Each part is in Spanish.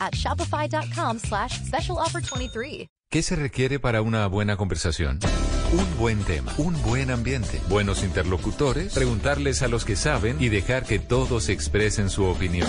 At Shopify.com slash special offer 23. ¿Qué se requiere para una buena conversación? Un buen tema, un buen ambiente, buenos interlocutores, preguntarles a los que saben y dejar que todos expresen su opinión.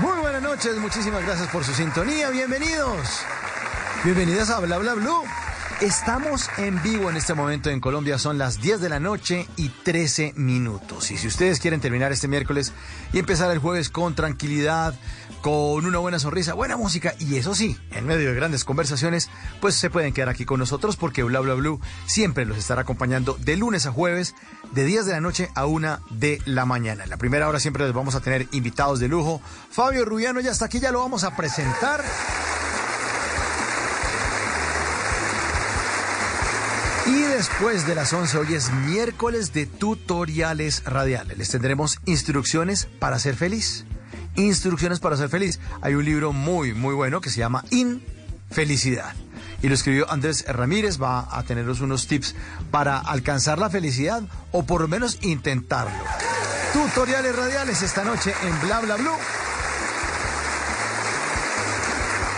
Muy buenas noches. Muchísimas gracias por su sintonía. Bienvenidos. Bienvenidas a Bla Bla Blue. Estamos en vivo en este momento en Colombia, son las 10 de la noche y 13 minutos. Y si ustedes quieren terminar este miércoles y empezar el jueves con tranquilidad, con una buena sonrisa, buena música y eso sí, en medio de grandes conversaciones, pues se pueden quedar aquí con nosotros porque Bla Bla siempre los estará acompañando de lunes a jueves, de 10 de la noche a 1 de la mañana. En la primera hora siempre les vamos a tener invitados de lujo. Fabio Rubiano ya está aquí, ya lo vamos a presentar. Y después de las 11, hoy es miércoles de tutoriales radiales. Les tendremos instrucciones para ser feliz. Instrucciones para ser feliz. Hay un libro muy, muy bueno que se llama Infelicidad. Y lo escribió Andrés Ramírez. Va a teneros unos tips para alcanzar la felicidad o por lo menos intentarlo. Tutoriales radiales esta noche en Bla Bla Blue.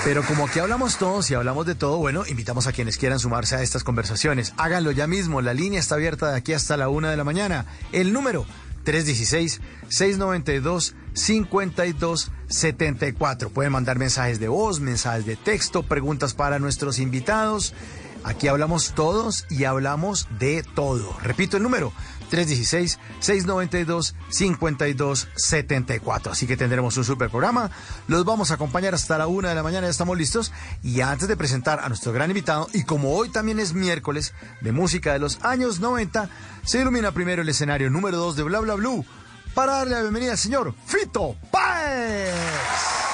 Pero como aquí hablamos todos y hablamos de todo, bueno, invitamos a quienes quieran sumarse a estas conversaciones. Háganlo ya mismo, la línea está abierta de aquí hasta la una de la mañana. El número 316-692-5274. Pueden mandar mensajes de voz, mensajes de texto, preguntas para nuestros invitados. Aquí hablamos todos y hablamos de todo. Repito el número, 316-692-5274. Así que tendremos un super programa. Los vamos a acompañar hasta la una de la mañana, ya estamos listos. Y antes de presentar a nuestro gran invitado, y como hoy también es miércoles de música de los años 90, se ilumina primero el escenario número 2 de Bla Bla Blue para darle la bienvenida al señor Fito Páez.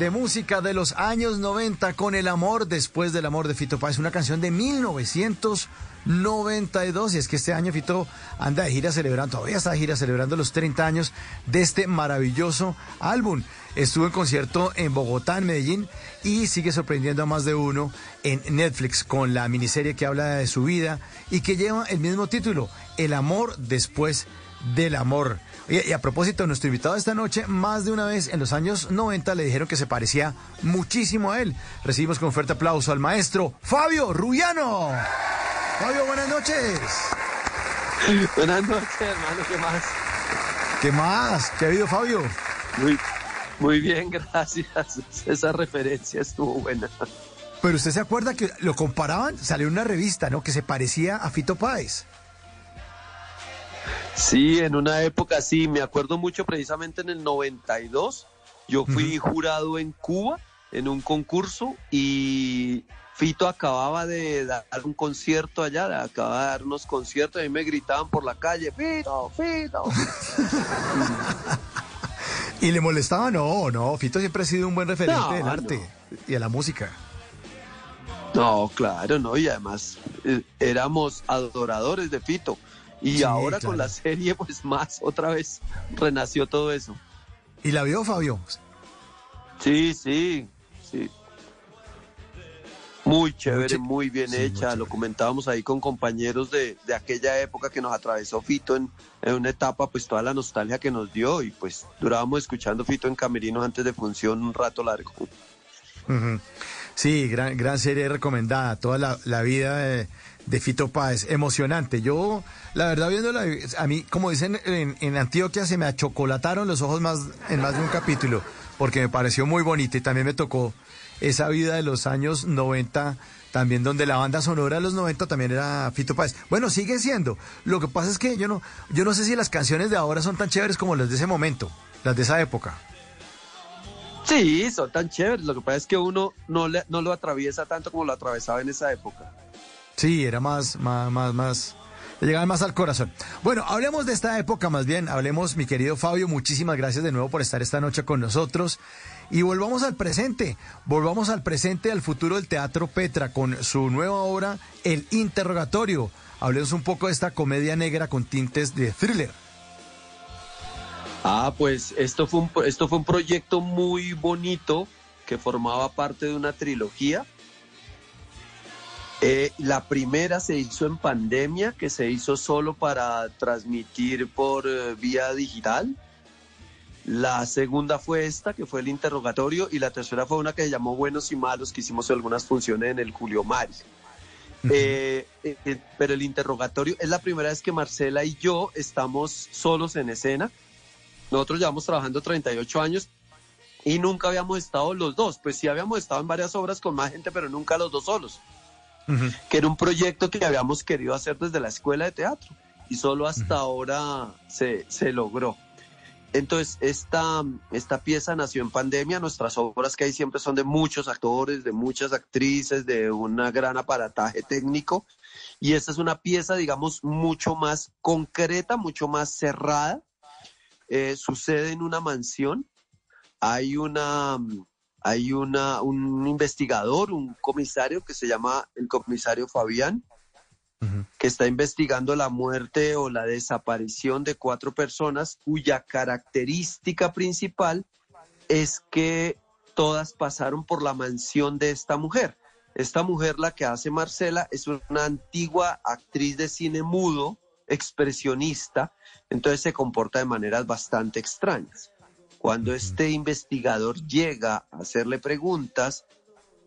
De música de los años 90 con El amor después del amor de Fito Páez, una canción de 1992. Y es que este año Fito anda de gira celebrando, todavía está de gira celebrando los 30 años de este maravilloso álbum. Estuvo en concierto en Bogotá, en Medellín, y sigue sorprendiendo a más de uno en Netflix con la miniserie que habla de su vida y que lleva el mismo título, El amor después del amor. Oye, y a propósito, nuestro invitado esta noche, más de una vez en los años 90 le dijeron que se parecía muchísimo a él. Recibimos con fuerte aplauso al maestro Fabio Rubiano. Fabio, buenas noches. Buenas noches, hermano, ¿qué más? ¿Qué más? ¿Qué ha habido, Fabio? Muy, muy bien, gracias. Esa referencia estuvo buena. Pero usted se acuerda que lo comparaban, salió en una revista, ¿no? Que se parecía a Fito Páez. Sí, en una época sí, me acuerdo mucho precisamente en el 92, yo fui jurado en Cuba en un concurso y Fito acababa de dar un concierto allá, acababa de dar unos conciertos y me gritaban por la calle, Fito, Fito. ¿Y le molestaba? No, no, Fito siempre ha sido un buen referente No, del no. arte y de la música. No, claro, no, y además eh, éramos adoradores de Fito. Y Sí, ahora claro. con la serie, pues más, otra vez renació todo eso. ¿Y la vio, Fabio? Sí, sí, sí. Muy chévere, Muy bien sí, muy hecha. Lo comentábamos ahí con compañeros de, de aquella época que nos atravesó Fito en, en una etapa, pues toda la nostalgia que nos dio. Y pues durábamos escuchando Fito en Camerinos antes de función un rato largo. Sí, gran, gran serie recomendada, toda la, la vida de, de Fito Páez, emocionante. Yo, la verdad, viéndola, a mí, como dicen en, Antioquia, se me achocolataron los ojos más en más de un capítulo, porque me pareció muy bonita y también me tocó esa vida de los años 90, también donde la banda sonora de los 90 también era Fito Páez. Bueno, sigue siendo. Lo que pasa es que yo no, yo no sé si las canciones de ahora son tan chéveres como las de ese momento, las de esa época. Sí, son tan chéveres. Lo que pasa es que uno no, le, no lo atraviesa tanto como lo atravesaba en esa época. Sí, era más, más, más, más. Le llegaban más al corazón. Bueno, hablemos de esta época más bien. Hablemos, mi querido Fabio, muchísimas gracias de nuevo por estar esta noche con nosotros. Y volvamos al presente. Volvamos al presente, al futuro del Teatro Petra con su nueva obra, El Interrogatorio. Hablemos un poco de esta comedia negra con tintes de thriller. Ah, pues esto fue un, esto fue un proyecto muy bonito que formaba parte de una trilogía. Eh, la primera se hizo en pandemia, que se hizo solo para transmitir por eh, vía digital. La segunda fue esta, que fue el interrogatorio, y la tercera fue una que se llamó Buenos y Malos, que hicimos algunas funciones en el Julio Mari. Eh, eh, eh, pero el interrogatorio es la primera vez que Marcela y yo estamos solos en escena. Nosotros llevamos trabajando 38 años y nunca habíamos estado los dos. Pues sí habíamos estado en varias obras con más gente, pero nunca los dos solos. Que era un proyecto que habíamos querido hacer desde la escuela de teatro y solo hasta ahora se, se logró. Entonces, esta, esta pieza nació en pandemia. Nuestras obras que hay siempre son de muchos actores, de muchas actrices, de un gran aparataje técnico. Y esta es una pieza, digamos, mucho más concreta, mucho más cerrada. Eh, sucede en una mansión. Hay una, hay una, un investigador, un comisario que se llama el comisario Fabián, que está investigando la muerte o la desaparición de cuatro personas cuya característica principal es que todas pasaron por la mansión de esta mujer. Esta mujer, la que hace Marcela, es una antigua actriz de cine mudo, expresionista, entonces se comporta de maneras bastante extrañas. Cuando este investigador llega a hacerle preguntas,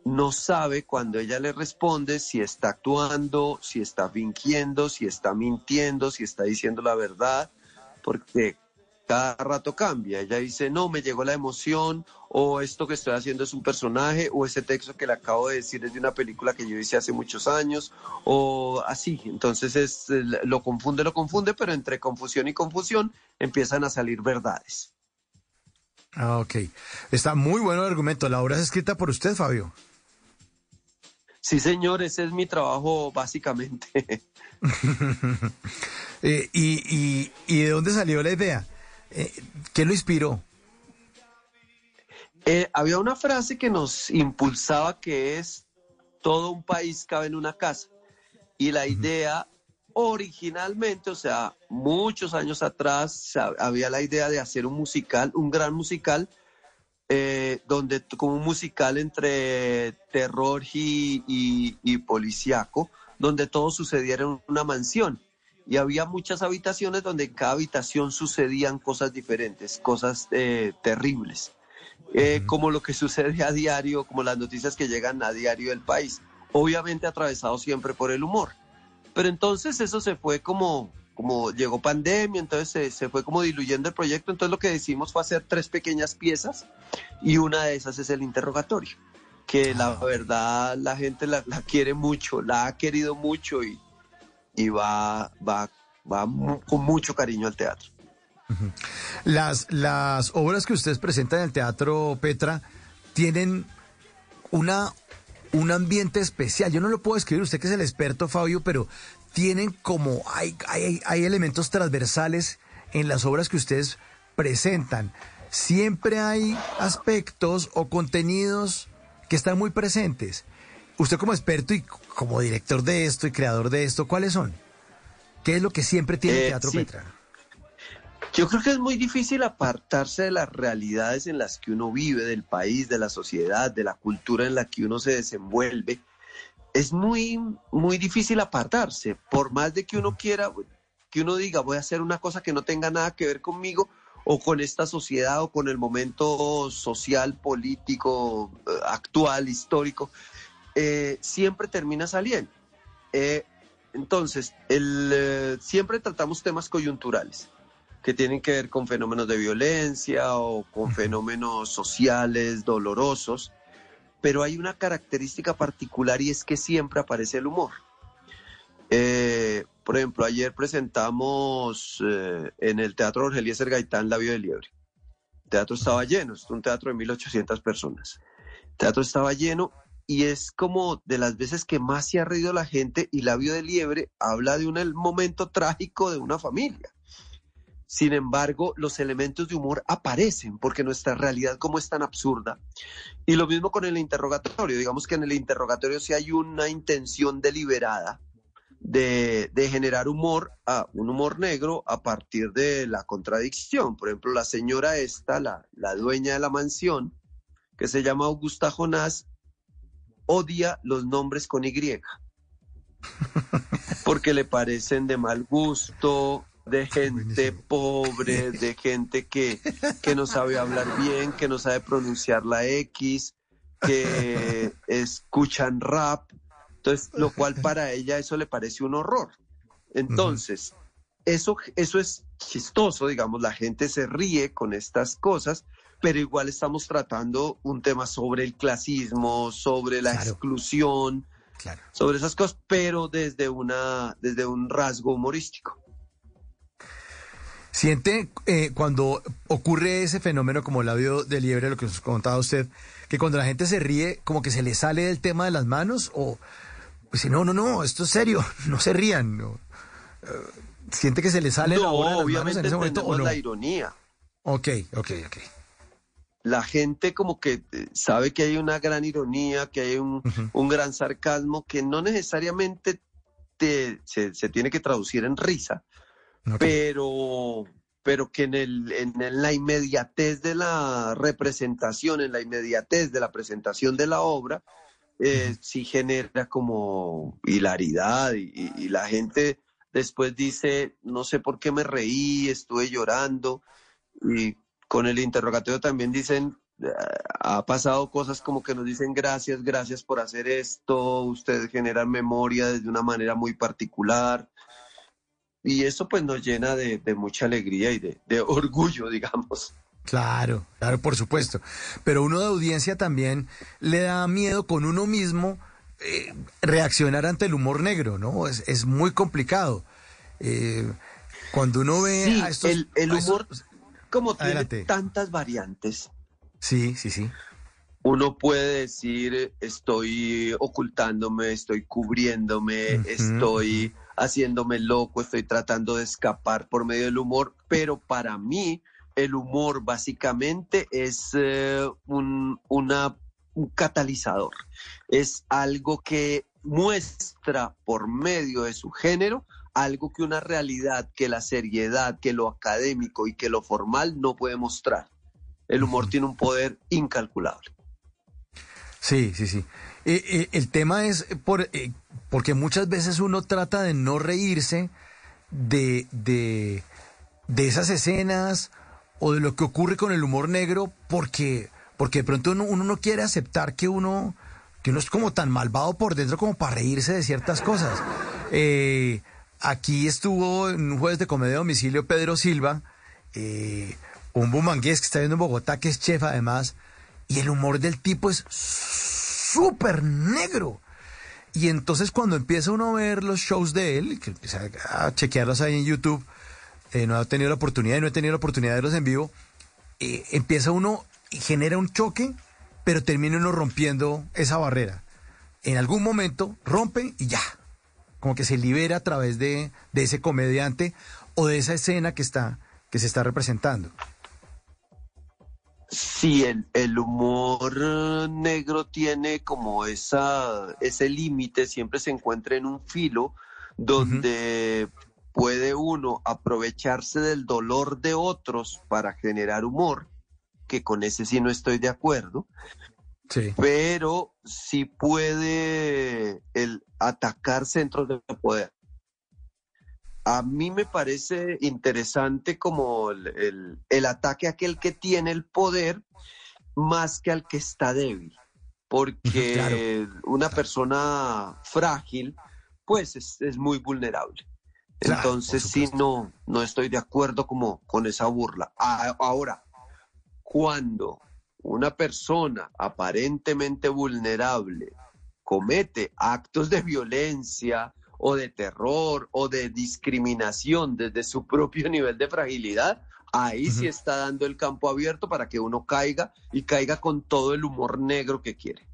no sabe cuando ella le responde si está actuando, si está fingiendo, si está mintiendo, si está diciendo la verdad, porque cada rato cambia. Ella dice, no, me llegó la emoción, o esto que estoy haciendo es un personaje, o ese texto que le acabo de decir es de una película que yo hice hace muchos años, o así. Entonces es, eh, lo confunde, lo confunde, pero entre confusión y confusión empiezan a salir verdades. Ah, ok. Está muy bueno el argumento. La obra es escrita por usted, Fabio. Sí, señor, ese es mi trabajo básicamente. Eh, y, y, ¿Y de dónde salió la idea? Eh, ¿Qué lo inspiró? Eh, había una frase que nos impulsaba que es todo un país cabe en una casa. Y la idea originalmente, o sea, muchos años atrás, había la idea de hacer un musical, un gran musical, eh, donde como un musical entre terror y, y, y policíaco, donde todo sucediera en una mansión. Y había muchas habitaciones donde en cada habitación sucedían cosas diferentes, cosas eh, terribles. Eh, como lo que sucede a diario, como las noticias que llegan a diario del país, obviamente atravesado siempre por el humor. Pero entonces eso se fue como, como llegó pandemia, entonces se, se fue como diluyendo el proyecto, entonces lo que decimos fue hacer tres pequeñas piezas y una de esas es el interrogatorio, que la verdad la gente la, la quiere mucho, la ha querido mucho y, y va, va, va mu- con mucho cariño al teatro. Las, las obras que ustedes presentan en el Teatro Petra tienen una, un ambiente especial. Yo no lo puedo escribir, usted que es el experto, Fabio, pero tienen como, hay, hay, hay elementos transversales en las obras que ustedes presentan. Siempre hay aspectos o contenidos que están muy presentes. Usted como experto y como director de esto y creador de esto, ¿cuáles son? ¿Qué es lo que siempre tiene el Eh, Teatro sí. Petra? Yo creo que es muy difícil apartarse de las realidades en las que uno vive, del país, de la sociedad, de la cultura en la que uno se desenvuelve. Es muy, muy difícil apartarse, por más de que uno quiera, que uno diga, voy a hacer una cosa que no tenga nada que ver conmigo o con esta sociedad o con el momento social, político, eh, actual, histórico, eh, siempre termina saliendo. Eh, entonces, el, eh, siempre tratamos temas coyunturales que tienen que ver con fenómenos de violencia o con fenómenos sociales dolorosos, pero hay una característica particular y es que siempre aparece el humor. Eh, por ejemplo, ayer presentamos eh, en el Teatro Jorge Eliezer Gaitán La Vida de Liebre. El teatro estaba lleno, es un teatro de 1.800 personas. El teatro estaba lleno y es como de las veces que más se ha reído la gente y La Vida de Liebre habla de un el momento trágico de una familia. Sin embargo, los elementos de humor aparecen porque nuestra realidad como es tan absurda. Y lo mismo con el interrogatorio. Digamos que en el interrogatorio sí hay una intención deliberada de, generar humor, a, un humor negro a partir de la contradicción. Por ejemplo, la señora esta, la, la dueña de la mansión, que se llama Augusta Jonás, odia los nombres con Y. Porque le parecen de mal gusto, de gente pobre, de gente que, que no sabe hablar bien, que no sabe pronunciar la X, que escuchan rap. Entonces, lo cual para ella eso le parece un horror. Entonces, eso, eso es chistoso, digamos, la gente se ríe con estas cosas, pero igual estamos tratando un tema sobre el clasismo, sobre la Claro. exclusión, Claro. sobre esas cosas, pero desde una, desde un rasgo humorístico. ¿Siente eh, cuando ocurre ese fenómeno como el labio de liebre, lo que nos contaba usted, que cuando la gente se ríe, como que se le sale el tema de las manos? O, pues si no, no, no, esto es serio, no se rían. no. Eh, ¿Siente que se le sale la hora de las manos en ese momento o entendemos no? la ironía. Ok, ok, ok. La gente como que eh, sabe que hay una gran ironía, que hay un, un gran sarcasmo que no necesariamente te- se, se tiene que traducir en risa, pero, pero que en, el, en, la inmediatez de la representación, en la inmediatez de la presentación de la obra, eh, sí genera como hilaridad y, y- la gente después dice, no sé por qué me reí, estuve llorando y con el interrogatorio también dicen, "Ah, ha pasado cosas como que nos dicen gracias, gracias por hacer esto, ustedes generan memoria desde una manera muy particular. Y eso pues nos llena de, de mucha alegría y de, de orgullo, digamos. Claro, claro, por supuesto. Pero uno de audiencia también le da miedo con uno mismo eh, reaccionar ante el humor negro, ¿no? Es, es muy complicado. Eh, cuando uno ve Sí, a estos... el, el a estos- humor, como tiene Adelante. tantas variantes, Sí, sí, sí. uno puede decir estoy ocultándome, estoy cubriéndome, estoy haciéndome loco, estoy tratando de escapar por medio del humor, pero para mí el humor básicamente es eh, un, una, un catalizador. Es algo que muestra por medio de su género algo que una realidad, que la seriedad, que lo académico y que lo formal no puede mostrar. El humor tiene un poder incalculable. Sí, sí, sí. Eh, eh, el tema es por, eh, porque muchas veces uno trata de no reírse de, de, de esas escenas o de lo que ocurre con el humor negro porque, porque de pronto uno, uno no quiere aceptar que uno, que uno es como tan malvado por dentro como para reírse de ciertas cosas. Eh, aquí estuvo en un jueves de comedia de domicilio Pedro Silva, eh, un bumangués que está viendo en Bogotá, que es chef además, y el humor del tipo es súper negro. Y entonces cuando empieza uno a ver los shows de él, que empieza a chequearlos ahí en YouTube, eh, no he tenido la oportunidad y no he tenido la oportunidad de verlos en vivo, eh, empieza uno y genera un choque, pero termina uno rompiendo esa barrera. En algún momento rompe y ya, como que se libera a través de, de ese comediante o de esa escena que está que se está representando. Sí, el, el humor negro tiene como esa, ese límite, siempre se encuentra en un filo donde puede uno aprovecharse del dolor de otros para generar humor, que con ese sí no estoy de acuerdo, Sí. pero sí puede el atacar centros de poder. A mí me parece interesante como el, el- el ataque a aquel que tiene el poder más que al que está débil, porque Claro. una persona frágil pues es, es muy vulnerable. Claro, Entonces sí no, no estoy de acuerdo como con esa burla. Ahora, cuando una persona aparentemente vulnerable comete actos de violencia o de terror o de discriminación desde su propio nivel de fragilidad, ahí sí está dando el campo abierto para que uno caiga y caiga con todo el humor negro que quiere.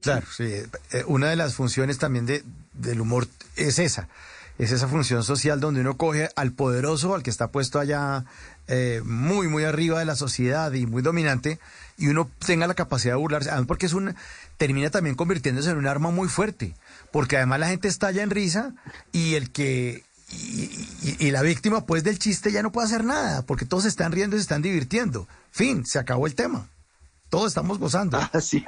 Claro, sí. Eh, Una de las funciones también de, del humor es esa. Es esa función social donde uno coge al poderoso, al que está puesto allá eh, muy, muy arriba de la sociedad y muy dominante, y uno tenga la capacidad de burlarse. Porque es un, termina también convirtiéndose en un arma muy fuerte. Porque además la gente estalla en risa y el que. Y, y- y la víctima, pues, del chiste ya no puede hacer nada, porque todos se están riendo y se están divirtiendo. Fin, se acabó el tema. Todos estamos gozando. Así,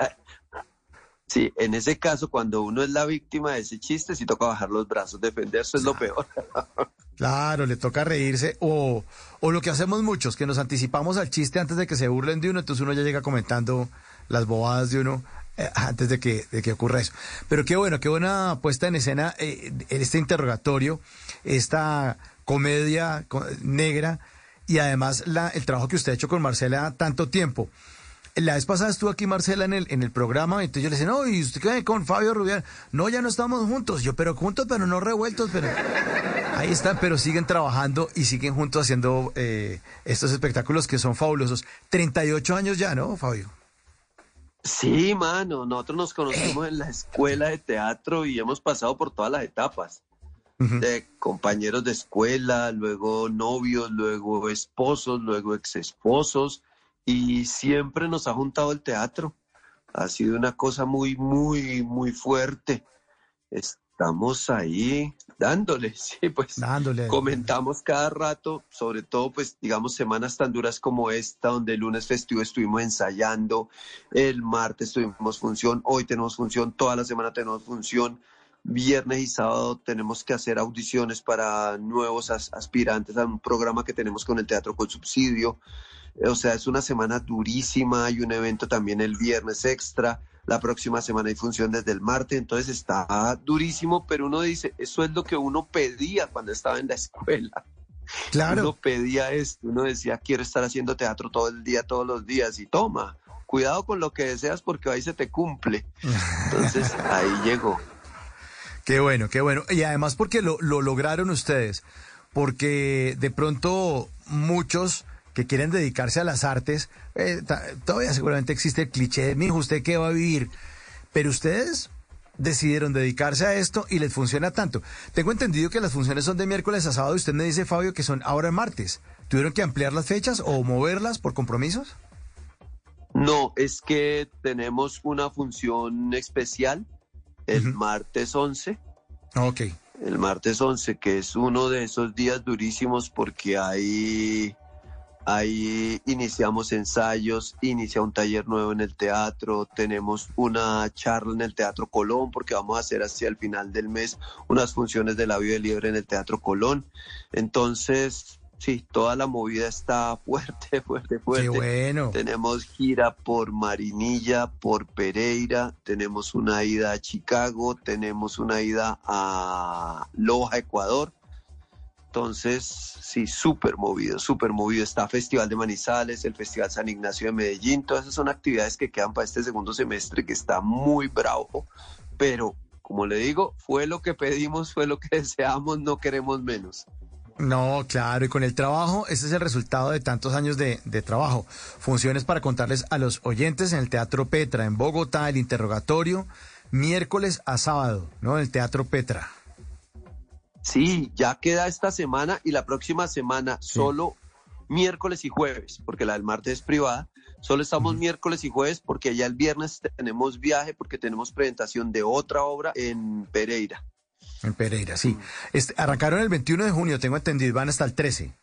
sí, en ese caso, cuando uno es la víctima de ese chiste, sí toca bajar los brazos, defenderse es lo peor. Claro, le toca reírse. O, o lo que hacemos muchos, que nos anticipamos al chiste antes de que se burlen de uno, entonces uno ya llega comentando las bobadas de uno antes de que, de que ocurra eso. Pero qué bueno, qué buena puesta en escena eh, este interrogatorio, esta comedia co- negra y además el trabajo que usted ha hecho con Marcela tanto tiempo. La vez pasada estuvo aquí Marcela en el, en el programa, entonces yo le decía, no, ¿y usted qué con Fabio Rubial? No, ya no estamos juntos. Yo, pero juntos, pero no revueltos, pero... Ahí están, pero siguen trabajando y siguen juntos haciendo eh, estos espectáculos que son fabulosos. 38 años ya, ¿no, Fabio? Sí, mano, nosotros nos conocimos en la escuela de teatro y hemos pasado por todas las etapas. De compañeros de escuela, luego novios, luego esposos, luego exesposos y siempre nos ha juntado el teatro. Ha sido una cosa muy, muy, muy fuerte. Estamos ahí dándole, sí, pues Dándole. comentamos cada rato, sobre todo, pues, digamos, semanas tan duras como esta, donde el lunes festivo estuvimos ensayando, el martes tuvimos función, hoy tenemos función, toda la semana tenemos función, viernes y sábado tenemos que hacer audiciones para nuevos as- aspirantes a un programa que tenemos con el Teatro con Subsidio. O sea, es una semana durísima, hay un evento también el viernes extra, la próxima semana hay función desde el martes, entonces está durísimo, pero uno dice, eso es lo que uno pedía cuando estaba en la escuela. Claro. Uno pedía esto, uno decía, quiero estar haciendo teatro todo el día, todos los días, y toma, cuidado con lo que deseas porque ahí se te cumple. Entonces, ahí llegó. Qué bueno, qué bueno. Y además porque lo, lo lograron ustedes. Porque de pronto muchos que quieren dedicarse a las artes, eh, todavía seguramente existe el cliché de, mijo, ¿usted qué va a vivir? Pero ustedes decidieron dedicarse a esto y les funciona tanto. Tengo entendido que las funciones son de miércoles a sábado y usted me dice, Fabio, que son ahora martes. ¿Tuvieron que ampliar las fechas o moverlas por compromisos? No, es que tenemos una función especial el martes 11. Ok. El martes 11, que es uno de esos días durísimos porque ahí, ahí iniciamos ensayos, inicia un taller nuevo en el teatro, tenemos una charla en el Teatro Colón porque vamos a hacer hacia el final del mes unas funciones de la vida libre en el Teatro Colón. Entonces, Sí, toda la movida está fuerte, fuerte, fuerte. Qué bueno. Tenemos gira por Marinilla, por Pereira, tenemos una ida a Chicago, tenemos una ida a Loja, Ecuador. Entonces, sí, súper movido, súper movido. Está Festival de Manizales, el Festival San Ignacio de Medellín. Todas esas son actividades que quedan para este segundo semestre que está muy bravo. Pero, como le digo, fue lo que pedimos, fue lo que deseamos, no queremos menos. No, claro, y con el trabajo, ese es el resultado de tantos años de, de, trabajo. Funciones para contarles a los oyentes en el Teatro Petra, en Bogotá, el interrogatorio, miércoles a sábado, ¿no? En el Teatro Petra. Sí, ya queda esta semana y la próxima semana sí. solo miércoles y jueves, porque la del martes es privada. Solo estamos uh -huh. miércoles y jueves porque ya el viernes tenemos viaje porque tenemos presentación de otra obra en Pereira. En Pereira, sí. Este, arrancaron el 21 de junio, tengo entendido, van hasta el 13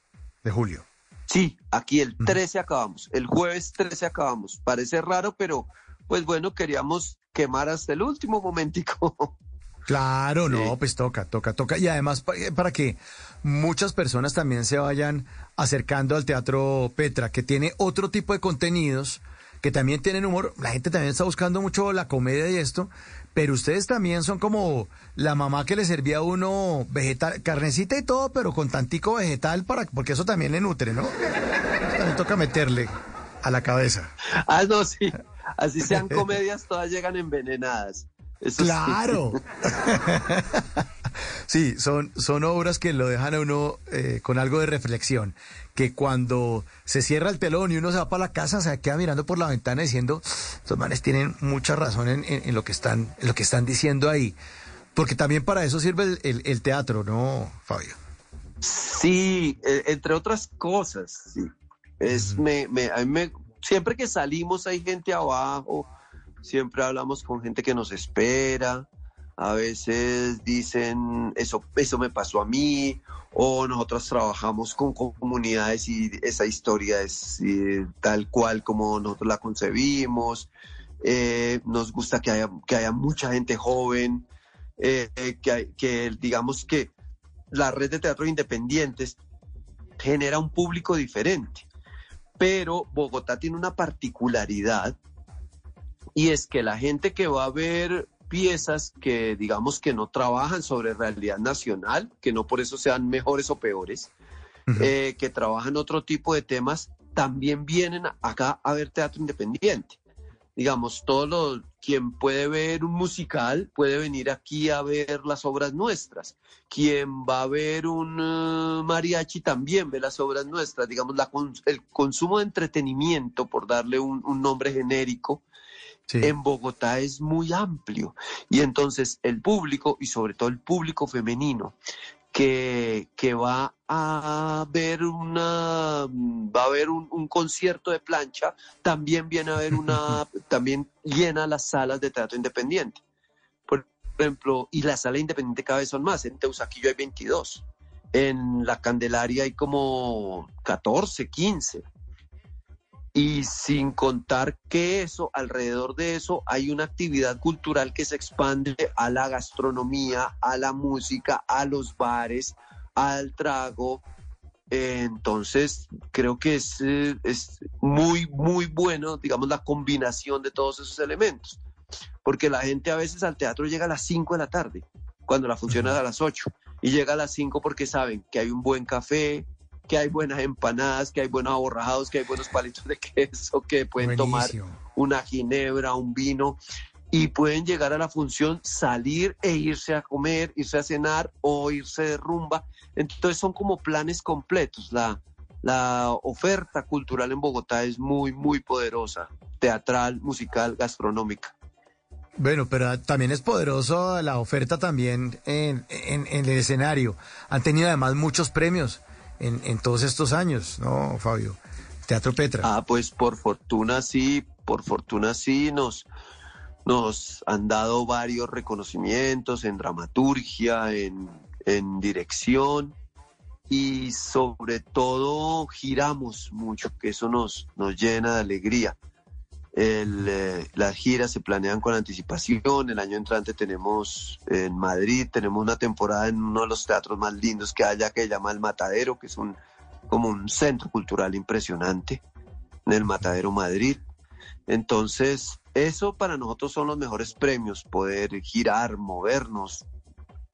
de julio. Sí, aquí el 13 acabamos, el jueves 13 acabamos. Parece raro, pero pues bueno, queríamos quemar hasta el último momentico. Claro, sí. no, pues toca, toca, toca. Y además para que muchas personas también se vayan acercando al Teatro Petra, que tiene otro tipo de contenidos, que también tienen humor. La gente también está buscando mucho la comedia y esto, pero ustedes también son como la mamá que le servía a uno vegetal, carnecita y todo, pero con tantico vegetal para, porque eso también le nutre, ¿no? Eso también toca meterle a la cabeza. Ah, no, sí. Así sean comedias, todas llegan envenenadas. Eso claro. Sí. sí, son, son obras que lo dejan a uno eh, con algo de reflexión. Que cuando se cierra el telón y uno se va para la casa, se queda mirando por la ventana diciendo, estos manes tienen mucha razón en, en, en, lo, que están, en lo que están diciendo ahí. Porque también para eso sirve el, el, el teatro, ¿no, Fabio? Sí, eh, entre otras cosas, sí. Es, mm. me, me, a mí me, siempre que salimos hay gente abajo, siempre hablamos con gente que nos espera, a veces dicen, eso, eso me pasó a mí, o nosotros trabajamos con comunidades y esa historia es eh, tal cual como nosotros la concebimos. Eh, nos gusta que haya, que haya mucha gente joven, eh, que, que digamos que la red de teatros independientes genera un público diferente. Pero Bogotá tiene una particularidad y es que la gente que va a ver piezas que digamos que no trabajan sobre realidad nacional, que no por eso sean mejores o peores, uh -huh. eh, que trabajan otro tipo de temas, también vienen acá a ver teatro independiente. Digamos, todo lo, quien puede ver un musical puede venir aquí a ver las obras nuestras. Quien va a ver un uh, mariachi también ve las obras nuestras. Digamos, la, el consumo de entretenimiento, por darle un, un nombre genérico, Sí. en Bogotá es muy amplio. Y entonces el público y sobre todo el público femenino que, que va a ver una va a ver un, un, concierto de plancha también viene a ver una también llena las salas de teatro independiente. Por ejemplo y las salas independientes cada vez son más. En Teusaquillo hay 22 en la Candelaria hay como 14 15 y sin contar que eso, alrededor de eso, hay una actividad cultural que se expande a la gastronomía, a la música, a los bares, al trago. Entonces, creo que es, eh, es muy, muy bueno, digamos, la combinación de todos esos elementos. Porque la gente a veces al teatro llega a las 5 de la tarde, cuando la función es a las 8. Y llega a las 5 porque saben que hay un buen café, que hay buenas empanadas, que hay buenos aborrajados, que hay buenos palitos de queso, que pueden Buenísimo. tomar una ginebra, un vino y pueden llegar a la función, salir e irse a comer, irse a cenar o irse de rumba. Entonces son como planes completos. La, la oferta cultural en Bogotá es muy, muy poderosa, teatral, musical, gastronómica. Bueno, pero también es poderoso la oferta también en, en, en el escenario. Han tenido además muchos premios en, todos estos años, ¿no, Fabio? Teatro Petra. Ah, pues por fortuna sí, por fortuna sí nos, nos han dado varios reconocimientos en dramaturgia, en, en dirección y sobre todo giramos mucho, que eso nos, nos llena de alegría. Eh, las giras se planean con anticipación. El año entrante tenemos en Madrid, tenemos una temporada en uno de los teatros más lindos que haya que se llama El Matadero, que es un como un centro cultural impresionante en el Matadero Madrid. Entonces, eso para nosotros son los mejores premios, poder girar, movernos,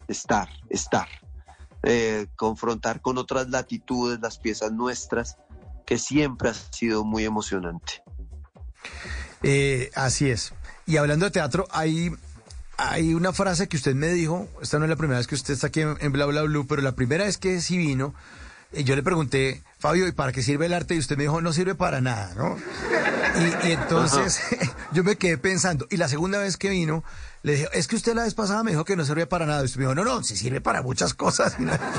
estar, estar, eh, confrontar con otras latitudes las piezas nuestras, que siempre ha sido muy emocionante. Eh, así es. Y hablando de teatro, hay, hay una frase que usted me dijo, esta no es la primera vez que usted está aquí en, en Bla Bla Blue, pero la primera vez que sí vino, eh, yo le pregunté, Fabio, ¿y para qué sirve el arte? Y usted me dijo, no sirve para nada, ¿no? Y, y entonces yo me quedé pensando. Y la segunda vez que vino, le dije, es que usted la vez pasada me dijo que no servía para nada. Y usted me dijo, no, no, sí sirve para muchas cosas.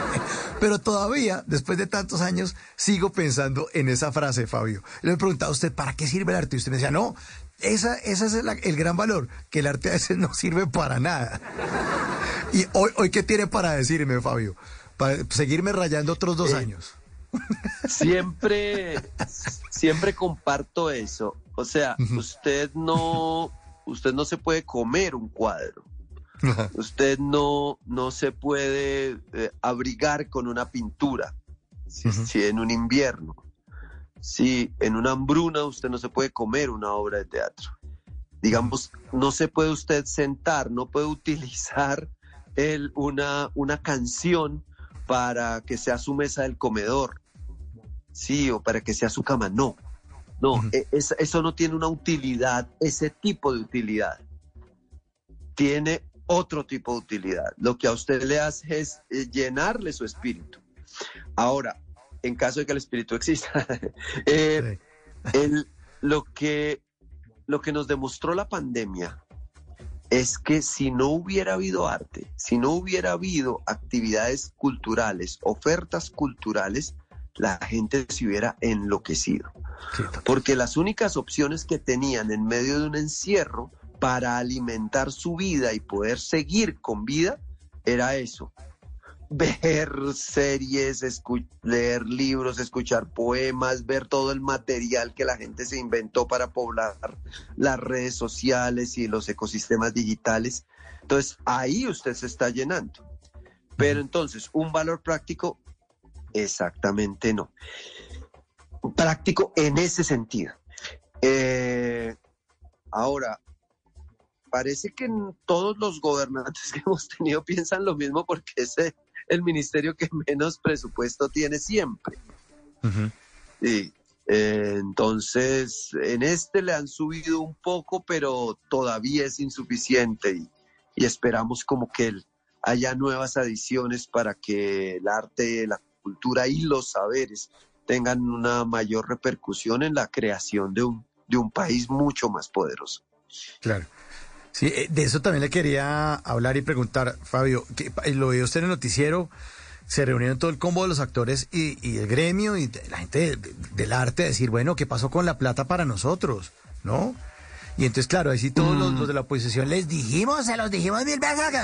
Pero todavía, después de tantos años, sigo pensando en esa frase, Fabio. Le he preguntado a usted, ¿para qué sirve el arte? Y usted me decía, no, esa, ese es el, el gran valor, que el arte a veces no sirve para nada. Y hoy, hoy ¿qué tiene para decirme, Fabio? Para seguirme rayando otros dos años. Siempre, siempre comparto eso. O sea, usted no, usted no se puede comer un cuadro. Usted no, no se puede eh, abrigar con una pintura. Si, si en un invierno. Si en una hambruna usted no se puede comer una obra de teatro. Digamos, no se puede usted sentar, no puede utilizar el, una, una canción para que sea su mesa del comedor, sí, o para que sea su cama, no. No, e- es- eso no tiene una utilidad, ese tipo de utilidad. Tiene otro tipo de utilidad. Lo que a usted le hace es eh, llenarle su espíritu. Ahora, en caso de que el espíritu exista, eh, el- lo, que, lo que nos demostró la pandemia es que si no hubiera habido arte, si no hubiera habido actividades culturales, ofertas culturales, la gente se hubiera enloquecido. Porque las únicas opciones que tenían en medio de un encierro para alimentar su vida y poder seguir con vida era eso. Ver series, leer libros, escuchar poemas, ver todo el material que la gente se inventó para poblar las redes sociales y los ecosistemas digitales. Entonces, ahí usted se está llenando. Pero entonces, un valor práctico, exactamente no. Práctico en ese sentido. Eh, ahora, parece que todos los gobernantes que hemos tenido piensan lo mismo porque es el ministerio que menos presupuesto tiene siempre. Sí. Eh, entonces, en este le han subido un poco, pero todavía es insuficiente y, y esperamos como que el- haya nuevas adiciones para que el arte, la cultura y los saberes tengan una mayor repercusión en la creación de un, de un país mucho más poderoso. Claro. Sí, eh, de eso también le quería hablar y preguntar, Fabio, que pa- lo vio usted en el noticiero, se reunieron todo el combo de los actores y, y el gremio y la gente de- de- del arte a decir, bueno, ¿qué pasó con la plata para nosotros? ¿No? Y entonces, claro, ahí sí todos los, los de la oposición les dijimos, se los dijimos mil veces. que-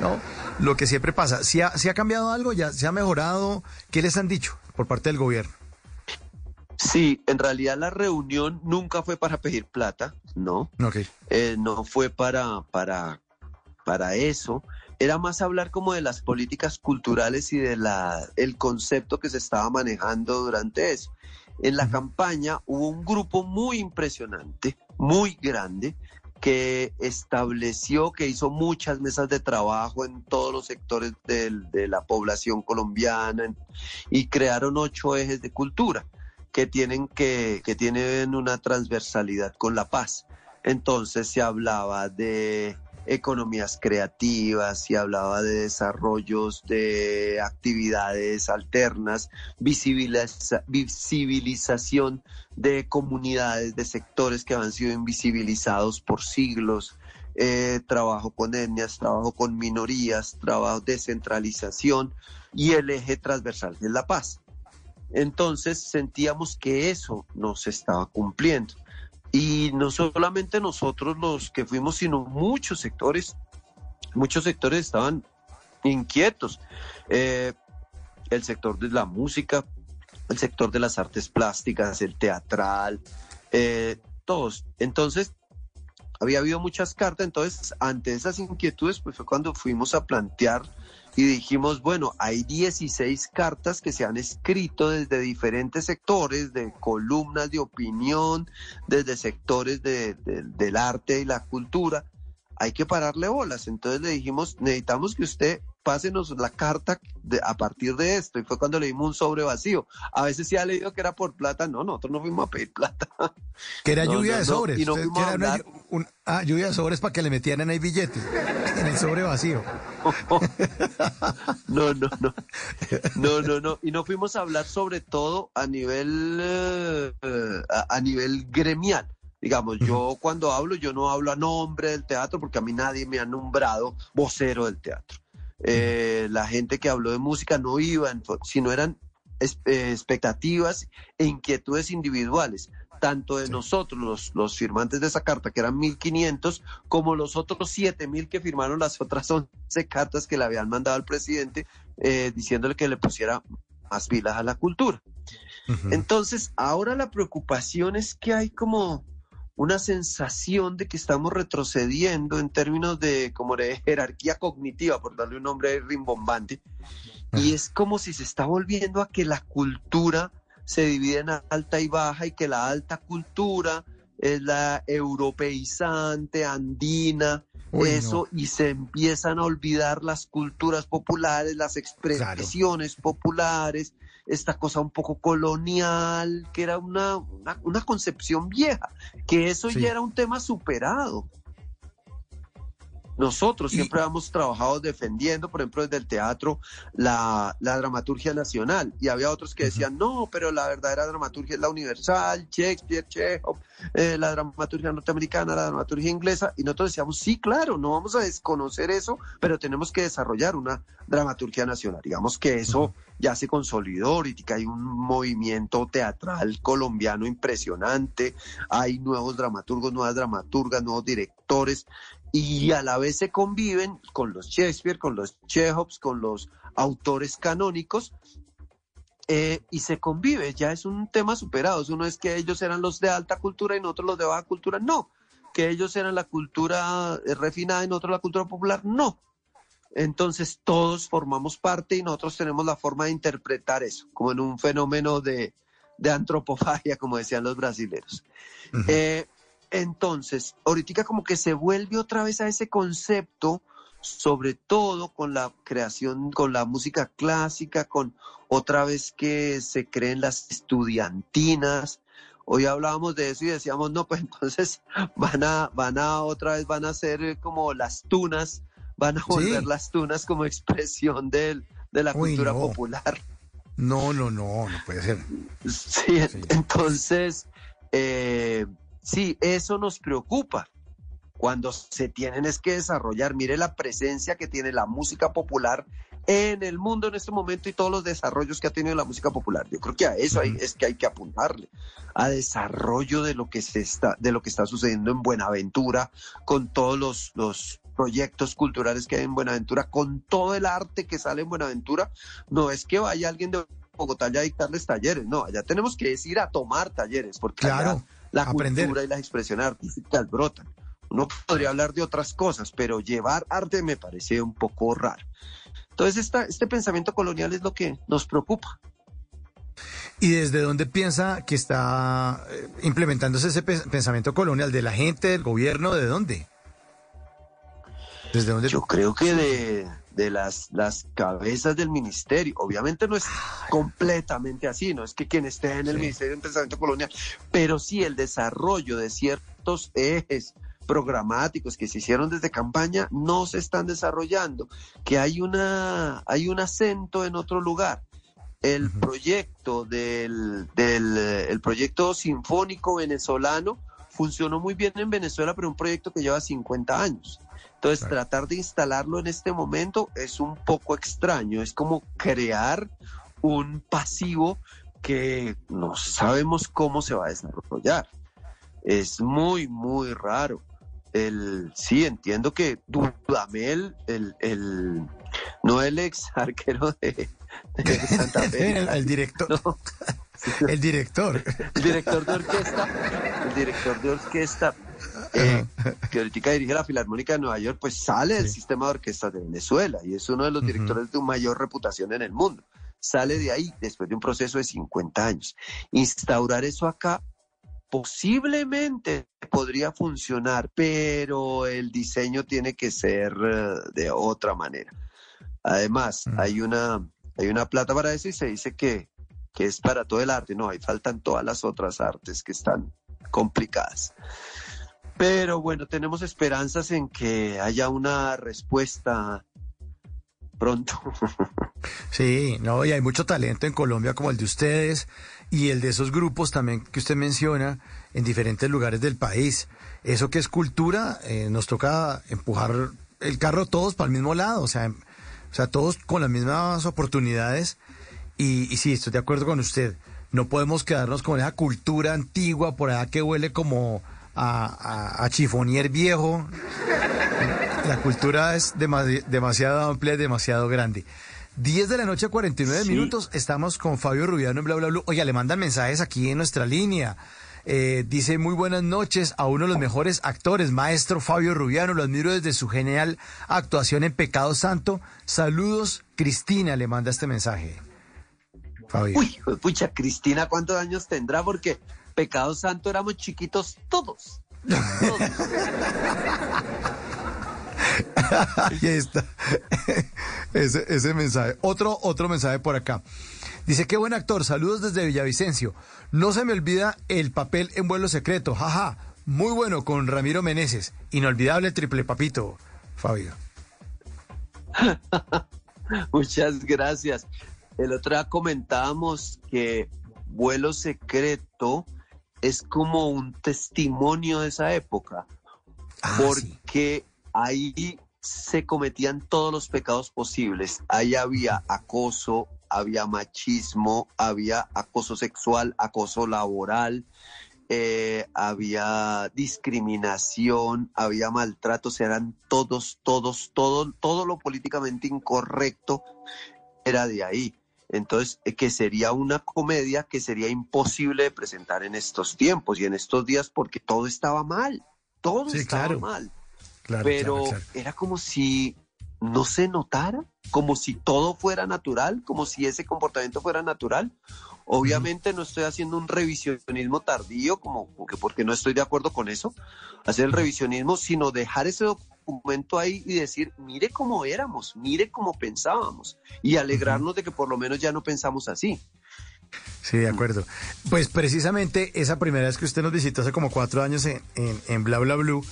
¿No? Lo que siempre pasa, si ha, si ha cambiado algo, ya se ha mejorado, ¿qué les han dicho por parte del gobierno? Sí, en realidad la reunión nunca fue para pedir plata, ¿no? Ok. Eh, no fue para, para, para eso. Era más hablar como de las políticas culturales y de la, el concepto que se estaba manejando durante eso. En la campaña hubo un grupo muy impresionante, muy grande, que estableció, que hizo muchas mesas de trabajo en todos los sectores del- de la población colombiana y crearon ocho ejes de cultura que tienen, que, que tienen una transversalidad con la paz. Entonces se hablaba de economías creativas, se hablaba de desarrollos de actividades alternas, visibiliza- visibilización de comunidades, de sectores que han sido invisibilizados por siglos, eh, trabajo con etnias, trabajo con minorías, trabajo descentralización y el eje transversal es la paz. Entonces sentíamos que eso nos estaba cumpliendo. Y no solamente nosotros los que fuimos, sino muchos sectores, muchos sectores estaban inquietos. Eh, el sector de la música, el sector de las artes plásticas, el teatral, eh, todos. Entonces, había habido muchas cartas, entonces ante esas inquietudes, pues fue cuando fuimos a plantear y dijimos, bueno, hay 16 cartas que se han escrito desde diferentes sectores, de columnas de opinión, desde sectores de- de- del arte y la cultura. Hay que pararle bolas. Entonces le dijimos, necesitamos que usted pásenos la carta de- a partir de esto. Y fue cuando le dimos un sobre vacío. A veces sí ha leído que era por plata. No, nosotros no fuimos a pedir plata. Que era No, lluvia no, de no, sobres. y no fuimos a una un- ah, lluvia de sobres para que le metieran ahí billetes en el sobre vacío. No, no, no. No, no, no. Y no fuimos a hablar sobre todo a nivel, eh, a, a nivel gremial. Digamos, yo cuando hablo, yo no hablo a nombre del teatro porque a mí nadie me ha nombrado vocero del teatro. Eh, la gente que habló de música no iba, sino eran eh, expectativas e inquietudes individuales, tanto de nosotros, los, los firmantes de esa carta, que eran 1.500, como los otros 7.000 que firmaron las otras 11 cartas que le habían mandado al presidente, eh, diciéndole que le pusiera más pilas a la cultura. Entonces, ahora la preocupación es que hay como una sensación de que estamos retrocediendo en términos de como de jerarquía cognitiva, por darle un nombre rimbombante, y es como si se está volviendo a que la cultura se divide en alta y baja y que la alta cultura es la europeizante, andina, Uy, eso, y se empiezan a olvidar las culturas populares, las expresiones populares, esta cosa un poco colonial, que era una, una, una concepción vieja, que eso Sí. ya era un tema superado. Nosotros siempre hemos trabajado defendiendo, por ejemplo, desde el teatro, la, la dramaturgia nacional. Y había otros que decían, no, pero la verdadera dramaturgia es la universal, Shakespeare, Chekhov, eh, la dramaturgia norteamericana, la dramaturgia inglesa. Y nosotros decíamos, sí, claro, no vamos a desconocer eso, pero tenemos que desarrollar una dramaturgia nacional. Digamos que eso ya se consolidó, ahorita hay un movimiento teatral colombiano impresionante, hay nuevos dramaturgos, nuevas dramaturgas, nuevos directores, y a la vez se conviven con los Shakespeare, con los Chekhovs, con los autores canónicos, eh, y se convive, ya es un tema superado. Uno es que ellos eran los de alta cultura y nosotros los de baja cultura, no. Que ellos eran la cultura eh, refinada y nosotros la cultura popular, no. Entonces todos formamos parte y nosotros tenemos la forma de interpretar eso, como en un fenómeno de, de antropofagia, como decían los brasileños. Eh, entonces, ahorita como que se vuelve otra vez a ese concepto, sobre todo con la creación, con la música clásica, con otra vez que se creen las estudiantinas. Hoy hablábamos de eso y decíamos, no, pues entonces van a, van a otra vez, van a ser como las tunas, van a volver las tunas como expresión del- de la Uy, cultura no. popular. No, no, no, no puede ser. Sí, entonces, eh, sí, eso nos preocupa. Cuando se tienen es que desarrollar, mire la presencia que tiene la música popular en el mundo en este momento y todos los desarrollos que ha tenido la música popular. Yo creo que a eso hay- es que hay que apuntarle, a desarrollo de lo que se está, de lo que está sucediendo en Buenaventura, con todos los, los proyectos culturales que hay en Buenaventura, con todo el arte que sale en Buenaventura. No es que vaya alguien de Bogotá ya a dictarles talleres, no, allá tenemos que ir a tomar talleres, porque allá Claro, la aprender. cultura y las expresiones artísticas brotan. Uno podría hablar de otras cosas, pero llevar arte me parece un poco raro. Entonces, esta, este pensamiento colonial es lo que nos preocupa. ¿Y desde dónde piensa que está eh, implementándose ese pe- pensamiento colonial? ¿De la gente, del gobierno? ¿De dónde? ¿Desde dónde? Yo creo que de, de las, las cabezas del ministerio, obviamente no es completamente así, no es que quien esté en el Ministerio de Pensamiento Colonial, pero sí el desarrollo de ciertos ejes programáticos que se hicieron desde campaña no se están desarrollando, que hay una hay un acento en otro lugar. El proyecto del, del el proyecto sinfónico venezolano funcionó muy bien en Venezuela, pero un proyecto que lleva 50 años. Entonces, tratar de instalarlo en este momento es un poco extraño, es como crear un pasivo que no sabemos cómo se va a desarrollar. Es muy, muy raro. El, sí, entiendo que Dudamel, el, el, no el ex arquero de, de Santa Fe. el, el director. No, El director. el director de orquesta, el director de orquesta, eh, que ahorita dirige la Filarmónica de Nueva York, pues sale del sistema de orquestas de Venezuela y es uno de los directores de mayor reputación en el mundo. Sale de ahí después de un proceso de 50 años. Instaurar eso acá posiblemente podría funcionar, pero el diseño tiene que ser eh, de otra manera. Además, hay una hay una plata para eso y se dice que, que es para todo el arte. No, ahí faltan todas las otras artes que están complicadas. Pero bueno, tenemos esperanzas en que haya una respuesta pronto. Sí, no, y hay mucho talento en Colombia como el de ustedes y el de esos grupos también que usted menciona en diferentes lugares del país. Eso que es cultura, eh, nos toca empujar el carro todos para el mismo lado, o sea, o sea, todos con las mismas oportunidades. Y, y sí, estoy de acuerdo con usted. No podemos quedarnos con esa cultura antigua por allá que huele como a, a, a chifonier viejo. La cultura es demasi- demasiado amplia, demasiado grande. 10 de la noche, 49 Sí. minutos. Estamos con Fabio Rubiano en Bla Bla Blue. Oiga, le mandan mensajes aquí en nuestra línea. Eh, dice muy buenas noches a uno de los mejores actores, maestro Fabio Rubiano. Lo admiro desde su genial actuación en Pecado Santo. Saludos, Cristina le manda este mensaje. Fabio. Uy, pucha, Cristina, ¿cuántos años tendrá? Porque Pecado Santo éramos chiquitos todos. Todos. Ahí está. Ese, ese mensaje. Otro, otro mensaje por acá. Dice, qué buen actor, saludos desde Villavicencio. No se me olvida el papel en vuelo secreto, jaja. Muy bueno con Ramiro Meneses. Inolvidable triple papito, Fabio. Muchas gracias. El otro día comentábamos que Vuelo Secreto es como un testimonio de esa época, Ah, sí. porque ahí se cometían todos los pecados posibles. Ahí había acoso, había machismo, había acoso sexual, acoso laboral, eh, había discriminación, había maltratos, eran todos, todos, todo, todo lo políticamente incorrecto era de ahí. Entonces, eh, que sería una comedia que sería imposible de presentar en estos tiempos y en estos días porque todo estaba mal, todo Sí, estaba claro. mal Claro, pero claro, claro. era como si no se notara, como si todo fuera natural, como si ese comportamiento fuera natural. Obviamente no estoy haciendo un revisionismo tardío, como porque, porque no estoy de acuerdo con eso, hacer el revisionismo, sino dejar ese documento ahí y decir, mire cómo éramos, mire cómo pensábamos, y alegrarnos de que por lo menos ya no pensamos así. Sí, de acuerdo. Pues precisamente esa primera vez que usted nos visitó hace como cuatro años en, en, en Bla Bla Blue,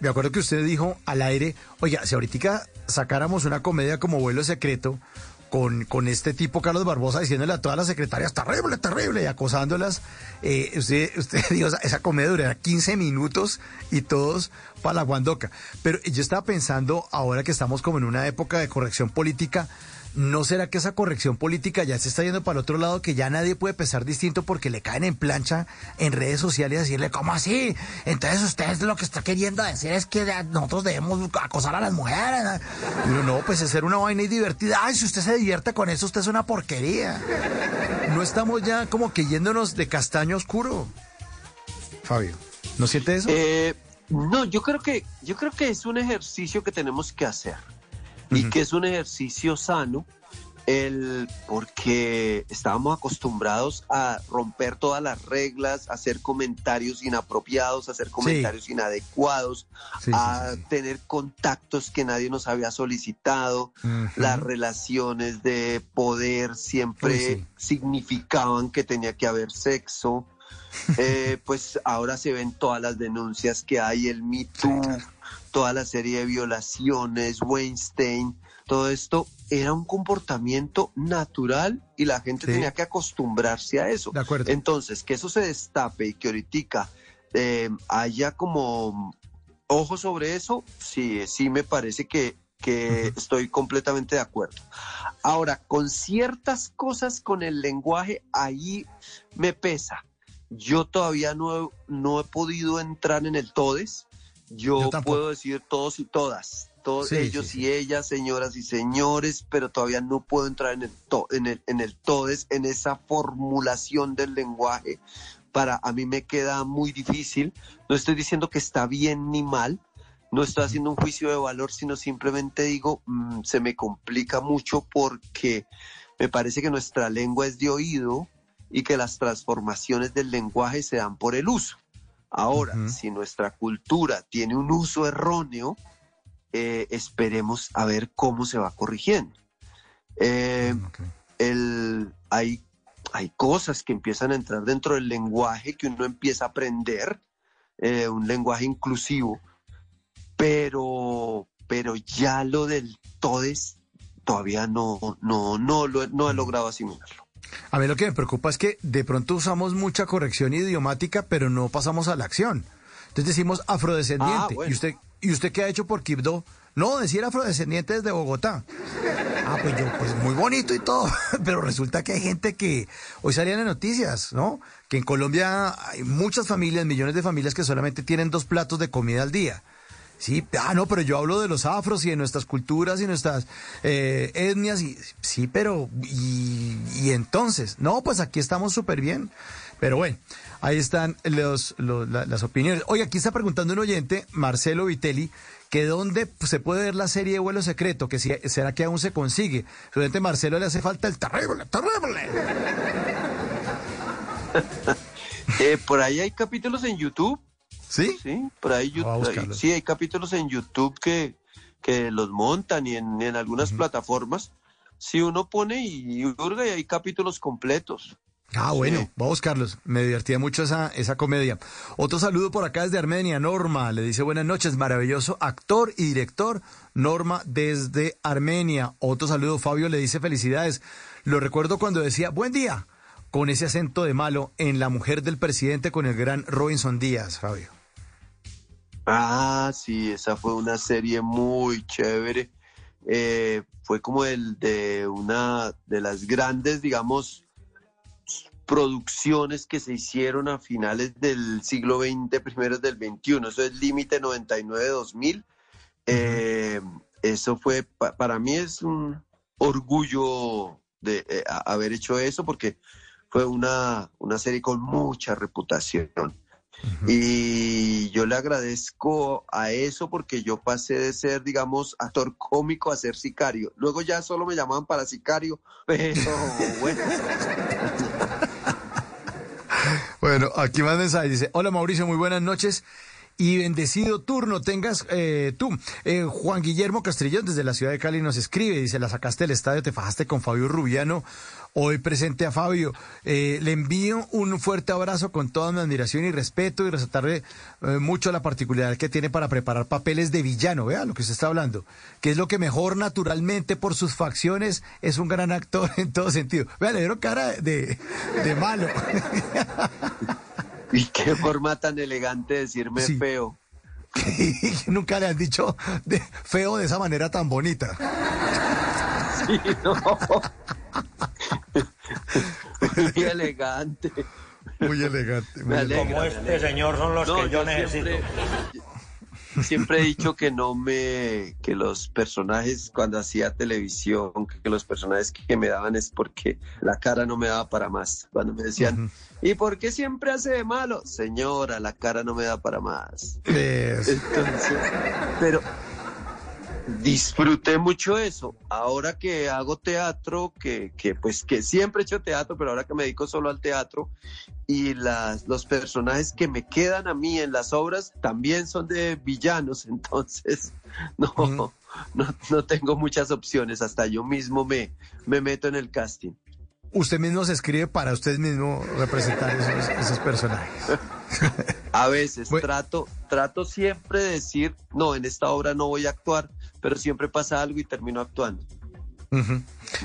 me acuerdo que usted dijo al aire, oiga, si ahorita sacáramos una comedia como Vuelo Secreto con, con este tipo Carlos Barbosa diciéndole a todas las secretarias, terrible, terrible, y acosándolas, eh, usted, usted dijo, esa, comedia durará 15 minutos y todos para la guandoca. Pero yo estaba pensando, ahora que estamos como en una época de corrección política, ¿No será que esa corrección política ya se está yendo para el otro lado, que ya nadie puede pensar distinto porque le caen en plancha en redes sociales y decirle, ¿cómo así? Entonces usted lo que está queriendo decir es que nosotros debemos acosar a las mujeres. Uno, no, pues hacer una vaina y divertida. Ay, si usted se divierte con eso, usted es una porquería. No estamos ya como que yéndonos de castaño oscuro. Fabio, ¿no siente eso? Eh, no, yo creo que yo creo que es un ejercicio que tenemos que hacer y que es un ejercicio sano el porque estábamos acostumbrados a romper todas las reglas, a hacer comentarios inapropiados, a hacer comentarios inadecuados, Sí, a sí, tener contactos que nadie nos había solicitado. Las relaciones de poder siempre significaban que tenía que haber sexo. Eh, pues ahora se ven todas las denuncias que hay, el Me Too, toda la serie de violaciones, Weinstein, todo esto era un comportamiento natural y la gente Sí. tenía que acostumbrarse a eso. De acuerdo. Entonces, que eso se destape y que ahorita eh, haya como ojo sobre eso, sí, sí me parece que, que estoy completamente de acuerdo. Ahora, con ciertas cosas con el lenguaje, ahí me pesa. Yo todavía no, he- no he podido entrar en el todes. Yo, puedo decir todos y todas, todos Sí, ellos sí, y ellas, señoras y señores, pero todavía no puedo entrar en el, to- en el, en el todes, en esa formulación del lenguaje. Para a mí me queda muy difícil. No estoy diciendo que está bien ni mal, no estoy haciendo un juicio de valor, sino simplemente digo, mm, se me complica mucho porque me parece que nuestra lengua es de oído y que las transformaciones del lenguaje se dan por el uso. Ahora, si nuestra cultura tiene un uso erróneo, eh, esperemos a ver cómo se va corrigiendo. Eh, Ok. el, hay, hay cosas que empiezan a entrar dentro del lenguaje que uno empieza a aprender, eh, un lenguaje inclusivo, pero, pero ya lo del todes todavía no, no, no, no he logrado asimilarlo. A mí lo que me preocupa es que de pronto usamos mucha corrección idiomática, pero no pasamos a la acción. Entonces decimos afrodescendiente. Ah, bueno. ¿Y usted y usted qué ha hecho por Quibdó? No, decir afrodescendiente desde Bogotá. Ah, pues yo, pues muy bonito y todo, pero resulta que hay gente que hoy salían en noticias, ¿no? Que en Colombia hay muchas familias, millones de familias que solamente tienen dos platos de comida al día. Sí, ah, no, pero yo hablo de los afros y de nuestras culturas y nuestras eh, etnias. Y, sí, pero, y, y entonces, no, pues aquí estamos súper bien. Pero bueno, ahí están los, los- la- las opiniones. Oye, aquí está preguntando un oyente, Marcelo Vitelli, que dónde se puede ver la serie de vuelo secreto, que si, será que aún se consigue. Su oyente Marcelo le hace falta el terrible, terrible. Eh, por ahí hay capítulos en YouTube. ¿Sí? Sí, por ahí Voy a YouTube. buscarlos. Sí, hay capítulos en YouTube que, que los montan y en, en algunas plataformas. Si uno pone y hurga y hay capítulos completos. Ah, bueno, Sí. voy a buscarlos. Me divertía mucho esa, esa comedia. Otro saludo por acá desde Armenia, Norma. Le dice buenas noches, maravilloso actor y director, Norma desde Armenia. Otro saludo, Fabio le dice felicidades. Lo recuerdo cuando decía buen día, con ese acento de malo en La mujer del presidente con el gran Robinson Díaz, Fabio. Ah, sí, esa fue una serie muy chévere. Eh, fue como el de una de las grandes, digamos, producciones que se hicieron a finales del siglo XX, primeros del XXI. Eso es Límite 99-2000. Eh, eso fue, pa- para mí es un orgullo de eh, haber hecho eso porque fue una, una serie con mucha reputación. Y yo le agradezco a eso porque yo pasé de ser, digamos, actor cómico a ser sicario. Luego ya solo me llamaban para sicario, pero bueno. Bueno, aquí más mensaje. Dice, hola Mauricio, muy buenas noches. Y bendecido turno tengas eh, tú. Eh, Juan Guillermo Castrillón desde la ciudad de Cali nos escribe, dice, la sacaste del estadio, te fajaste con Fabio Rubiano, hoy presente a Fabio. Eh, le envío un fuerte abrazo con toda mi admiración y respeto y resaltarle eh, mucho la particularidad que tiene para preparar papeles de villano, vea lo que usted está hablando, que es lo que mejor naturalmente por sus facciones es un gran actor en todo sentido. Vea, le dieron cara de, de malo. Y qué forma tan elegante de decirme Sí. feo. que nunca le han dicho de, feo de esa manera tan bonita. Sí, no. Muy elegante. Muy elegante. muy me alegra. señor son los No, yo siempre, siempre he dicho que no me, que los personajes cuando hacía televisión, que los personajes que me daban es porque la cara no me daba para más. Cuando me decían, ¿y por qué siempre hace de malo? Señora, la cara no me da para más. Entonces, pero disfruté mucho eso. Ahora que hago teatro, que, que pues que siempre he hecho teatro, pero ahora que me dedico solo al teatro, y las, los personajes que me quedan a mí en las obras también son de villanos, entonces no, no, no tengo muchas opciones, hasta yo mismo me, me meto en el casting. Usted mismo se escribe para usted mismo representar esos, esos personajes. A veces Bueno. trato, trato siempre de decir, no, en esta obra no voy a actuar, pero siempre pasa algo y termino actuando.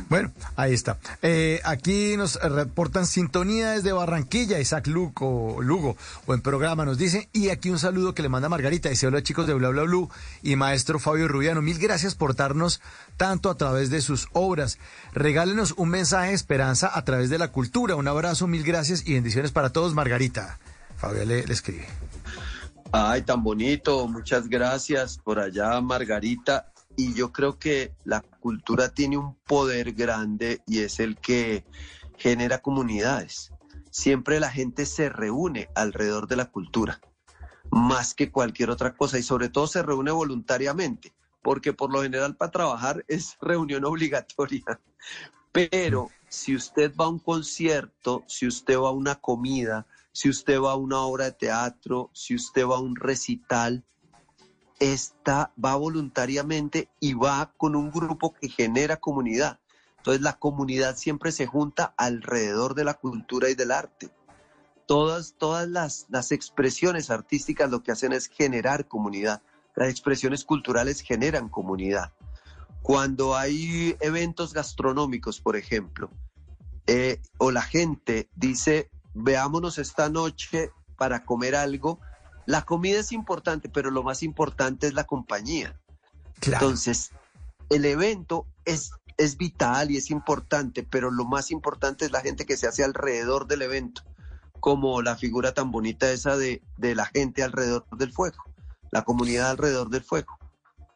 Bueno, ahí está. Eh, aquí nos reportan sintonía desde Barranquilla, Isaac Luco, Lugo, buen programa nos dice. Y aquí un saludo que le manda Margarita, dice hola chicos de Bla Bla Blue y maestro Fabio Rubiano, mil gracias por darnos tanto a través de sus obras. Regálenos un mensaje de esperanza a través de la cultura. Un abrazo, mil gracias y bendiciones para todos, Margarita. Fabio le escribe. Ay, tan bonito. Muchas gracias por allá, Margarita. Y yo creo que la cultura tiene un poder grande y es el que genera comunidades. Siempre la gente se reúne alrededor de la cultura, más que cualquier otra cosa, y sobre todo se reúne voluntariamente, porque por lo general para trabajar es reunión obligatoria. Pero si usted va a un concierto, si usted va a una comida, si usted va a una obra de teatro, si usted va a un recital, está, va voluntariamente y va con un grupo que genera comunidad. Entonces la comunidad siempre se junta alrededor de la cultura y del arte. Todas, todas las, las expresiones artísticas lo que hacen es generar comunidad. Las expresiones culturales generan comunidad. Cuando hay eventos gastronómicos, por ejemplo, eh, o la gente dice, veámonos esta noche para comer algo, la comida es importante, pero lo más importante es la compañía. Entonces, el evento es, es vital y es importante, pero lo más importante es la gente que se hace alrededor del evento, como la figura tan bonita esa de, de la gente alrededor del fuego, la comunidad alrededor del fuego.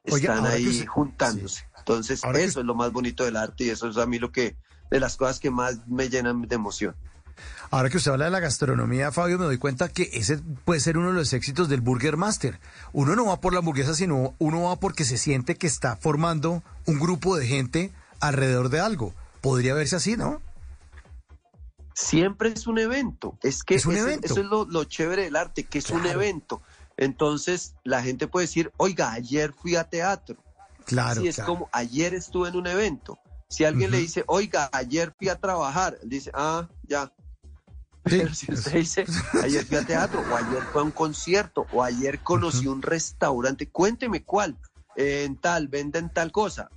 Oiga, Están ahí juntándose. Entonces, Ahora que- eso es lo más bonito del arte y eso es a mí lo que, de las cosas que más me llenan de emoción. Ahora que usted habla de la gastronomía, Fabio, me doy cuenta que ese puede ser uno de los éxitos del Burger Master. Uno no va por la hamburguesa, sino uno va porque se siente que está formando un grupo de gente alrededor de algo. Podría verse así, ¿no? Siempre es un evento. Es que Es un ese- evento. eso es lo, lo chévere del arte, que es un evento. Entonces, la gente puede decir, oiga, ayer fui a teatro. Claro, Sí, es claro. como, ayer estuve en un evento. Si alguien le dice, oiga, ayer fui a trabajar, él dice, ah, ya. Sí, Pero si usted dice, ayer fui a teatro, o ayer fue a un concierto, o ayer conocí un restaurante, cuénteme cuál, en tal, venden tal cosa.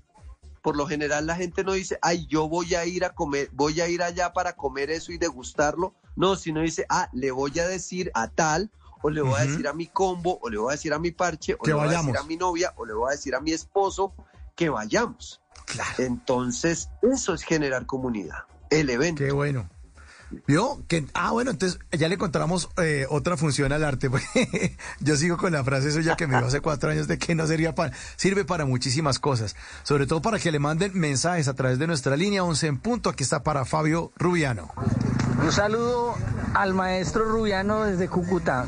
Por lo general la gente no dice, ay, yo voy a ir a comer, voy a ir allá para comer eso y degustarlo. No, sino dice, ah, le voy a decir a tal, o le voy a decir a mi combo, o le voy a decir a mi parche, o Que le voy a decir a mi novia, o le voy a decir a mi esposo que vayamos. Claro. Entonces, eso es generar comunidad, el evento. Qué bueno. ¿Vio? Que, ah, bueno, entonces ya le encontramos eh, otra función al arte. Yo sigo con la frase suya que me dio hace cuatro años de que no sería para... Sirve para muchísimas cosas. Sobre todo para que le manden mensajes a través de nuestra línea 11 en punto. Aquí está para Fabio Rubiano. Un saludo al maestro Rubiano desde Cúcuta.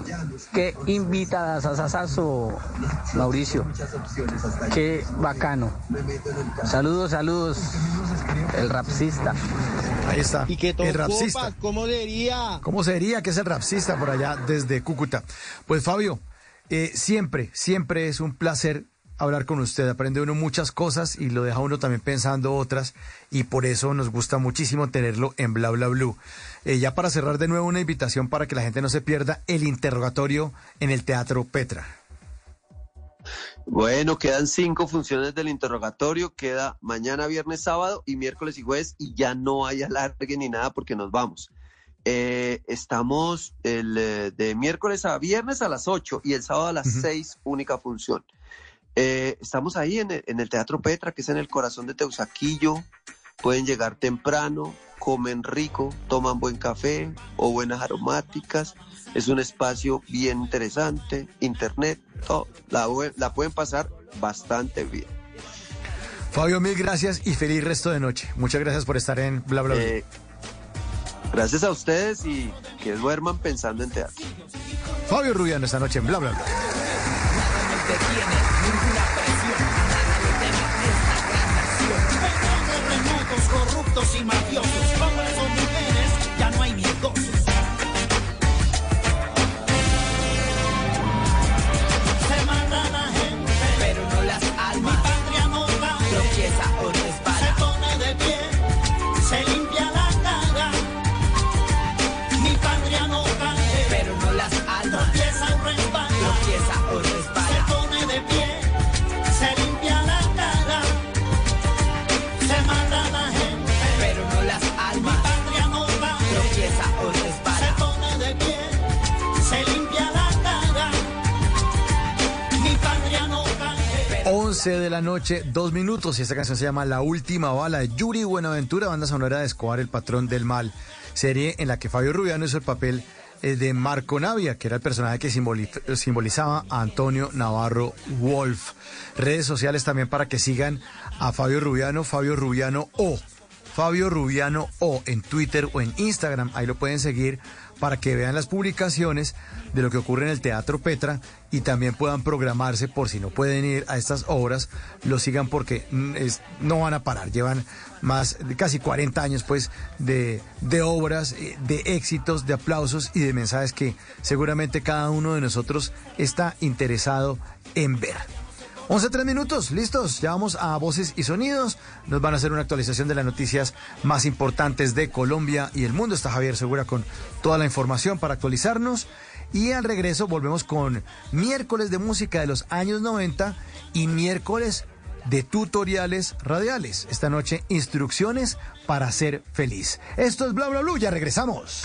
Qué invitada, sasasazo, Mauricio. Qué bacano. Saludos, saludos. El rapsista. Ahí está. Y que el rapsista. ¿cómo sería? ¿Cómo sería que es el rapsista por allá desde Cúcuta? Pues Fabio, eh, siempre, siempre es un placer hablar con usted. Aprende uno muchas cosas y lo deja uno también pensando otras y por eso nos gusta muchísimo tenerlo en Bla Bla Blue. Eh, ya para cerrar de nuevo una invitación para que la gente no se pierda el interrogatorio en el Teatro Petra. Bueno, quedan cinco funciones del interrogatorio, queda mañana, viernes, sábado y miércoles y jueves y ya no hay alargue ni nada porque nos vamos. Eh, estamos el, eh, de miércoles a viernes a las 8 y el sábado a las 6, única función. Eh, estamos ahí en el, en el Teatro Petra, que es en el corazón de Teusaquillo. Pueden llegar temprano, comen rico, toman buen café o buenas aromáticas. Es un espacio bien interesante, internet, todo. La, pueden pasar bastante bien. Fabio, mil gracias y feliz resto de noche. Muchas gracias por estar en Bla Bla Blue. Eh, gracias a ustedes y que duerman pensando en teatro. Fabio Rubiano esta noche en Bla Bla. Terremotos corruptos y mafiosos, 11 de la noche, dos minutos, y esta canción se llama La Última Bala de Yuri Buenaventura, banda sonora de Escobar, el patrón del mal, serie en la que Fabio Rubiano hizo el papel eh, de Marco Navia, que era el personaje que simboli- simbolizaba a Antonio Navarro Wolf. Redes sociales también para que sigan a Fabio Rubiano, Fabio Rubiano O. Fabio Rubiano O en Twitter o en Instagram, ahí lo pueden seguir para que vean las publicaciones de lo que ocurre en el Teatro Petra y también puedan programarse por si no pueden ir a estas obras, lo sigan porque mm, no van a parar, llevan más de casi 40 años pues de, de obras, eh, de éxitos, de aplausos y de mensajes que seguramente cada uno de nosotros está interesado en ver. 11 3 minutos, listos. Ya vamos a voces y sonidos. Nos van a hacer una actualización de las noticias más importantes de Colombia y el mundo. Está Javier Segura con toda la información para actualizarnos. Y al regreso volvemos con miércoles de música de los años 90 y miércoles de tutoriales radiales. Esta noche, instrucciones para ser feliz. Esto es Bla Bla Blue. Ya regresamos.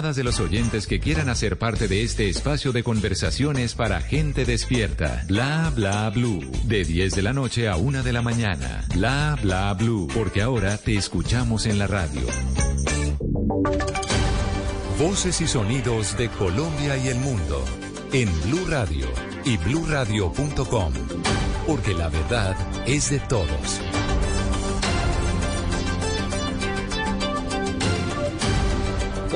de los oyentes que quieran hacer parte de este espacio de conversaciones para gente despierta. Bla bla blue. De 10 de la noche a 1 de la mañana. Bla bla blue. Porque ahora te escuchamos en la radio. Voces y sonidos de Colombia y el mundo. En Blue Radio y bluradio.com. Porque la verdad es de todos.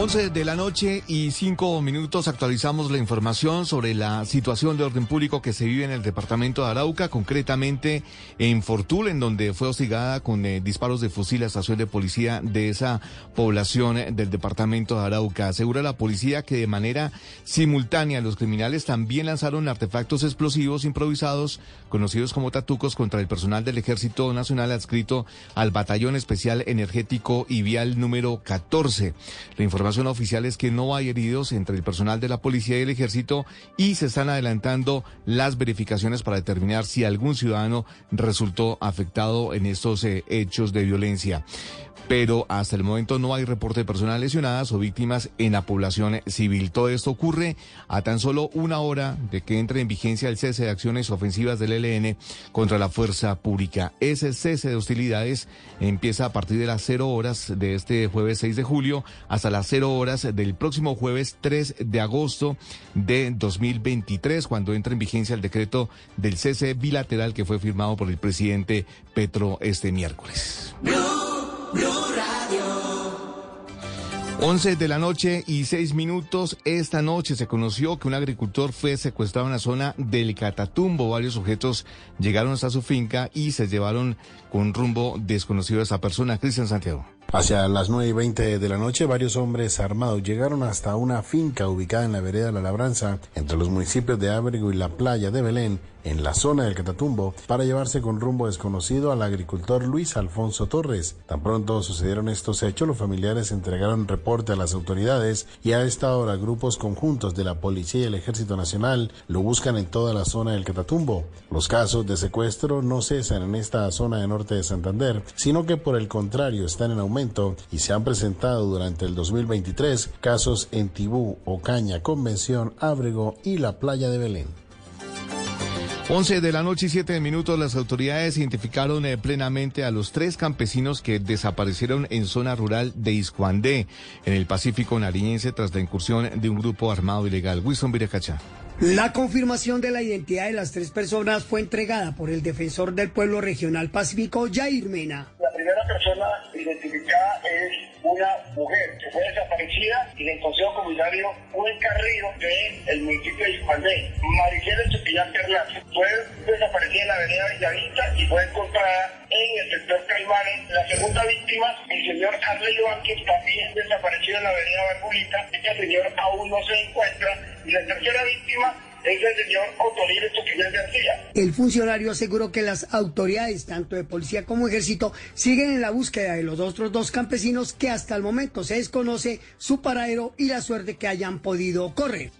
11 de la noche y 5 minutos actualizamos la información sobre la situación de orden público que se vive en el departamento de Arauca, concretamente en Fortul, en donde fue hostigada con eh, disparos de fusil la estación de policía de esa población eh, del departamento de Arauca. Asegura la policía que de manera simultánea los criminales también lanzaron artefactos explosivos improvisados, conocidos como tatucos, contra el personal del Ejército Nacional adscrito al Batallón Especial Energético y Vial número 14. La información oficial es que no hay heridos entre el personal de la policía y el ejército y se están adelantando las verificaciones para determinar si algún ciudadano resultó afectado en estos eh, hechos de violencia. Pero hasta el momento no hay reporte de personas lesionadas o víctimas en la población civil. Todo esto ocurre a tan solo una hora de que entre en vigencia el cese de acciones ofensivas del ELN contra la fuerza pública. Ese cese de hostilidades empieza a partir de las cero horas de este jueves 6 de julio hasta las cero horas del próximo jueves 3 de agosto de 2023, cuando entra en vigencia el decreto del cese bilateral que fue firmado por el presidente Petro este miércoles. 11 de la noche y 6 minutos. Esta noche se conoció que un agricultor fue secuestrado en la zona del Catatumbo. Varios sujetos llegaron hasta su finca y se llevaron con rumbo desconocido a esa persona. Cristian Santiago. Hacia las 9 y 20 de la noche, varios hombres armados llegaron hasta una finca ubicada en la vereda La Labranza, entre los municipios de Ábrego y la playa de Belén, en la zona del Catatumbo, para llevarse con rumbo desconocido al agricultor Luis Alfonso Torres. Tan pronto sucedieron estos hechos, los familiares entregaron reporte a las autoridades y a esta hora grupos conjuntos de la Policía y el Ejército Nacional lo buscan en toda la zona del Catatumbo. Los casos de secuestro no cesan en esta zona de norte de Santander, sino que por el contrario están en aumento y se han presentado durante el 2023 casos en Tibú, Ocaña, Convención, Ábrego y la playa de Belén. 11 de la noche y 7 minutos, las autoridades identificaron eh, plenamente a los tres campesinos que desaparecieron en zona rural de Iscuandé, en el Pacífico nariñense, tras la incursión de un grupo armado ilegal. Wilson Viracacha. La confirmación de la identidad de las tres personas fue entregada por el defensor del pueblo regional pacífico, Jair Mena. La primera persona identificada es una mujer que fue desaparecida y el Consejo Comunitario Juan Carrillo del municipio de Ispandé. Maricela Chupillán Fernández fue desaparecida en la avenida Villavista y fue encontrada en el sector Caimanes. La segunda víctima, el señor Arley Vázquez, también desaparecido en la avenida Barbulita. Este señor aún no se encuentra. Y la tercera víctima es el señor García. El funcionario aseguró que las autoridades, tanto de policía como ejército, siguen en la búsqueda de los otros dos campesinos que hasta el momento se desconoce su paradero y la suerte que hayan podido correr.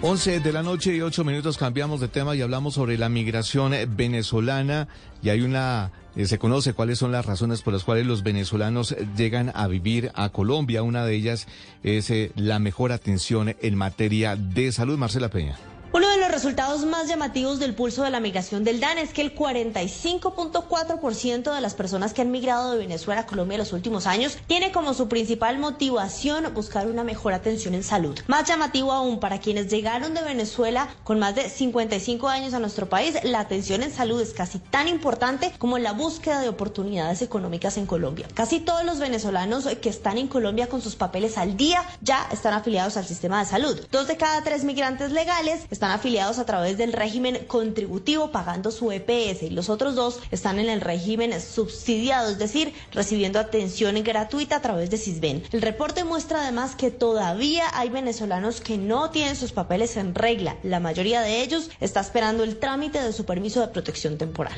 11 de la noche y 8 minutos cambiamos de tema y hablamos sobre la migración venezolana y hay una eh, se conoce cuáles son las razones por las cuales los venezolanos llegan a vivir a Colombia. Una de ellas es eh, la mejor atención en materia de salud. Marcela Peña. Uno de los resultados más llamativos del pulso de la migración del DAN es que el 45.4% de las personas que han migrado de Venezuela a Colombia en los últimos años tiene como su principal motivación buscar una mejor atención en salud. Más llamativo aún, para quienes llegaron de Venezuela con más de 55 años a nuestro país, la atención en salud es casi tan importante como la búsqueda de oportunidades económicas en Colombia. Casi todos los venezolanos que están en Colombia con sus papeles al día ya están afiliados al sistema de salud. Dos de cada tres migrantes legales están afiliados a través del régimen contributivo pagando su EPS y los otros dos están en el régimen subsidiado, es decir, recibiendo atención gratuita a través de CISBEN. El reporte muestra además que todavía hay venezolanos que no tienen sus papeles en regla. La mayoría de ellos está esperando el trámite de su permiso de protección temporal.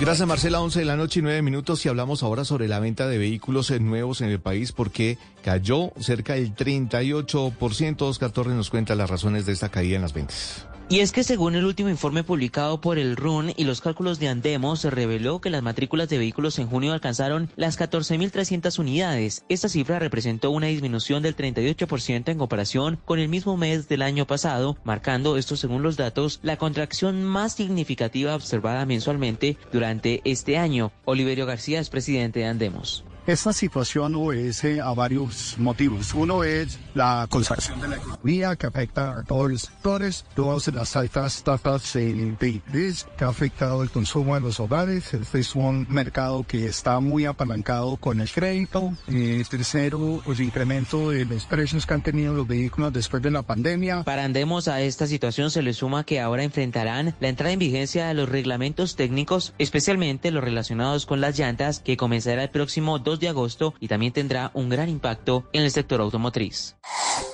Gracias Marcela, 11 de la noche y 9 minutos y hablamos ahora sobre la venta de vehículos nuevos en el país porque cayó cerca del 38%. Oscar Torres nos cuenta las razones de esta caída en las ventas. Y es que según el último informe publicado por el RUN y los cálculos de Andemos, se reveló que las matrículas de vehículos en junio alcanzaron las 14.300 unidades. Esta cifra representó una disminución del 38% en comparación con el mismo mes del año pasado, marcando, esto según los datos, la contracción más significativa observada mensualmente durante este año. Oliverio García es presidente de Andemos. Esta situación obedece a varios motivos. Uno es la consagración de la economía que afecta a todos los sectores. Dos, las altas tasas de interés que ha afectado el consumo de los hogares. Este es un mercado que está muy apalancado con el crédito. Eh, tercero, el incremento de los precios que han tenido los vehículos después de la pandemia. Para Andemos a esta situación se le suma que ahora enfrentarán la entrada en vigencia de los reglamentos técnicos, especialmente los relacionados con las llantas, que comenzará el próximo 2 de agosto y también tendrá un gran impacto en el sector automotriz.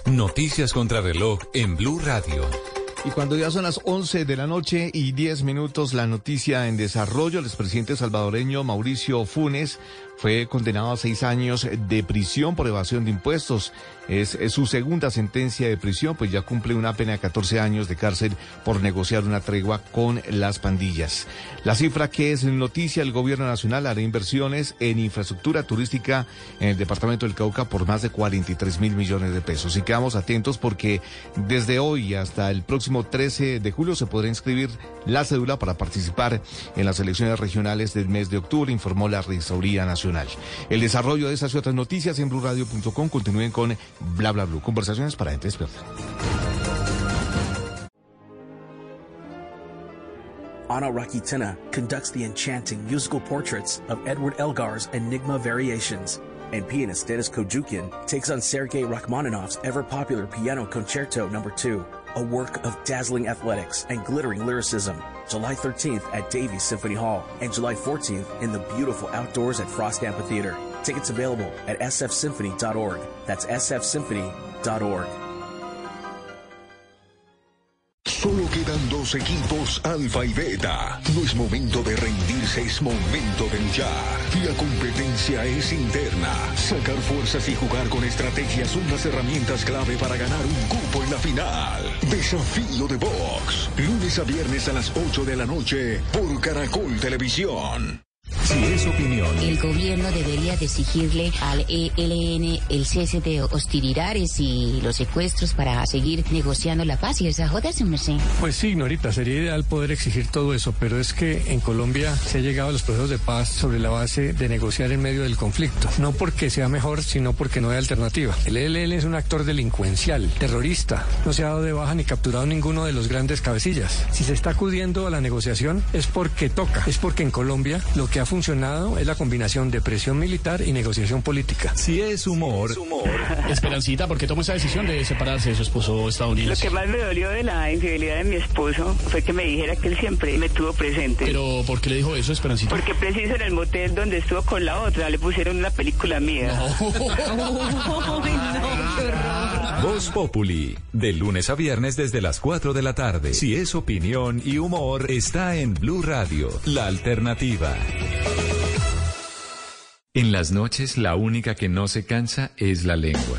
Noticias contra reloj en Blue Radio. Y cuando ya son las 11 de la noche y 10 minutos, la noticia en desarrollo, el expresidente salvadoreño Mauricio Funes fue condenado a seis años de prisión por evasión de impuestos. Es, su segunda sentencia de prisión, pues ya cumple una pena de 14 años de cárcel por negociar una tregua con las pandillas. La cifra que es noticia, el gobierno nacional hará inversiones en infraestructura turística en el departamento del Cauca por más de 43 mil millones de pesos. Y quedamos atentos porque desde hoy hasta el próximo 13 de julio se podrá inscribir la cédula para participar en las elecciones regionales del mes de octubre, informó la Registraduría Nacional. El desarrollo de esas y otras noticias en blurradio.com continúen con Bla Bla Blue. Conversaciones para gente despierta. Anna Rakitena conducts the enchanting musical portraits of Edward Elgar's Enigma Variations, and pianist Denis Kojukian takes on Sergei Rachmaninoff's ever-popular Piano Concerto No. 2, a work of dazzling athletics and glittering lyricism. July 13th at Davies Symphony Hall and July 14th in the beautiful outdoors at Frost Amphitheater. Tickets available at sfsymphony.org. That's sfsymphony.org. dos equipos, Alfa y Beta. No es momento de rendirse, es momento de luchar. La competencia es interna. Sacar fuerzas y jugar con estrategias son las herramientas clave para ganar un cupo en la final. Desafío de Box. Lunes a viernes a las 8 de la noche por Caracol Televisión. Si es opinión, El gobierno debería de exigirle al ELN el cese de hostilidades y los secuestros para seguir negociando la paz y esa joda, su merced. Pues sí, Norita, sería ideal poder exigir todo eso, pero es que en Colombia se ha llegado a los procesos de paz sobre la base de negociar en medio del conflicto. No porque sea mejor, sino porque no hay alternativa. El ELN es un actor delincuencial, terrorista. No se ha dado de baja ni capturado ninguno de los grandes cabecillas. Si se está acudiendo a la negociación es porque toca, es porque en Colombia lo que ha funcionado es la combinación de presión militar y negociación política. si es humor, Esperancita, ¿por qué tomó esa decisión de separarse de su esposo Lo estadounidense? que más me dolió de la infidelidad de mi esposo fue que me dijera que él siempre me tuvo presente. Pero, ¿por qué le dijo eso, Esperancita? Porque preciso en el motel donde estuvo con la otra le pusieron una película mía. Voz Populi, de lunes a viernes desde las 4 de la tarde. Si es opinión y humor, está en Blue Radio, la alternativa. En las noches la única que no se cansa es la lengua.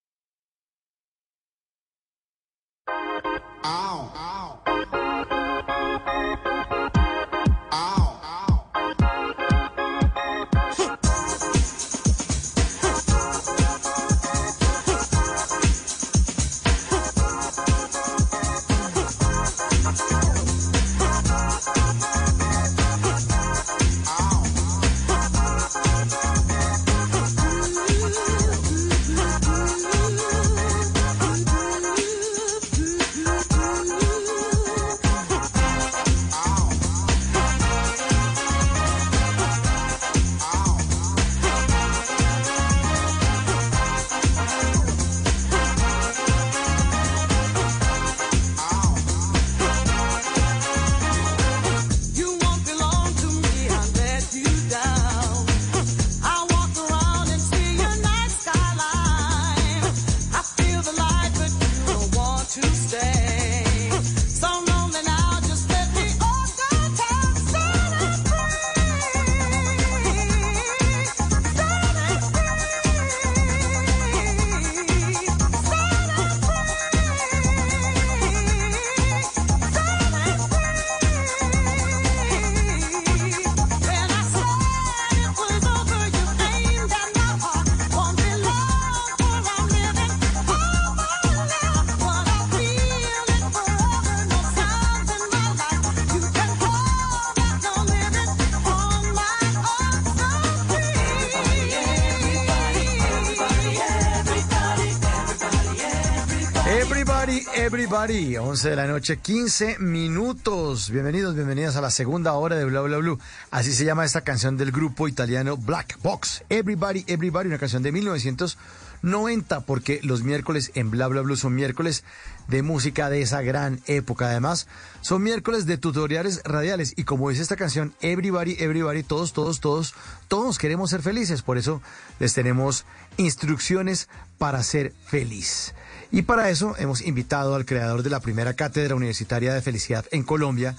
Everybody, 11 de la noche, 15 minutos. Bienvenidos, bienvenidas a la segunda hora de Bla Bla Blue. Así se llama esta canción del grupo italiano Black Box. Everybody, everybody, una canción de 1990, porque los miércoles en Bla Bla Blue son miércoles de música de esa gran época. Además, son miércoles de tutoriales radiales. Y como dice esta canción, Everybody, everybody, todos, todos, todos, todos queremos ser felices. Por eso les tenemos instrucciones para ser feliz. Y para eso hemos invitado al creador de la primera cátedra universitaria de felicidad en Colombia.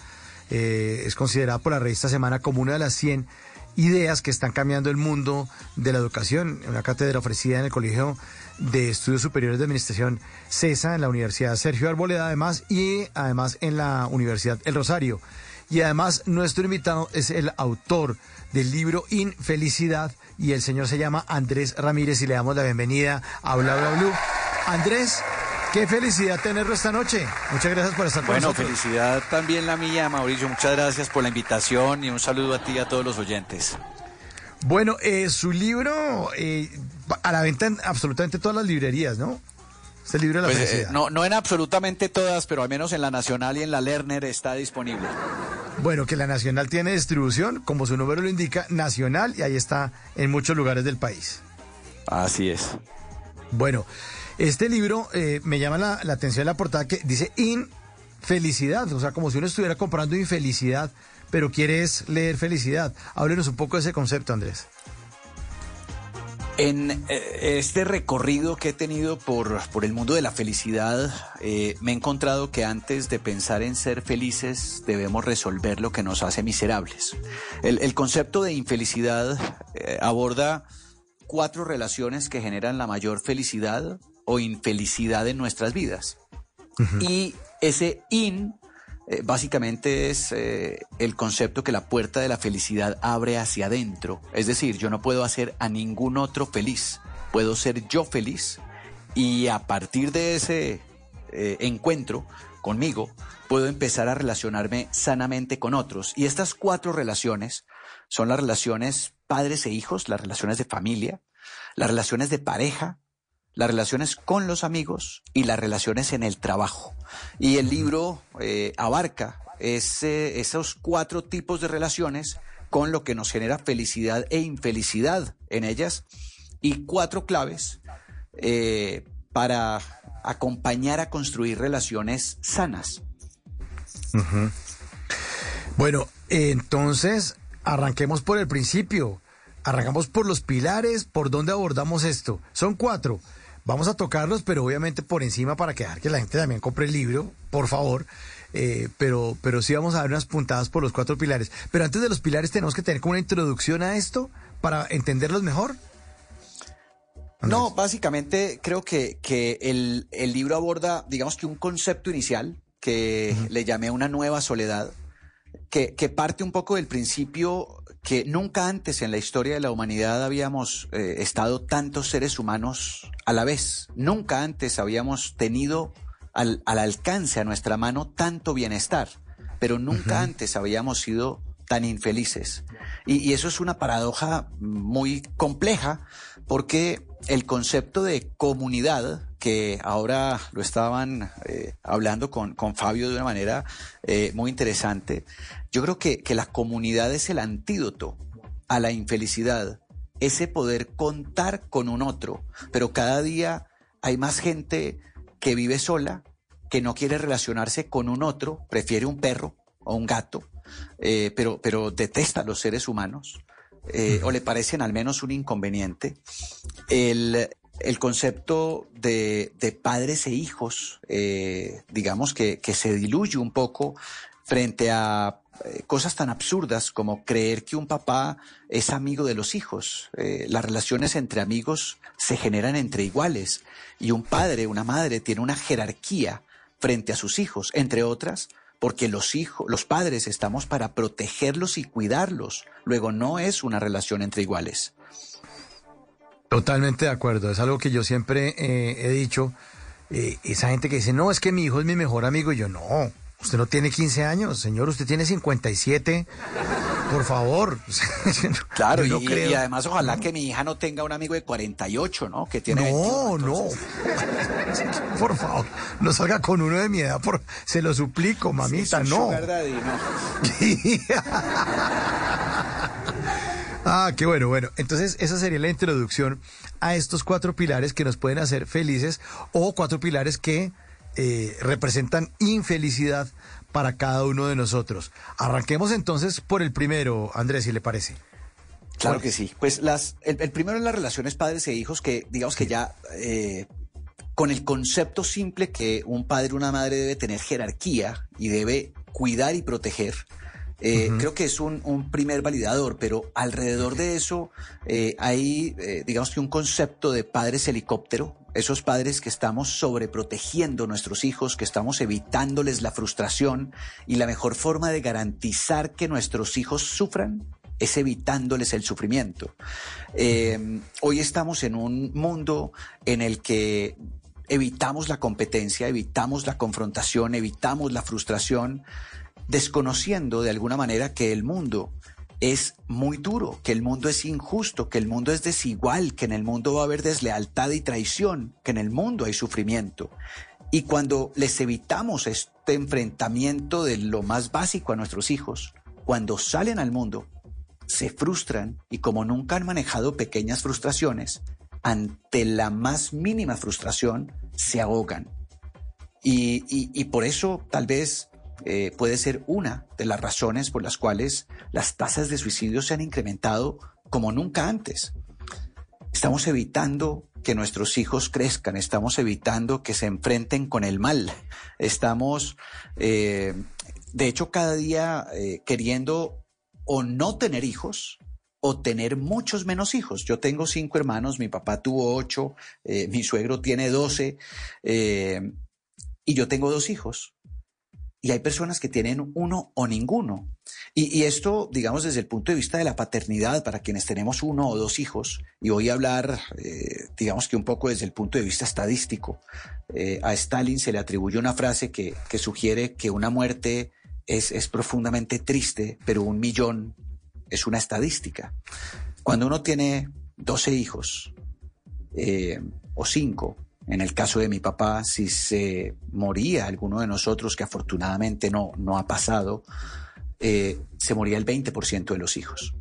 Eh, es considerada por la revista Semana como una de las 100 ideas que están cambiando el mundo de la educación. Una cátedra ofrecida en el Colegio de Estudios Superiores de Administración CESA en la Universidad Sergio Arboleda, además, y además en la Universidad El Rosario. Y además nuestro invitado es el autor del libro Infelicidad y el señor se llama Andrés Ramírez y le damos la bienvenida a Bla Bla Blue. Andrés, qué felicidad tenerlo esta noche. Muchas gracias por estar con Bueno, nosotros. felicidad también la mía, Mauricio. Muchas gracias por la invitación y un saludo a ti y a todos los oyentes. Bueno, eh, su libro eh, a la venta en absolutamente todas las librerías, ¿no? Este libro de la Pues, eh, felicidad. no, no en absolutamente todas, pero al menos en la Nacional y en la Lerner está disponible. Bueno, que la Nacional tiene distribución, como su número lo indica, nacional, y ahí está en muchos lugares del país. Así es. Bueno, este libro eh, me llama la, la atención la portada que dice infelicidad, o sea, como si uno estuviera comprando infelicidad, pero quieres leer felicidad. Háblenos un poco de ese concepto, Andrés. En eh, este recorrido que he tenido por, por el mundo de la felicidad, eh, me he encontrado que antes de pensar en ser felices debemos resolver lo que nos hace miserables. El, concepto de infelicidad aborda cuatro relaciones que generan la mayor felicidad o infelicidad en nuestras vidas. Y ese in eh, básicamente es eh, el concepto que la puerta de la felicidad abre hacia adentro. Es decir, yo no puedo hacer a ningún otro feliz, puedo ser yo feliz y a partir de ese eh, encuentro conmigo puedo empezar a relacionarme sanamente con otros. Y estas cuatro relaciones son las relaciones padres e hijos, las relaciones de familia, las relaciones de pareja, las relaciones con los amigos y las relaciones en el trabajo. Y el libro eh, abarca ese, esos cuatro tipos de relaciones con lo que nos genera felicidad e infelicidad en ellas y cuatro claves eh, para acompañar a construir relaciones sanas. Bueno, entonces arranquemos por el principio. Arrancamos por los pilares, por dónde abordamos esto. Son cuatro. Vamos a tocarlos, pero obviamente por encima para quedar que la gente también compre el libro, por favor. Eh, pero, pero sí vamos a dar unas puntadas por los cuatro pilares. Pero antes de los pilares tenemos que tener como una introducción a esto para entenderlos mejor. No, básicamente creo que, que el, el libro aborda, digamos que un concepto inicial que le llamé una nueva soledad, que, que parte un poco del principio que nunca antes en la historia de la humanidad habíamos eh, estado tantos seres humanos a la vez. Nunca antes habíamos tenido al, al alcance a nuestra mano tanto bienestar, pero nunca antes habíamos sido tan infelices. Y, y eso es una paradoja muy compleja porque el concepto de comunidad, que ahora lo estaban eh, hablando con, con, Fabio de una manera eh, muy interesante, yo creo que, que la comunidad es el antídoto a la infelicidad, ese poder contar con un otro, pero cada día hay más gente que vive sola, que no quiere relacionarse con un otro, prefiere un perro o un gato, eh, pero, pero detesta a los seres humanos eh, o le parecen al menos un inconveniente. El, el concepto de, de, padres e hijos, eh, digamos que, se diluye un poco frente a eh, cosas tan absurdas como creer que un papá es amigo de los hijos. Eh, las relaciones entre amigos se generan entre iguales y un padre, una madre tiene una jerarquía frente a sus hijos, entre otras, porque los hijos, los padres estamos para protegerlos y cuidarlos. Luego no es una relación entre iguales. Totalmente de acuerdo, es algo que yo siempre eh, he dicho. Eh, esa gente que dice, no, es que mi hijo es mi mejor amigo, y yo no, usted no tiene 15 años, señor, usted tiene 57. Por favor. claro, no y, creo. y, además ojalá que mi hija no tenga un amigo de 48, ¿no? Que tiene No, 21, no. por favor, no salga con uno de mi edad, por, se lo suplico, mamita, sí, no. Daddy, no. Ah, qué bueno, bueno. Entonces, esa sería la introducción a estos cuatro pilares que nos pueden hacer felices o cuatro pilares que eh, representan infelicidad para cada uno de nosotros. Arranquemos entonces por el primero, Andrés, si le parece. Claro que sí. Pues las, el, el primero es las relaciones padres e hijos que digamos que ya eh, con el concepto simple que un padre o una madre debe tener jerarquía y debe cuidar y proteger. Eh, uh -huh. Creo que es un, un, primer validador, pero alrededor de eso eh, hay, eh, digamos que un concepto de padres helicóptero, esos padres que estamos sobreprotegiendo a nuestros hijos, que estamos evitándoles la frustración y la mejor forma de garantizar que nuestros hijos sufran es evitándoles el sufrimiento. Hoy estamos en un mundo en el que evitamos la competencia, evitamos la confrontación, evitamos la frustración, desconociendo de alguna manera que el mundo es muy duro, que el mundo es injusto, que el mundo es desigual, que en el mundo va a haber deslealtad y traición, que en el mundo hay sufrimiento. Y cuando les evitamos este enfrentamiento de lo más básico a nuestros hijos, cuando salen al mundo, se frustran y como nunca han manejado pequeñas frustraciones, ante la más mínima frustración se ahogan. Y, y- por eso tal vez eh, puede ser una de las razones por las cuales las tasas de suicidio se han incrementado como nunca antes. Estamos evitando que nuestros hijos crezcan, estamos evitando que se enfrenten con el mal, estamos, eh, de hecho, cada día eh, queriendo o no tener hijos o tener muchos menos hijos. Yo tengo cinco hermanos, mi papá tuvo ocho, mi suegro tiene doce y yo tengo dos hijos. Y hay personas que tienen uno o ninguno. Y, esto, digamos, desde el punto de vista de la paternidad, para quienes tenemos uno o dos hijos, y voy a hablar, eh, digamos que un poco desde el punto de vista estadístico. Eh, a Stalin se le atribuye una frase que, sugiere que una muerte es, es profundamente triste, pero un millón es una estadística. Cuando uno tiene 12 hijos eh, o 5, en el caso de mi papá, si se moría alguno de nosotros, que afortunadamente no, no ha pasado, eh, se moría el 20% de los hijos.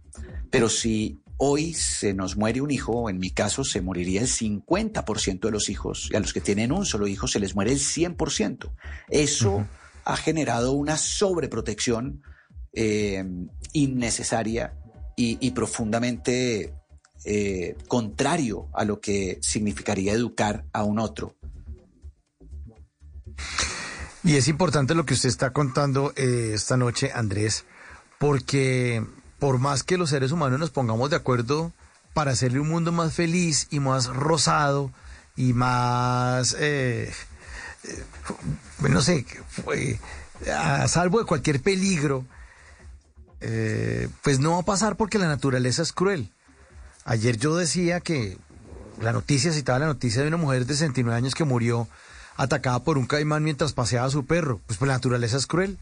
Pero si hoy se nos muere un hijo, en mi caso se moriría el 50% de los hijos, y a los que tienen un solo hijo se les muere el 100%. Eso ha generado una sobreprotección eh, innecesaria y, y profundamente eh, contrario a lo que significaría educar a un otro. Y es importante lo que usted está contando eh, esta noche, Andrés, porque por más que los seres humanos nos pongamos de acuerdo para hacerle un mundo más feliz y más rosado y más, eh, eh, no sé, a salvo de cualquier peligro, eh, pues no va a pasar porque la naturaleza es cruel. Ayer yo decía que la noticia citaba la noticia de una mujer de 69 años que murió atacada por un caimán mientras paseaba a su perro. Pues, pues la naturaleza es cruel.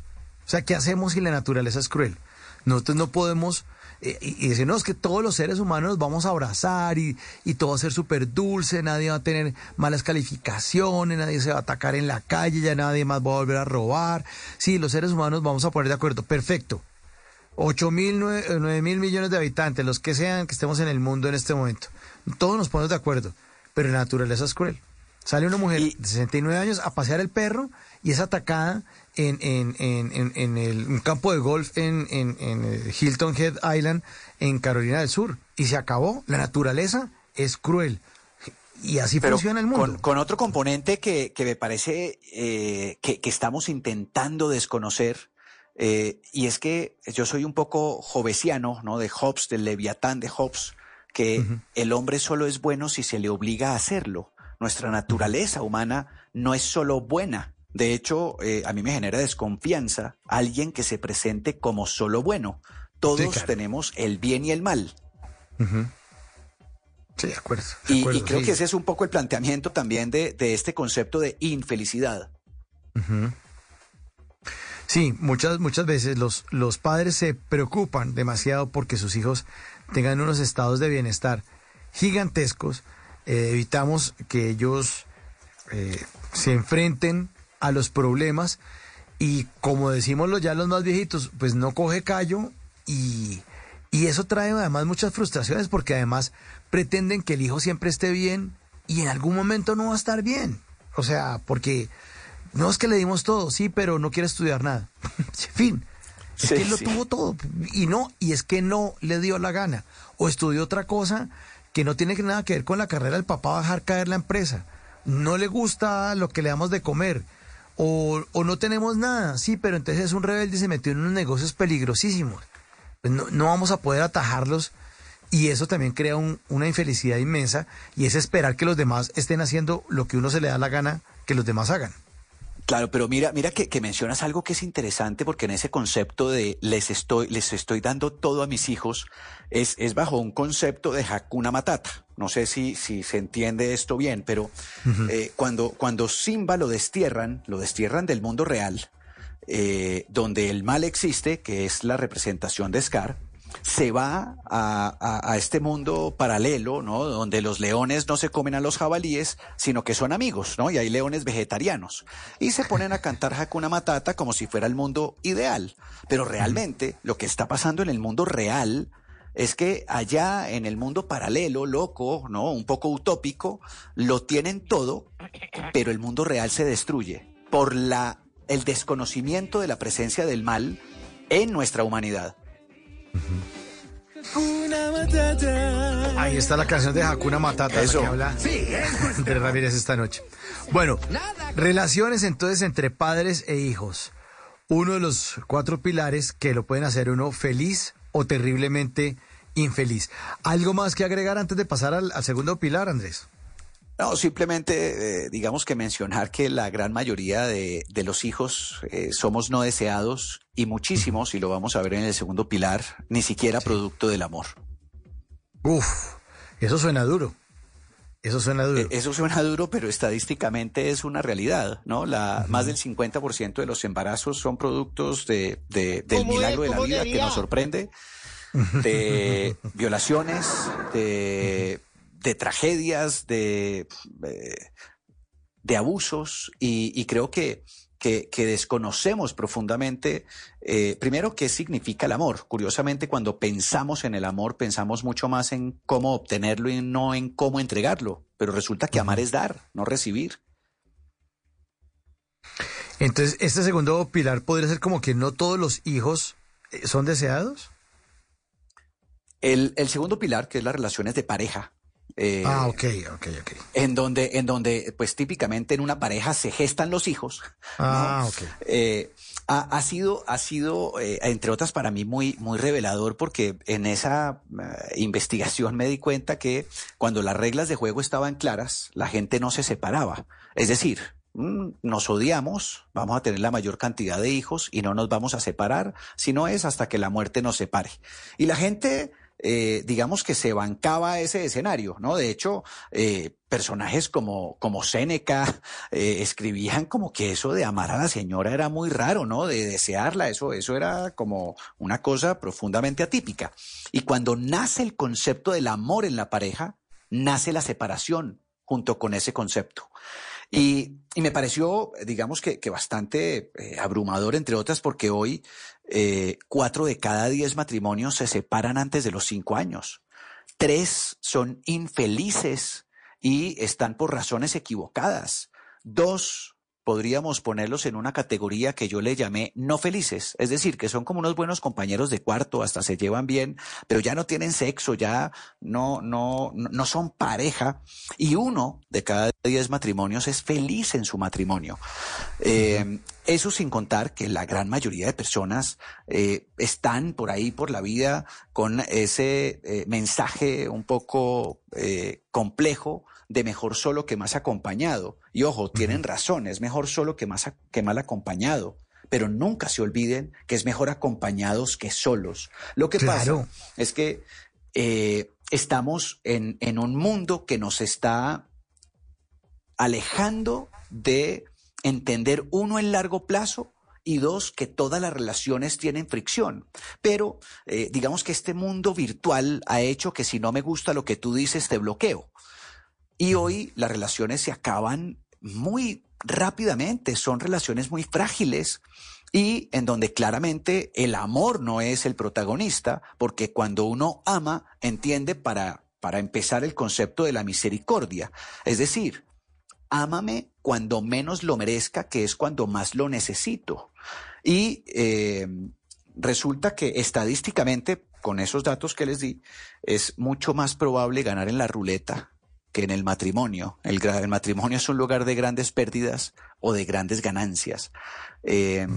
O sea, ¿qué hacemos si la naturaleza es cruel? Nosotros no podemos eh, y, y decir, no, es que todos los seres humanos nos vamos a abrazar y, y todo va a ser súper dulce, nadie va a tener malas calificaciones, nadie se va a atacar en la calle, ya nadie más va a volver a robar. Sí, los seres humanos vamos a poner de acuerdo. Perfecto. 8 mil, 9 mil millones de habitantes, los que sean que estemos en el mundo en este momento. Todos nos ponemos de acuerdo, pero la naturaleza es cruel. Sale una mujer de 69 años a pasear el perro y es atacada en, en, en, en, el, un campo de golf en, eh, Hilton Head Island, en Carolina del Sur. Y se acabó. La naturaleza es cruel. Y así Pero funciona el mundo. Con, con otro componente que, que me parece eh, que, que estamos intentando desconocer, eh, y es que yo soy un poco jovesiano, ¿no? De Hobbes, del Leviatán de Hobbes, que el hombre solo es bueno si se le obliga a hacerlo. Nuestra naturaleza humana no es solo buena. De hecho, eh, a mí me genera desconfianza alguien que se presente como solo bueno. Todos claro. tenemos el bien y el mal. Sí, de acuerdo. de Y, acuerdo, y creo sí. que ese es un poco el planteamiento también de, de este concepto de infelicidad. Sí, muchas, muchas veces los, los padres se preocupan demasiado porque sus hijos tengan unos estados de bienestar gigantescos. Eh, evitamos que ellos eh, se enfrenten a los problemas y como decimos ya los más viejitos, pues no coge callo y, y eso trae además muchas frustraciones porque además pretenden que el hijo siempre esté bien y en algún momento no va a estar bien. O sea, porque no es que le dimos todo, sí, pero no quiere estudiar nada. fin, es Sí, que él lo sí. tuvo todo y no, y es que no le dio la gana. O estudió otra cosa que no tiene nada que ver con la carrera del papá, dejar caer la empresa. No le gusta lo que le damos de comer. O, o no tenemos nada, sí, pero entonces es un rebelde y se metió en unos negocios peligrosísimos. Pues no, no vamos a poder atajarlos y eso también crea un- una infelicidad inmensa y es esperar que los demás estén haciendo lo que uno se le da la gana que los demás hagan. Claro, pero mira, mira que, que mencionas algo que es interesante porque en ese concepto de les estoy, les estoy dando todo a mis hijos, es, es bajo un concepto de Hakuna Matata. No sé si, si se entiende esto bien, pero eh, cuando, cuando Simba lo destierran, lo destierran del mundo real, eh, donde el mal existe, que es la representación de Scar, se va a, este mundo paralelo, ¿no? Donde los leones no se comen a los jabalíes, sino que son amigos, ¿no? Y hay leones vegetarianos. Y se ponen a cantar Hakuna Matata como si fuera el mundo ideal. Pero realmente lo que está pasando en el mundo real es que allá en el mundo paralelo, loco, ¿no? Un poco utópico, lo tienen todo, pero el mundo real se destruye por la el desconocimiento de la presencia del mal en nuestra humanidad. Ahí está la canción de Hakuna Matata Eso. que habla de Ramírez esta noche. Bueno, relaciones entonces entre padres e hijos. Uno de los cuatro pilares que lo pueden hacer uno feliz o terriblemente infeliz. ¿Algo más que agregar antes de pasar al, al segundo pilar, Andrés? No, simplemente eh, digamos que mencionar que la gran mayoría de, de los hijos eh, somos no deseados y muchísimos, y lo vamos a ver en el segundo pilar, ni siquiera producto del amor. Uf, eso suena duro. Eso suena duro. Eh, Eso suena duro, pero estadísticamente es una realidad, ¿no? La, Más del 50% de los embarazos son productos de, de- del ¿Cómo milagro de la ¿Cómo vida que nos sorprende, de violaciones, de, de tragedias, de, eh, de abusos, y, y creo que, que, que desconocemos profundamente, eh, primero, qué significa el amor. Curiosamente, cuando pensamos en el amor, pensamos mucho más en cómo obtenerlo y no en cómo entregarlo. Pero resulta que amar es dar, no recibir. Entonces, este segundo pilar podría ser como que no todos los hijos eh, son deseados. El, el segundo pilar, que es las relaciones de pareja. Eh, ah, ok, ok, ok. En donde, en donde, pues típicamente en una pareja se gestan los hijos. Ah, ok. Eh, ha, ha sido, ha sido eh, entre otras, para mí muy, muy revelador porque en esa investigación me di cuenta que cuando las reglas de juego estaban claras, la gente no se separaba. Es decir, mm, nos odiamos, vamos a tener la mayor cantidad de hijos y no nos vamos a separar, si no es hasta que la muerte nos separe. Y la gente eh, digamos que se bancaba ese escenario, ¿no? De hecho, eh, personajes como, como Séneca eh, escribían como que eso de amar a la señora era muy raro, ¿no? De desearla, eso, eso era como una cosa profundamente atípica. Y cuando nace el concepto del amor en la pareja, nace la separación junto con ese concepto. Y, y me pareció, digamos que, que bastante eh, abrumador, entre otras, porque hoy eh, cuatro de cada diez matrimonios se separan antes de los cinco años. Tres son infelices y están por razones equivocadas. Dos podríamos ponerlos en una categoría que yo le llamé no felices, es decir, que son como unos buenos compañeros de cuarto, hasta se llevan bien, pero ya no tienen sexo, ya no, no, no son pareja, y uno de cada diez matrimonios es feliz en su matrimonio. Eh, eso sin contar que la gran mayoría de personas eh, están por ahí por la vida con ese eh, mensaje un poco complejo de mejor solo que más acompañado. Y ojo, tienen razón, es mejor solo que, más que mal acompañado. Pero nunca se olviden que es mejor acompañados que solos. Lo que Claro. pasa es que eh, estamos en, en un mundo que nos está alejando de entender uno el largo plazo y dos, que todas las relaciones tienen fricción. Pero eh, digamos que este mundo virtual ha hecho que si no me gusta lo que tú dices, te bloqueo. Y hoy las relaciones se acaban muy rápidamente, son relaciones muy frágiles y en donde claramente el amor no es el protagonista, porque cuando uno ama, entiende para, para empezar el concepto de la misericordia. Es decir, ámame cuando menos lo merezca, que es cuando más lo necesito. Y eh, resulta que estadísticamente, con esos datos que les di, es mucho más probable ganar en la ruleta que en el matrimonio. El, matrimonio es un lugar de grandes pérdidas o de grandes ganancias. Eh,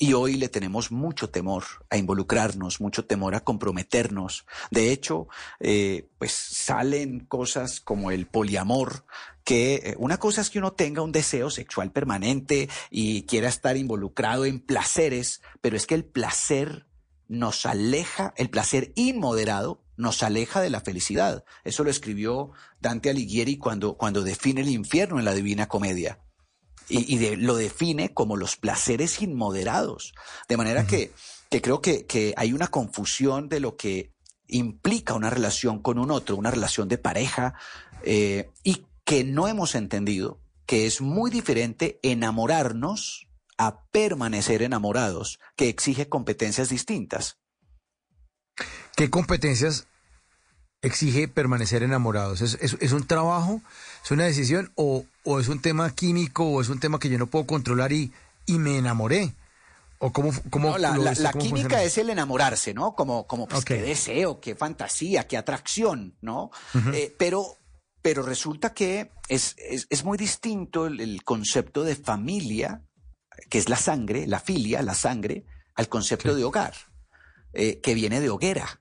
y hoy le tenemos mucho temor a involucrarnos, mucho temor a comprometernos. De hecho, eh, pues salen cosas como el poliamor, que eh, una cosa es que uno tenga un deseo sexual permanente y quiera estar involucrado en placeres, pero es que el placer nos aleja, el placer inmoderado nos aleja de la felicidad. Eso lo escribió Dante Alighieri cuando, cuando define el infierno en la Divina Comedia y, y de- lo define como los placeres inmoderados. De manera que que creo que, que hay una confusión de lo que implica una relación con un otro, una relación de pareja, eh, y que no hemos entendido que es muy diferente enamorarnos a permanecer enamorados, que exige competencias distintas. ¿Qué competencias exige permanecer enamorados? ¿Es, es, es un trabajo? ¿Es una decisión? O, ¿O es un tema químico? ¿O es un tema que yo no puedo controlar y, y me enamoré? ¿O cómo, cómo No, la, química funciona? es el enamorarse, ¿no? Como, como pues, qué deseo, qué fantasía, qué atracción, ¿no? Eh, pero, pero resulta que es, es, es muy distinto el, el concepto de familia, que es la sangre, la filia, la sangre, al concepto de hogar, eh, que viene de hoguera.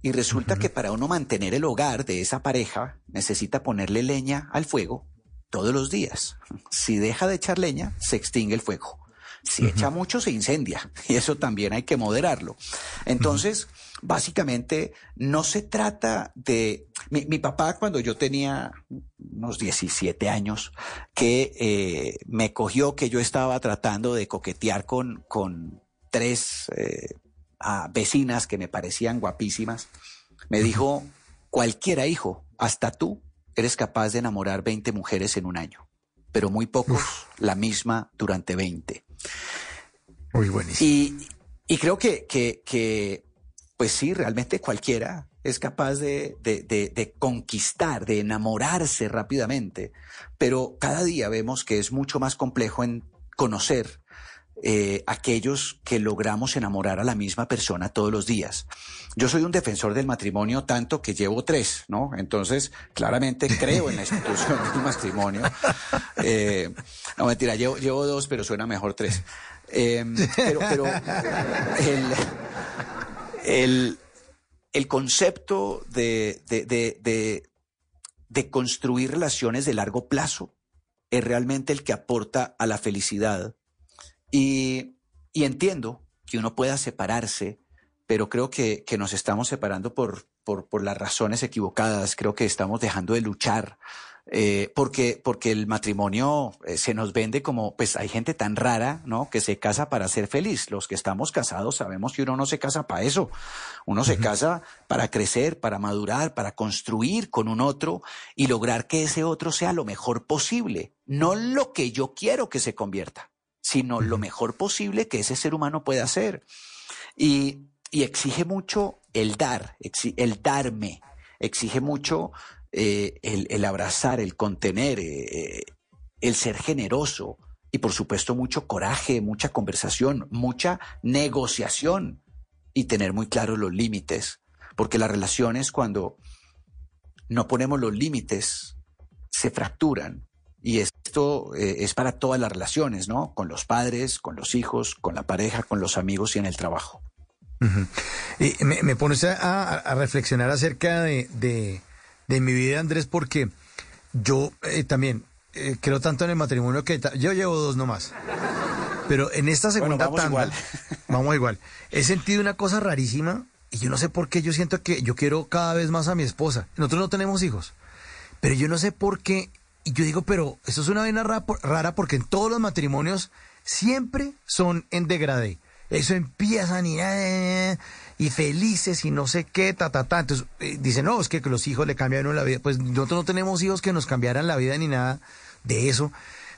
Y resulta que para uno mantener el hogar de esa pareja necesita ponerle leña al fuego todos los días. Si deja de echar leña, se extingue el fuego. Si echa mucho, se incendia. Y eso también hay que moderarlo. Entonces, básicamente, no se trata de... Mi, mi papá, cuando yo tenía unos 17 años, que eh, me cogió que yo estaba tratando de coquetear con, con tres eh, a vecinas que me parecían guapísimas, me dijo, cualquiera hijo, hasta tú, eres capaz de enamorar 20 mujeres en un año, pero muy pocos la misma durante 20. Muy buenísimo. Y, y creo que, que, que, pues sí, realmente cualquiera es capaz de, de, de- de conquistar, de enamorarse rápidamente, pero cada día vemos que es mucho más complejo en conocer eh, aquellos que logramos enamorar a la misma persona todos los días. Yo soy un defensor del matrimonio tanto que llevo tres, ¿no? Entonces, claramente creo en la institución del matrimonio. Eh, no, mentira, llevo, llevo dos, pero suena mejor tres. Eh, pero pero el, el, el concepto de, de, de, de, de construir relaciones de largo plazo es realmente el que aporta a la felicidad. Y, y entiendo que uno pueda separarse, pero creo que, que nos estamos separando por, por, por las razones equivocadas. Creo que estamos dejando de luchar. eh, porque, porque el matrimonio eh, se nos vende como, pues hay gente tan rara, ¿no? Que se casa para ser feliz. Los que estamos casados sabemos que uno no se casa para eso. Uno se casa para crecer, para madurar, para construir con un otro y lograr que ese otro sea lo mejor posible. No lo que yo quiero que se convierta, sino lo mejor posible que ese ser humano pueda ser. Y, y exige mucho el dar, el darme, exige mucho eh, el, el abrazar, el contener, eh, el ser generoso. Y por supuesto mucho coraje, mucha conversación, mucha negociación. Y tener muy claros los límites, porque las relaciones cuando no ponemos los límites se fracturan y esto eh, es para todas las relaciones, ¿no? Con los padres, con los hijos, con la pareja, con los amigos y en el trabajo. Y me, me pones a, reflexionar acerca de, de- de mi vida, Andrés, porque yo eh, también eh, creo tanto en el matrimonio que yo llevo dos nomás. Pero en esta segunda vamos tanda, igual. vamos igual. He sentido una cosa rarísima y yo no sé por qué yo siento que yo quiero cada vez más a mi esposa. Nosotros no tenemos hijos, pero yo no sé por qué. Y yo digo, pero esto es una vaina ra- rara porque en todos los matrimonios siempre son en degradé. Eso empiezan y, eh, y felices y no sé qué, ta, ta, ta. Entonces eh, dicen, no, es que los hijos le cambiaron la vida. Pues nosotros no tenemos hijos que nos cambiaran la vida ni nada de eso.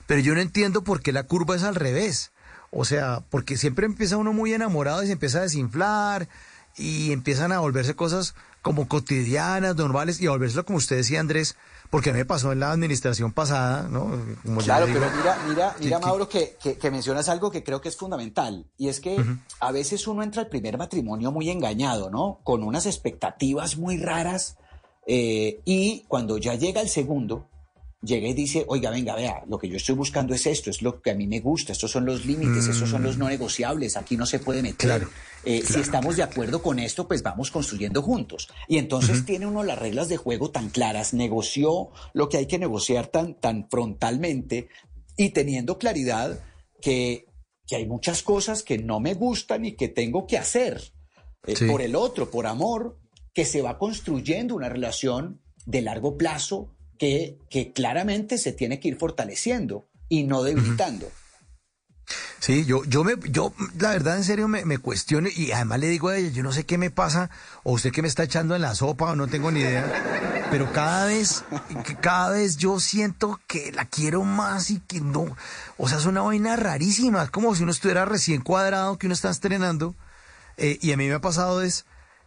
Pero yo no entiendo por qué la curva es al revés. O sea, porque siempre empieza uno muy enamorado y se empieza a desinflar y empiezan a volverse cosas como cotidianas, normales y a volvérselo como usted decía, Andrés, porque me pasó en la administración pasada, ¿no? Como Claro, digo, pero mira, mira, mira, que- Mauro, que, que- que mencionas algo que creo que es fundamental, y es que a veces uno entra al primer matrimonio muy engañado, ¿no? Con unas expectativas muy raras, eh, y cuando ya llega el segundo, llega y dice, oiga, venga, vea, lo que yo estoy buscando es esto, es lo que a mí me gusta, estos son los límites, estos son los no negociables, aquí no se puede meter. Mm. Claro, Eh, Si estamos de acuerdo con esto, pues vamos construyendo juntos. Y entonces tiene uno las reglas de juego tan claras, negoció lo que hay que negociar tan, tan frontalmente y teniendo claridad que, que hay muchas cosas que no me gustan y que tengo que hacer eh, Sí. por el otro, por amor, que se va construyendo una relación de largo plazo que, que claramente se tiene que ir fortaleciendo y no debilitando. Sí, yo, yo me, yo, la verdad, en serio, me, cuestiono y además le digo a ella, yo no sé qué me pasa, o usted que me está echando en la sopa, o no tengo ni idea, pero cada vez, cada vez yo siento que la quiero más y que no, o sea, es una vaina rarísima, es como si uno estuviera recién cuadrado, que uno está estrenando, eh, y a mí me ha pasado es,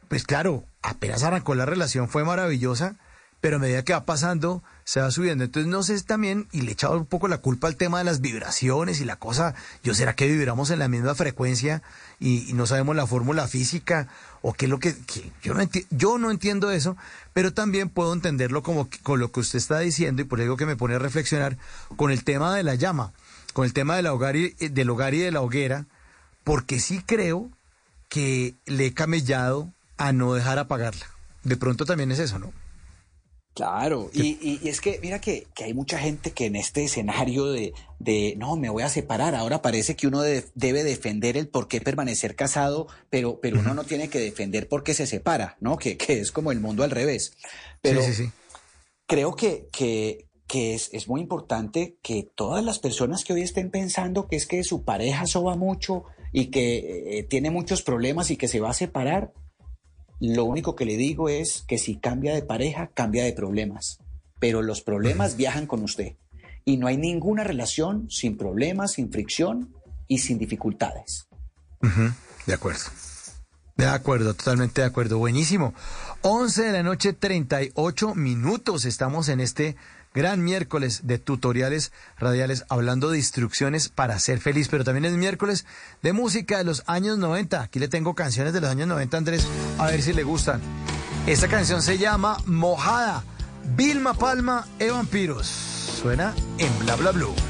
pues claro, apenas arrancó la relación, fue maravillosa, pero a medida que va pasando, se va subiendo. Entonces, no sé también, y le he echado un poco la culpa al tema de las vibraciones y la cosa, yo será que vibramos en la misma frecuencia y, no sabemos la fórmula física o qué es lo que, yo, no yo no entiendo eso, pero también puedo entenderlo como que- con lo que usted está diciendo y por eso que me pone a reflexionar con el tema de la llama, con el tema del hogar y, del hogar y de la hoguera, porque sí creo que le he camellado a no dejar apagarla. De pronto también es eso, ¿no? Claro, y, y- y es que mira que, que hay mucha gente que en este escenario de, de no, me voy a separar, ahora parece que uno de- debe defender el por qué permanecer casado, pero, pero uno no tiene que defender por qué se separa, ¿no? Que, que es como el mundo al revés. Pero sí, sí, sí. creo que, que, que es, es muy importante que todas las personas que hoy estén pensando que es que su pareja soba mucho y que eh, tiene muchos problemas y que se va a separar, lo único que le digo es que si cambia de pareja, cambia de problemas. Pero los problemas viajan con usted. Y no hay ninguna relación sin problemas, sin fricción y sin dificultades. De acuerdo. De acuerdo, totalmente de acuerdo. Buenísimo. 11 de la noche, 38 minutos. Estamos en este gran miércoles de tutoriales radiales hablando de instrucciones para ser feliz, pero también es miércoles de música de los años 90. Aquí le tengo canciones de los años 90, Andrés, a ver si le gustan. Esta canción se llama Mojada. Vilma Palma e Vampiros. Suena en Bla Bla Blue.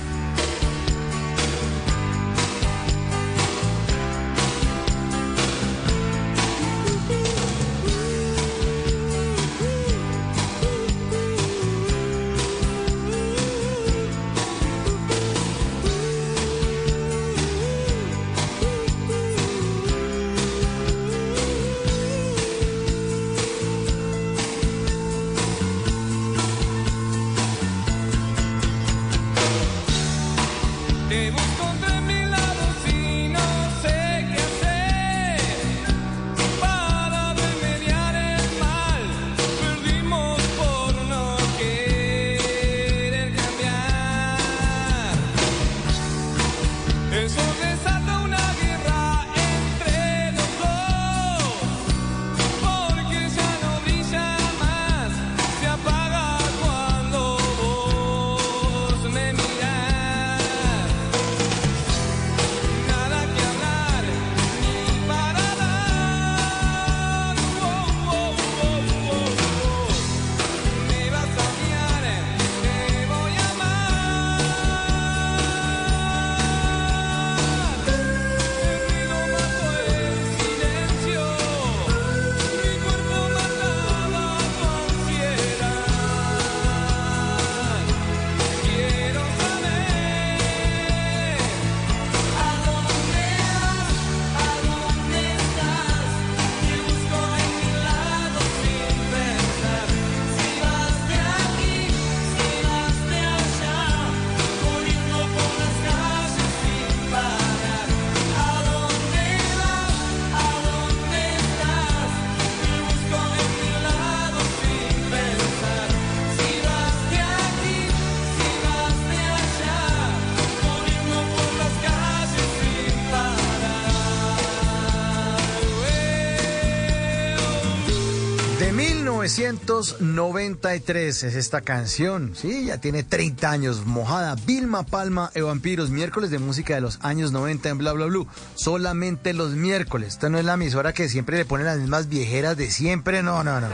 1993 es esta canción, sí, ya tiene 30 años, mojada, Vilma Palma e Vampiros, miércoles de música de los años 90 en Bla Bla Blue, solamente los miércoles, esta no es la emisora que siempre le ponen las mismas viejeras de siempre, no, no, no.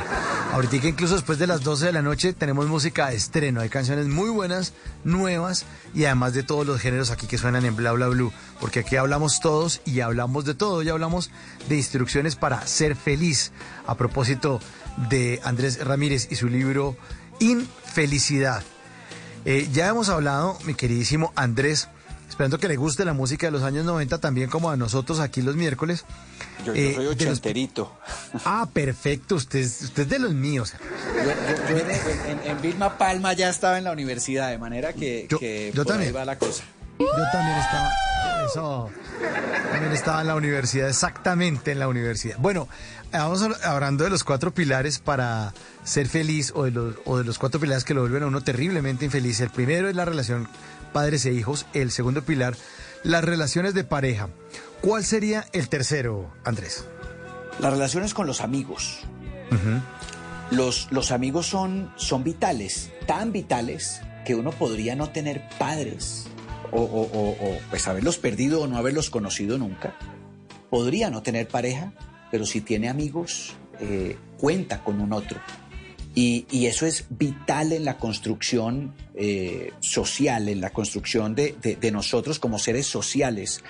Ahorita que incluso después de las 12 de la noche tenemos música de estreno, hay canciones muy buenas, nuevas y además de todos los géneros aquí que suenan en Bla Bla Blue, porque aquí hablamos todos y hablamos de todo, y hablamos de instrucciones para ser feliz. A propósito de Andrés Ramírez y su libro Infelicidad. Eh, ya hemos hablado, mi queridísimo Andrés, esperando que le guste la música de los años 90 también como a nosotros aquí los miércoles. Yo, yo Eh, soy los- ochenterito. Ah, perfecto, usted, es- usted es de los míos. Yo, yo- yo en, en- en Vilma Palma ya estaba en la universidad, de manera que, Yo- que yo por también. ahí va la cosa. Yo también estaba. Eso. También estaba en la universidad, exactamente en la universidad. Bueno, vamos hablando de los cuatro pilares para ser feliz o de los, o de los cuatro pilares que lo vuelven a uno terriblemente infeliz. El primero es la relación padres e hijos. El segundo pilar, las relaciones de pareja. ¿Cuál sería el tercero, Andrés? Las relaciones con los amigos. los, los amigos son, son vitales, tan vitales que uno podría no tener padres o, o, pues haberlos perdido o no haberlos conocido nunca. Podría no tener pareja, pero si tiene amigos, eh, cuenta con un otro. Y, y, eso es vital en la construcción eh, social, en la construcción de, de, nosotros como seres sociales.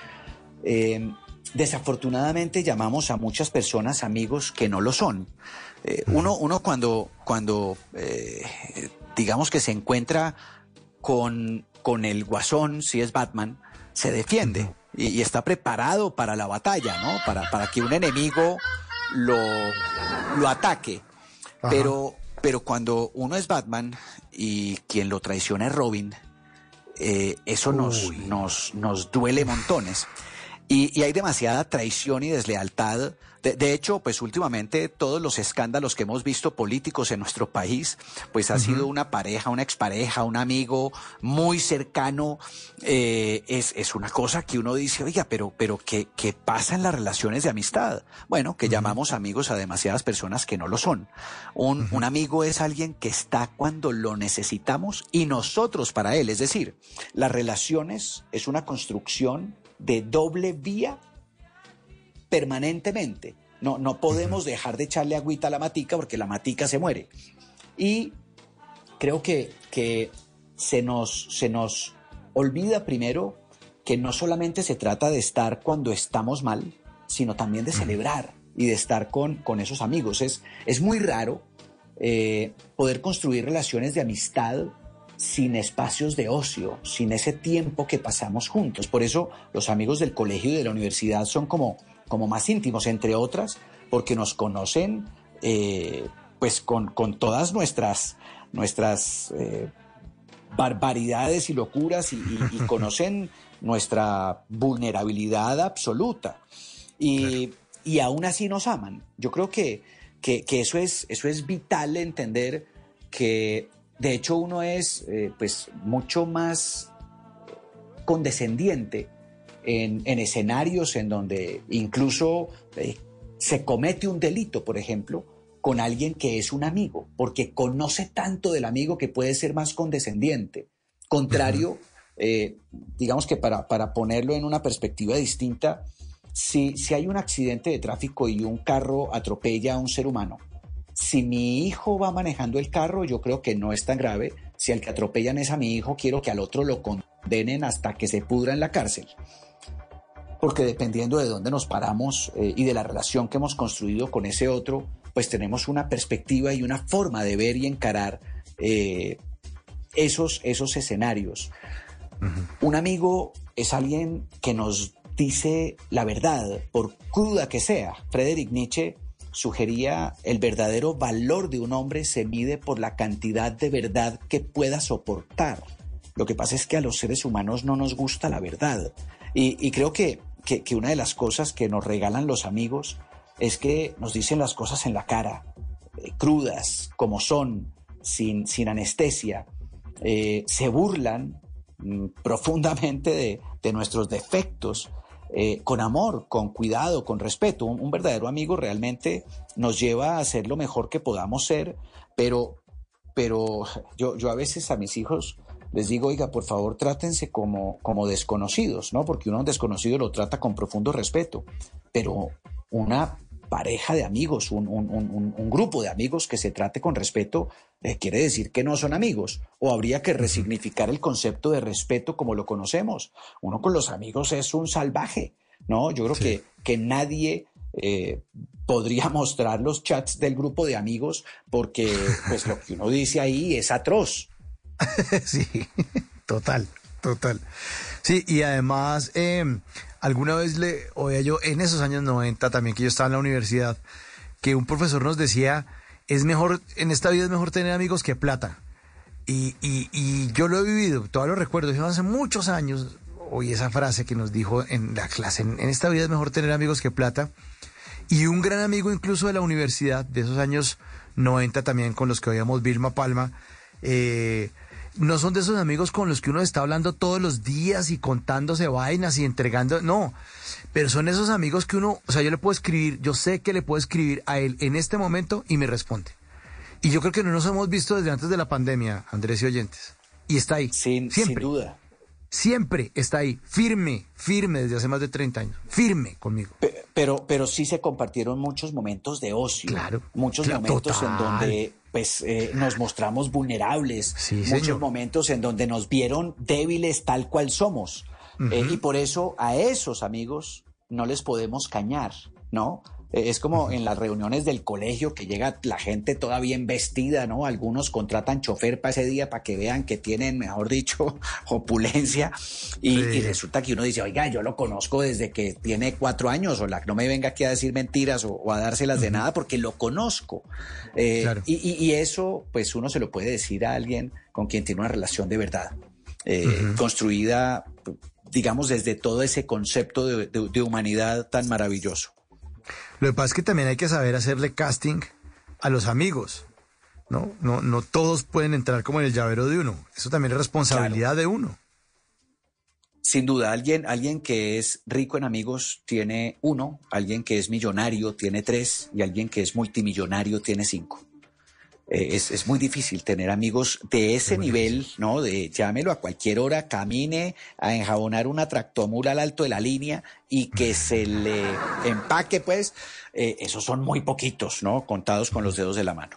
Eh, desafortunadamente llamamos a muchas personas amigos que no lo son. uno, uno cuando, cuando digamos que se encuentra con, con el guasón, si es Batman, se defiende y, está preparado para la batalla, ¿no? Para, para que un enemigo lo, lo ataque. Pero, pero cuando uno es Batman y quien lo traiciona es Robin, eh, eso nos, nos, nos duele montones. Y, y, hay demasiada traición y deslealtad de, hecho, pues últimamente todos los escándalos que hemos visto políticos en nuestro país, pues ha sido una pareja, una expareja, un amigo muy cercano. Eh, es, es, una cosa que uno dice, oiga, pero, pero ¿qué, qué pasa en las relaciones de amistad? Bueno, que llamamos amigos a demasiadas personas que no lo son. Un, un amigo es alguien que está cuando lo necesitamos y nosotros para él. Es decir, las relaciones es una construcción de doble vía permanentemente. No, no podemos dejar de echarle agüita a la matica porque la matica se muere. Y creo que, que se, nos, se nos olvida primero que no solamente se trata de estar cuando estamos mal, sino también de celebrar y de estar con, con esos amigos. Es, es muy raro eh, poder construir relaciones de amistad sin espacios de ocio, sin ese tiempo que pasamos juntos. Por eso los amigos del colegio y de la universidad son como como más íntimos, entre otras, porque nos conocen eh, pues con, todas nuestras, nuestras eh, barbaridades y locuras y, conocen nuestra vulnerabilidad absoluta. Y, y, aún así nos aman. Yo creo que, que, eso, es, eso es vital entender que de hecho uno es eh, pues mucho más condescendiente en, escenarios en donde incluso eh, se comete un delito, por ejemplo, con alguien que es un amigo, porque conoce tanto del amigo que puede ser más condescendiente. Contrario, eh, digamos que para, para, ponerlo en una perspectiva distinta, si, si hay un accidente de tráfico y un carro atropella a un ser humano, si mi hijo va manejando el carro, yo creo que no es tan grave. Si el que atropellan es a mi hijo, quiero que al otro lo condenen hasta que se pudra en la cárcel porque dependiendo de dónde nos paramos eh, y de la relación que hemos construido con ese otro, pues tenemos una perspectiva y una forma de ver y encarar eh, esos, esos escenarios. Un amigo es alguien que nos dice la verdad, por cruda que sea. Friedrich Nietzsche sugería el verdadero valor de un hombre se mide por la cantidad de verdad que pueda soportar. Lo que pasa es que a los seres humanos no nos gusta la verdad. Y, creo que, una de las cosas que nos regalan los amigos es que nos dicen las cosas en la cara, eh, crudas, como son, sin, sin anestesia. Eh, se burlan mm, profundamente de, nuestros defectos, eh, con amor, con cuidado, con respeto. Un, un, verdadero amigo realmente nos lleva a ser lo mejor que podamos ser, pero, pero yo, yo a veces a mis hijos les digo, oiga, por favor, trátense como, como desconocidos, ¿no? Porque uno desconocido lo trata con profundo respeto, pero una pareja de amigos, un, grupo de amigos que se trate con respeto, eh, quiere decir que no son amigos. O habría que resignificar el concepto de respeto como lo conocemos. Uno con los amigos es un salvaje, ¿no? Yo creo que, que nadie eh, podría mostrar los chats del grupo de amigos porque pues lo que uno dice ahí es atroz. sí, total, total. Sí, y además, em, alguna vez le oía yo en esos años 90 también que yo estaba en la universidad, que un profesor nos decía, es mejor, en esta vida es mejor tener amigos que plata. Y, y, yo lo he vivido, todavía lo recuerdo, hace muchos años, oí esa frase que nos dijo en la clase, en, en esta vida es mejor tener amigos que plata. Y un gran amigo incluso de la universidad, de esos años 90 también con los que oíamos Vilma Palma, eh, no son de esos amigos con los que uno está hablando todos los días y contándose vainas y entregando, no, pero son esos amigos que uno, o sea, yo le puedo escribir, yo sé que le puedo escribir a él en este momento y me responde. Y yo creo que no nos hemos visto desde antes de la pandemia, Andrés y oyentes. Y está ahí. Sin, siempre. sin duda. Siempre está ahí, firme, firme desde hace más de 30 años, firme conmigo. Pe- Pero, pero sí se compartieron muchos momentos de ocio. Claro, Muchos claro, momentos total. en donde pues eh, nos mostramos vulnerables. muchos señor. momentos en donde nos vieron débiles tal cual somos. Eh, y por eso a esos amigos no les podemos cañar, ¿no? Eh, Es como en las reuniones del colegio que llega la gente toda bien vestida, ¿no? Algunos contratan chofer para ese día para que vean que tienen, mejor dicho, opulencia. Y, Sí. y resulta que uno dice, oiga, yo lo conozco desde que tiene cuatro años, o la, no me venga aquí a decir mentiras o, o a dárselas de nada porque lo conozco. Eh, Claro. y, y- y eso, pues uno se lo puede decir a alguien con quien tiene una relación de verdad, eh, construida, digamos, desde todo ese concepto de- de- de humanidad tan maravilloso. Lo que pasa es que también hay que saber hacerle casting a los amigos. No, no, no todos pueden entrar como en el llavero de uno. Eso también es responsabilidad de uno. Sin duda, alguien, alguien que es rico en amigos tiene uno, alguien que es millonario tiene tres y alguien que es multimillonario tiene cinco. Eh, es, es muy difícil tener amigos de ese nivel, ¿no? De llámelo a cualquier hora, camine a enjabonar una tractomula al alto de la línea y que se le empaque, pues, eh, esos son muy poquitos, ¿no? Contados con los dedos de la mano.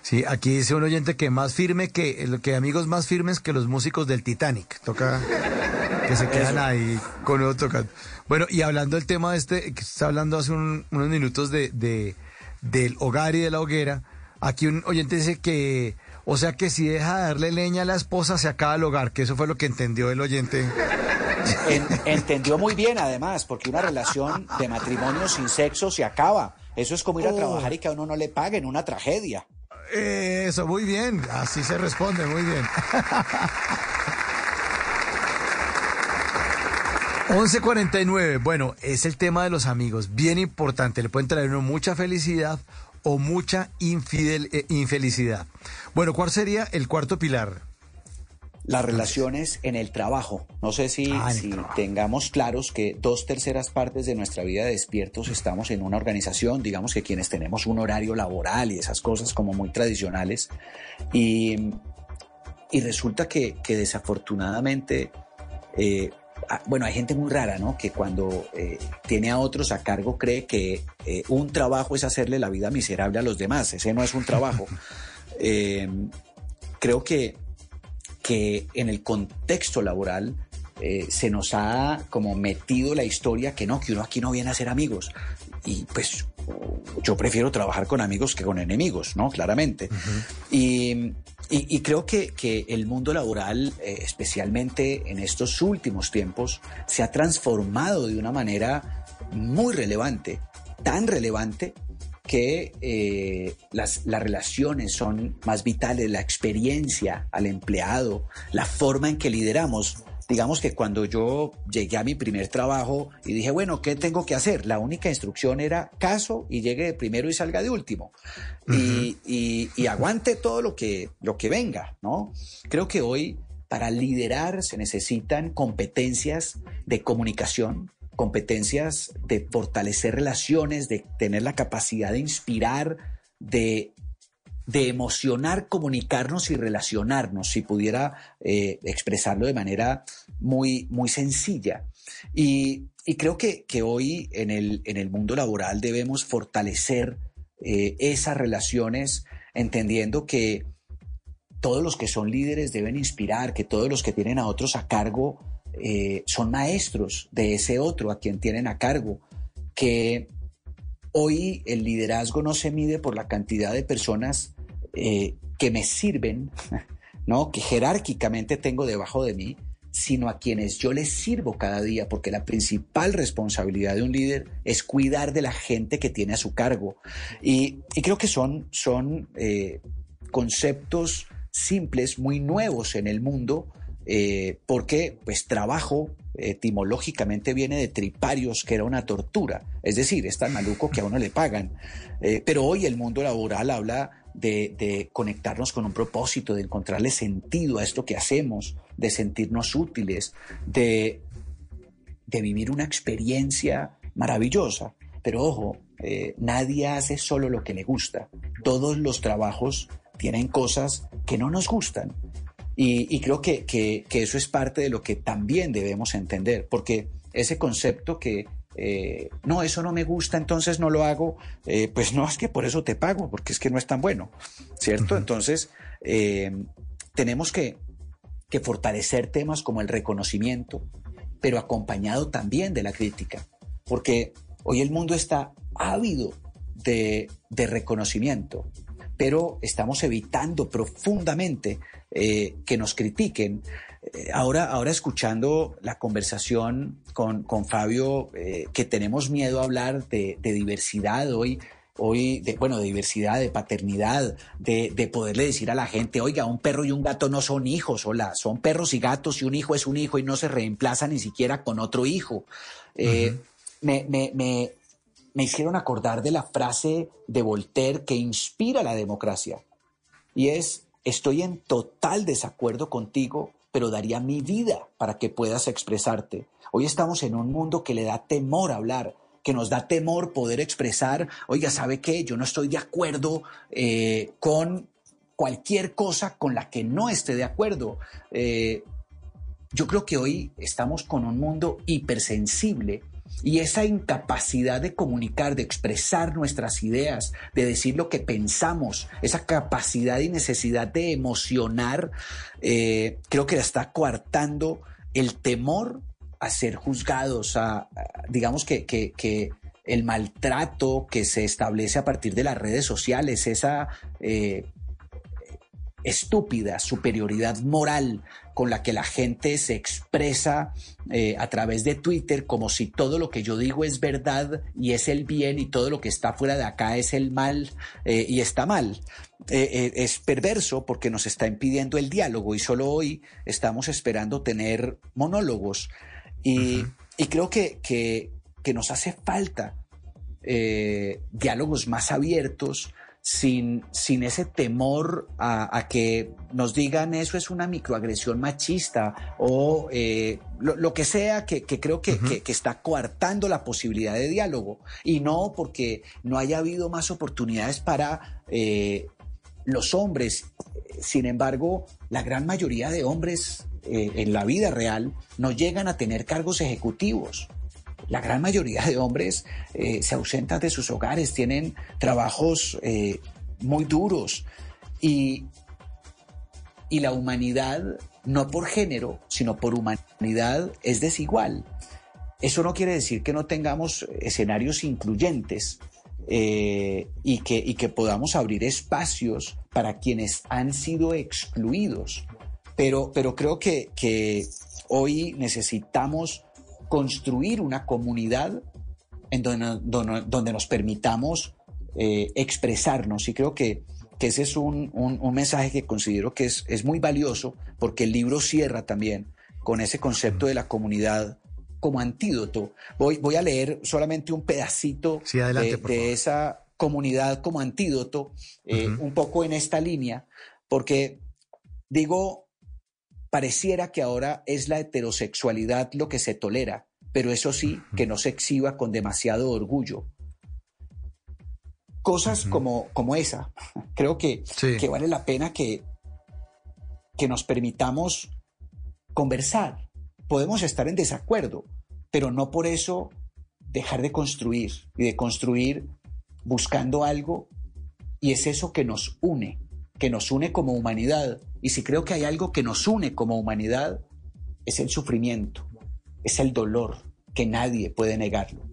Sí, aquí dice un oyente que más firme que, que amigos más firmes que los músicos del Titanic. Toca que se quedan Eso. ahí con uno tocando. Bueno, y hablando del tema este, que está hablando hace un- unos minutos de, de- del hogar y de la hoguera, aquí un oyente dice que, o sea que si deja de darle leña a la esposa se acaba el hogar, que eso fue lo que entendió el oyente. En- entendió muy bien, además, porque una relación de matrimonio sin sexo se acaba. Eso es como ir a Oh. trabajar y que a uno no le paguen, una tragedia. Eso, muy bien, así se responde, muy bien. 11.49, bueno, es el tema de los amigos, bien importante, le pueden traer uno mucha felicidad o mucha infidel- eh, infelicidad. Bueno, ¿cuál sería el cuarto pilar? Las relaciones en el trabajo. No sé si, Ah, si tengamos claros que dos terceras partes de nuestra vida despiertos estamos en una organización, digamos que quienes tenemos un horario laboral y esas cosas como muy tradicionales. Y, y resulta que, que desafortunadamente, eh, bueno, hay gente muy rara, ¿no? Que cuando eh, tiene a otros a cargo cree que eh, un trabajo es hacerle la vida miserable a los demás. Ese no es un trabajo. Eh, creo que que en el contexto laboral eh, se nos ha como metido la historia que no, que uno aquí no viene a ser amigos. Y pues yo prefiero trabajar con amigos que con enemigos, ¿no? Claramente. y, y- creo que, que el mundo laboral, eh, especialmente en estos últimos tiempos, se ha transformado de una manera muy relevante, tan relevante que eh, las, las relaciones son más vitales, la experiencia al empleado, la forma en que lideramos. Digamos que cuando yo llegué a mi primer trabajo y dije, bueno, ¿qué tengo que hacer? La única instrucción era caso y llegue de primero y salga de último. y, y- y aguante todo lo que, lo que venga, ¿no? Creo que hoy para liderar se necesitan competencias de comunicación, competencias de fortalecer relaciones, de tener la capacidad de inspirar, de, de emocionar, comunicarnos y relacionarnos, si pudiera eh, expresarlo de manera muy, muy sencilla. Y, creo que, que hoy en el, en el mundo laboral debemos fortalecer eh, esas relaciones, entendiendo que todos los que son líderes deben inspirar, que todos los que tienen a otros a cargo eh, son maestros de ese otro a quien tienen a cargo, que hoy el liderazgo no se mide por la cantidad de personas eh, que me sirven, ¿no? que jerárquicamente tengo debajo de mí, sino a quienes yo les sirvo cada día, porque la principal responsabilidad de un líder es cuidar de la gente que tiene a su cargo. Y, creo que son, son eh, conceptos simples, muy nuevos en el mundo, eh, porque pues trabajo etimológicamente viene de triparios, que era una tortura, es decir, es tan maluco que a uno le pagan. Pero hoy el mundo laboral habla de, conectarnos con un propósito, de encontrarle sentido a esto que hacemos, de sentirnos útiles, de, de vivir una experiencia maravillosa. Pero ojo, eh, nadie hace solo lo que le gusta. Todos los trabajos tienen cosas que no nos gustan. Y, y creo que, que, que, eso es parte de lo que también debemos entender, porque ese concepto que eh, no, eso no me gusta, entonces no lo hago, eh, pues no es que por eso te pago, porque es que no es tan bueno, ¿cierto? Uh -huh. Entonces, eh, tenemos que, que fortalecer temas como el reconocimiento, pero acompañado también de la crítica, porque hoy el mundo está ávido de, de reconocimiento, pero estamos evitando profundamente eh, que nos critiquen. Eh, ahora, ahora escuchando la conversación con, con Fabio, eh, que tenemos miedo a hablar de, de diversidad hoy, hoy, de, bueno, de diversidad, de paternidad, de, de, poderle decir a la gente, oiga, un perro y un gato no son hijos, hola, son perros y gatos y un hijo es un hijo y no se reemplaza ni siquiera con otro hijo. Eh, uh -huh. me, me, me, me hicieron acordar de la frase de Voltaire que inspira la democracia y es, estoy en total desacuerdo contigo, pero daría mi vida para que puedas expresarte. Hoy estamos en un mundo que le da temor hablar, que nos da temor poder expresar, oiga, ¿sabe qué? Yo no estoy de acuerdo eh, con cualquier cosa con la que no esté de acuerdo. Eh, yo creo que hoy estamos con un mundo hipersensible y esa incapacidad de comunicar, de expresar nuestras ideas, de decir lo que pensamos, esa capacidad y necesidad de emocionar, eh, creo que la está coartando el temor a ser juzgados, a, digamos que, el maltrato que se establece a partir de las redes sociales, esa eh, estúpida superioridad moral con la que la gente se expresa eh, a través de Twitter como si todo lo que yo digo es verdad y es el bien y todo lo que está fuera de acá es el mal eh, y está mal. Eh, es perverso porque nos está impidiendo el diálogo y solo hoy estamos esperando tener monólogos. Y, uh -huh. y creo que, que, que, nos hace falta diálogos más abiertos, sin, sin ese temor a, a, que nos digan eso es una microagresión machista o eh, lo, lo, que sea que, que creo que, uh -huh. que, que, está coartando la posibilidad de diálogo y no porque no haya habido más oportunidades para eh, los hombres. Sin embargo, la gran mayoría de hombres eh, en la vida real no llegan a tener cargos ejecutivos. La gran mayoría de hombres eh, se ausentan de sus hogares, tienen trabajos eh, muy duros y, y la humanidad, no por género, sino por humanidad, es desigual. Eso no quiere decir que no tengamos escenarios incluyentes eh, y, que, y que podamos abrir espacios para quienes han sido excluidos. Pero, pero creo que, que hoy necesitamos construir una comunidad en donde, donde, donde nos permitamos eh, expresarnos. Y creo que, que ese es un, un, un, mensaje que considero que es, es muy valioso porque el libro cierra también con ese concepto de la comunidad como antídoto. Voy, voy a leer solamente un pedacito sí, adelante, de, de esa comunidad como antídoto, eh, uh -huh. un poco en esta línea, porque digo, pareciera que ahora es la heterosexualidad lo que se tolera, pero eso sí, que no se exhiba con demasiado orgullo. Cosas uh -huh. como, como esa, creo que, sí. que vale la pena que, que nos permitamos conversar. Podemos estar en desacuerdo, pero no por eso dejar de construir y de construir buscando algo y es eso que nos une, que nos une como humanidad y si creo que hay algo que nos une como humanidad, es el sufrimiento, es el dolor, que nadie puede negarlo.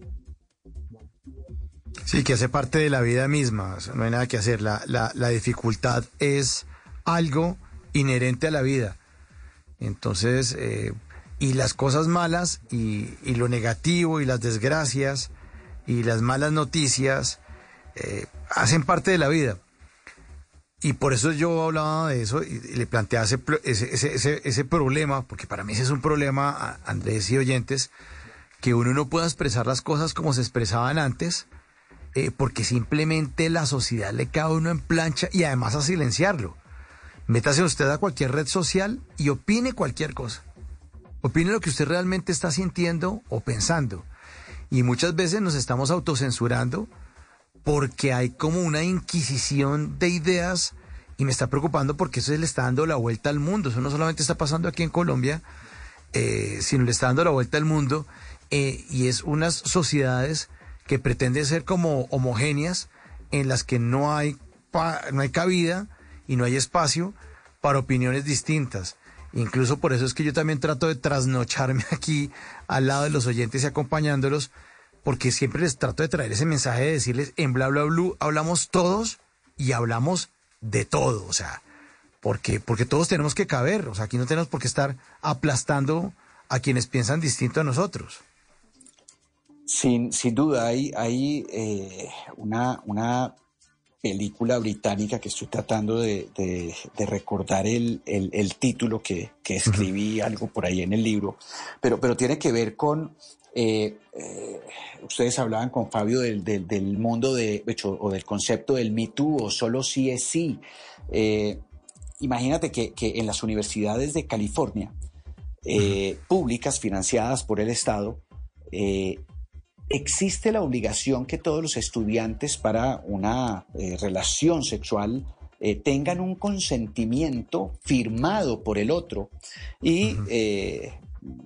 Sí, que hace parte de la vida misma, no hay nada que hacer. La, la, dificultad es algo inherente a la vida. Entonces, eh, y las cosas malas y, y, lo negativo y las desgracias y las malas noticias eh, hacen parte de la vida. Y por eso yo hablaba de eso y, le planteaba ese, ese, ese, ese, problema, porque para mí ese es un problema, Andrés y oyentes, que uno no pueda expresar las cosas como se expresaban antes, eh, porque simplemente la sociedad le cae a uno en plancha y además a silenciarlo. Métase usted a cualquier red social y opine cualquier cosa. Opine lo que usted realmente está sintiendo o pensando. Y muchas veces nos estamos autocensurando porque hay como una inquisición de ideas y me está preocupando porque eso le está dando la vuelta al mundo. Eso no solamente está pasando aquí en Colombia, eh, sino le está dando la vuelta al mundo eh, y es unas sociedades que pretenden ser como homogéneas en las que no hay, no hay cabida y no hay espacio para opiniones distintas. Incluso por eso es que yo también trato de trasnocharme aquí al lado de los oyentes y acompañándolos porque siempre les trato de traer ese mensaje de decirles, en bla bla blue hablamos todos y hablamos de todo, o sea, porque, porque todos tenemos que caber, o sea, aquí no tenemos por qué estar aplastando a quienes piensan distinto a nosotros. Sin, sin duda, hay, hay eh, una, una película británica que estoy tratando de, recordar el, título que, escribí, algo por ahí en el libro, pero, pero tiene que ver con eh, eh, ustedes hablaban con Fabio del, mundo de, hecho, o del concepto del Me Too o solo sí es sí. Eh, imagínate que, en las universidades de California, públicas, financiadas por el Estado, existe la obligación que todos los estudiantes para una relación sexual tengan un consentimiento firmado por el otro y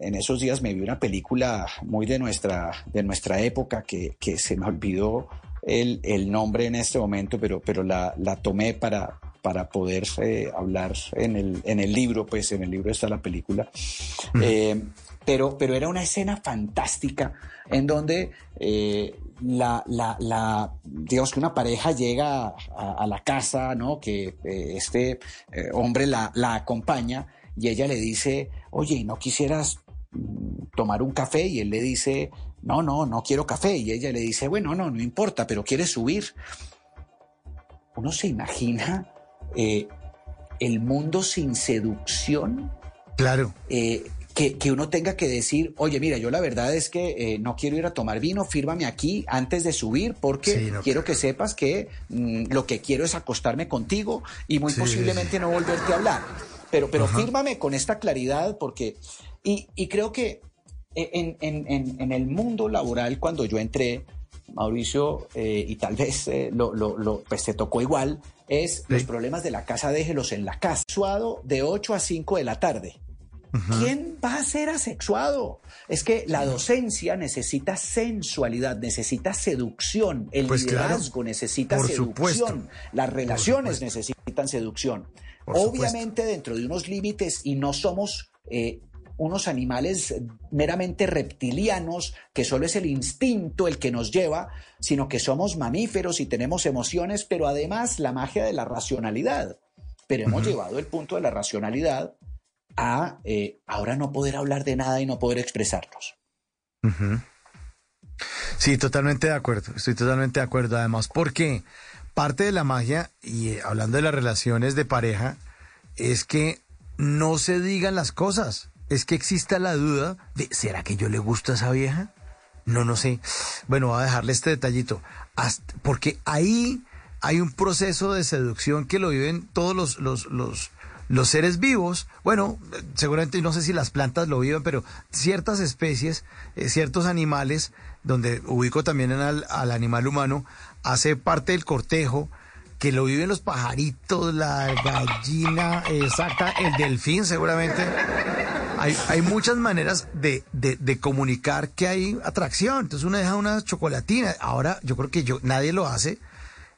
en esos días me vi una película muy de nuestra, de nuestra época que, se me olvidó el, nombre en este momento, pero, pero la, tomé para, para poder eh, hablar en el, en el libro, pues en el libro está la película. Eh, pero, pero era una escena fantástica en donde eh, la, la, digamos que una pareja llega a, la casa, ¿no? Que este hombre la, la acompaña y ella le dice, oye, ¿no quisieras mm, tomar un café? Y él le dice, no, no, no quiero café. Y ella le dice, bueno, no, no importa, pero quieres subir. Uno se imagina eh, el mundo sin seducción. Claro. Eh, que, uno tenga que decir, oye, mira, yo la verdad es que eh, no quiero ir a tomar vino, fírmame aquí antes de subir porque quiero que sepas que mm, lo que quiero es acostarme contigo y muy posiblemente no volverte a hablar. Pero, pero fírmame con esta claridad porque, y, y creo que en, en, en, el mundo laboral, cuando yo entré, Mauricio, eh, y tal vez eh, lo, lo, lo, pues te tocó igual, es los problemas de la casa, déjelos en la casa. Suado de 8 a 5 de la tarde. ¿Quién va a ser asexuado? Es que la docencia necesita sensualidad, necesita seducción, el pues liderazgo necesita seducción, las relaciones necesitan seducción. Obviamente dentro de unos límites y no somos eh, unos animales meramente reptilianos, que solo es el instinto el que nos lleva, sino que somos mamíferos y tenemos emociones, pero además la magia de la racionalidad. Pero hemos llevado el punto de la racionalidad a eh, ahora no poder hablar de nada y no poder expresarnos. Sí, totalmente de acuerdo, estoy totalmente de acuerdo. Además, porque parte de la magia, y eh, hablando de las relaciones de pareja, es que no se digan las cosas. Es que exista la duda de, ¿será que yo le gusto a esa vieja? No, no sé. Bueno, voy a dejarle este detallito. porque ahí hay un proceso de seducción que lo viven todos los, los, los, los seres vivos, bueno, seguramente no sé si las plantas lo viven, pero ciertas especies, eh, ciertos animales, donde ubico también al, al, animal humano, hace parte del cortejo, que lo viven los pajaritos, la gallina, exacta, el delfín seguramente. Hay, hay muchas maneras de, de, comunicar que hay atracción. Entonces uno deja una chocolatina. Ahora yo creo que yo nadie lo hace.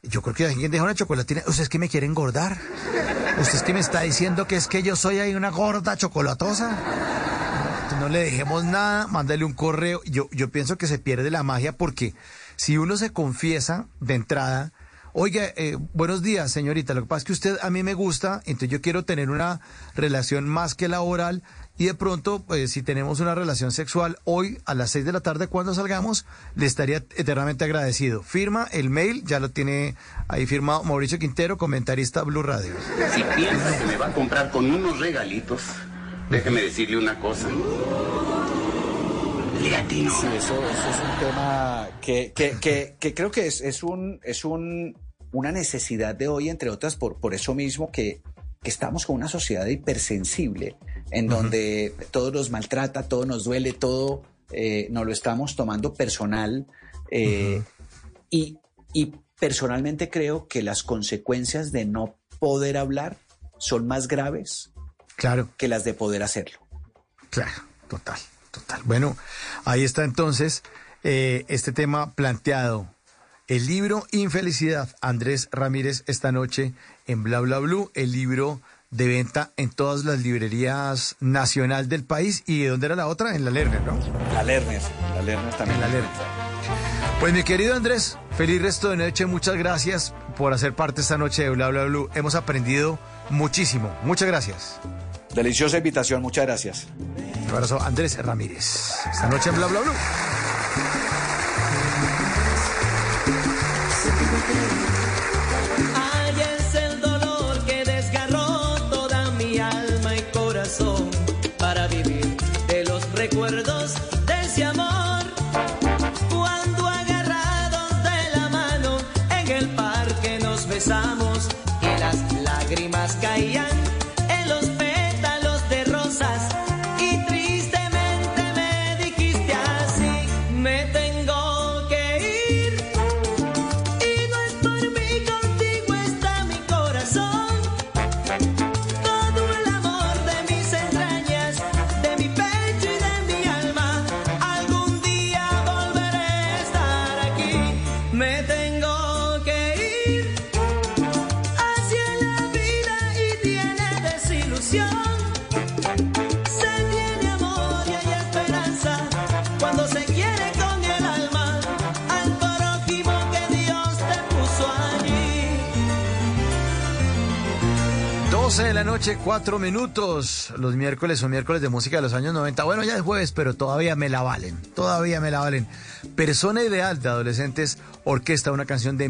Yo creo que alguien deja una chocolatina. Usted es que me quiere engordar. Usted es que me está diciendo que es que yo soy ahí una gorda chocolatosa. No le dejemos nada, mándale un correo. Yo, yo pienso que se pierde la magia porque si uno se confiesa de entrada, oiga, eh, buenos días, señorita, lo que pasa es que usted a mí me gusta, entonces yo quiero tener una relación más que laboral y de pronto, pues, si tenemos una relación sexual hoy a las 6 de la tarde cuando salgamos, le estaría eternamente agradecido. Firma el mail, ya lo tiene ahí firmado Mauricio Quintero, comentarista Blue Radio. Si piensa que me va a comprar con unos regalitos, déjeme decirle una cosa. Le. Sí, eso, eso es un tema que, que, que, que creo que es, es, un, es un, una necesidad de hoy, entre otras, por, por eso mismo que, que estamos con una sociedad hipersensible, en donde todo nos maltrata, todo nos duele, todo eh, nos lo estamos tomando personal. eh, y, y personalmente creo que las consecuencias de no poder hablar son más graves Claro. que las de poder hacerlo. Claro, total, total. Bueno, ahí está entonces eh, este tema planteado. El libro Infelicidad, Andrés Ramírez, esta noche en Bla Bla Blue, el libro de venta en todas las librerías nacional del país. ¿Y de dónde era la otra? En la Lerner, ¿no? La Lerner, la Lerner también. En la Lerner. Pues mi querido Andrés, feliz resto de noche, muchas gracias por hacer parte esta noche de Bla Bla Blue. Hemos aprendido muchísimo. Muchas gracias. Deliciosa invitación, muchas gracias. Un abrazo, Andrés Ramírez. Esta noche en Bla Bla Blue. La noche, 4 minutos. Los miércoles son miércoles de música de los años 90. Bueno, ya es jueves, pero todavía me la valen. Todavía me la valen. Persona Ideal de Adolescentes Orquesta, una canción de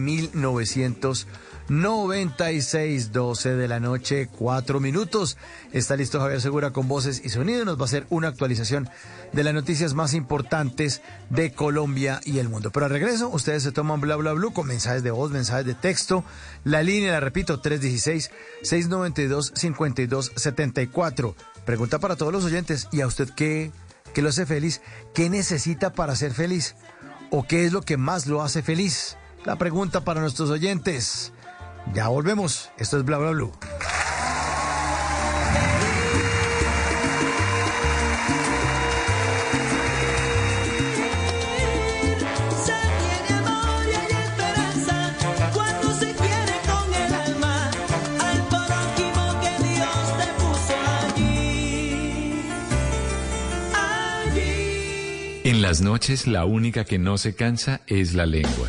1996, 12 de la noche, 4 minutos. Está listo Javier Segura con voces y sonido. Nos va a hacer una actualización de las noticias más importantes de Colombia y el mundo. Pero al regreso, ustedes se toman bla bla bla con mensajes de voz, mensajes de texto. La línea, la repito, 316-692-5274. Pregunta para todos los oyentes. ¿Y a usted qué, qué lo hace feliz? ¿Qué necesita para ser feliz? ¿O qué es lo que más lo hace feliz? La pregunta para nuestros oyentes. Ya volvemos. Esto es bla bla. Allí. En las noches la única que no se cansa es la lengua.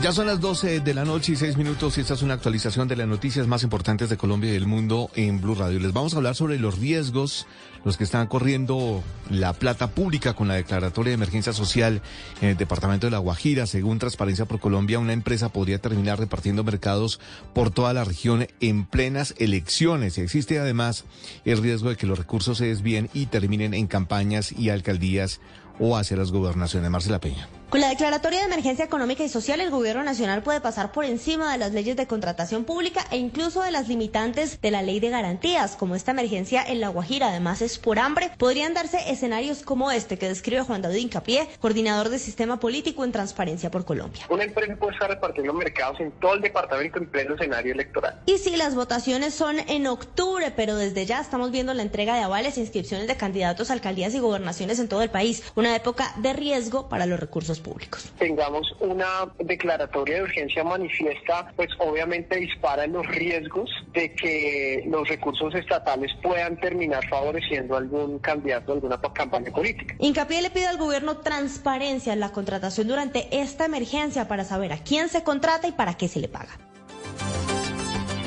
Ya son las 12 de la noche y 6 minutos y esta es una actualización de las noticias más importantes de Colombia y del mundo en Blue Radio. Les vamos a hablar sobre los riesgos, los que están corriendo la plata pública con la declaratoria de emergencia social en el departamento de La Guajira. Según Transparencia por Colombia, una empresa podría terminar repartiendo mercados por toda la región en plenas elecciones. Existe además el riesgo de que los recursos se desvíen y terminen en campañas y alcaldías o hacia las gobernaciones. Marcela Peña. Con la declaratoria de emergencia económica y social, el gobierno nacional puede pasar por encima de las leyes de contratación pública e incluso de las limitantes de la ley de garantías, como esta emergencia en La Guajira, además es por hambre. Podrían darse escenarios como este que describe Juan David Incapié, coordinador de sistema político en Transparencia por Colombia. Una empresa puede estar repartiendo mercados en todo el departamento en pleno escenario electoral. Y sí, las votaciones son en octubre, pero desde ya estamos viendo la entrega de avales e inscripciones de candidatos a alcaldías y gobernaciones en todo el país. Una época de riesgo para los recursos públicos. Tengamos una declaratoria de urgencia manifiesta, pues obviamente dispara los riesgos de que los recursos estatales puedan terminar favoreciendo a algún candidato a alguna campaña política. Incapié le pide al gobierno transparencia en la contratación durante esta emergencia para saber a quién se contrata y para qué se le paga.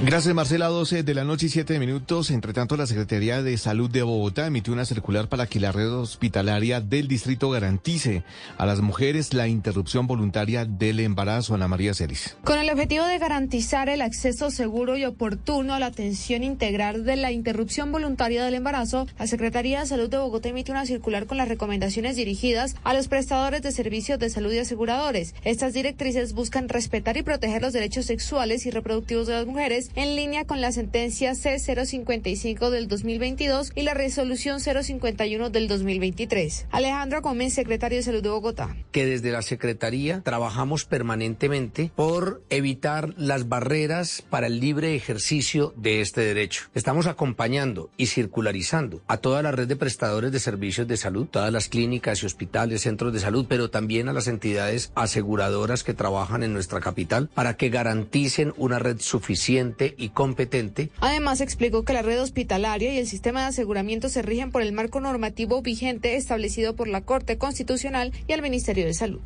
Gracias, Marcela. 12 de la noche y 7 minutos. Entre tanto, la Secretaría de Salud de Bogotá emitió una circular para que la red hospitalaria del distrito garantice a las mujeres la interrupción voluntaria del embarazo. Ana María Celis. Con el objetivo de garantizar el acceso seguro y oportuno a la atención integral de la interrupción voluntaria del embarazo, la Secretaría de Salud de Bogotá emite una circular con las recomendaciones dirigidas a los prestadores de servicios de salud y aseguradores. Estas directrices buscan respetar y proteger los derechos sexuales y reproductivos de las mujeres en línea con la sentencia C055 del 2022 y la resolución 051 del 2023. Alejandro Gómez, secretario de Salud de Bogotá. Que desde la Secretaría trabajamos permanentemente por evitar las barreras para el libre ejercicio de este derecho. Estamos acompañando y circularizando a toda la red de prestadores de servicios de salud, todas las clínicas y hospitales, centros de salud, pero también a las entidades aseguradoras que trabajan en nuestra capital para que garanticen una red suficiente y competente. Además, explicó que la red hospitalaria y el sistema de aseguramiento se rigen por el marco normativo vigente establecido por la Corte Constitucional y el Ministerio de Salud.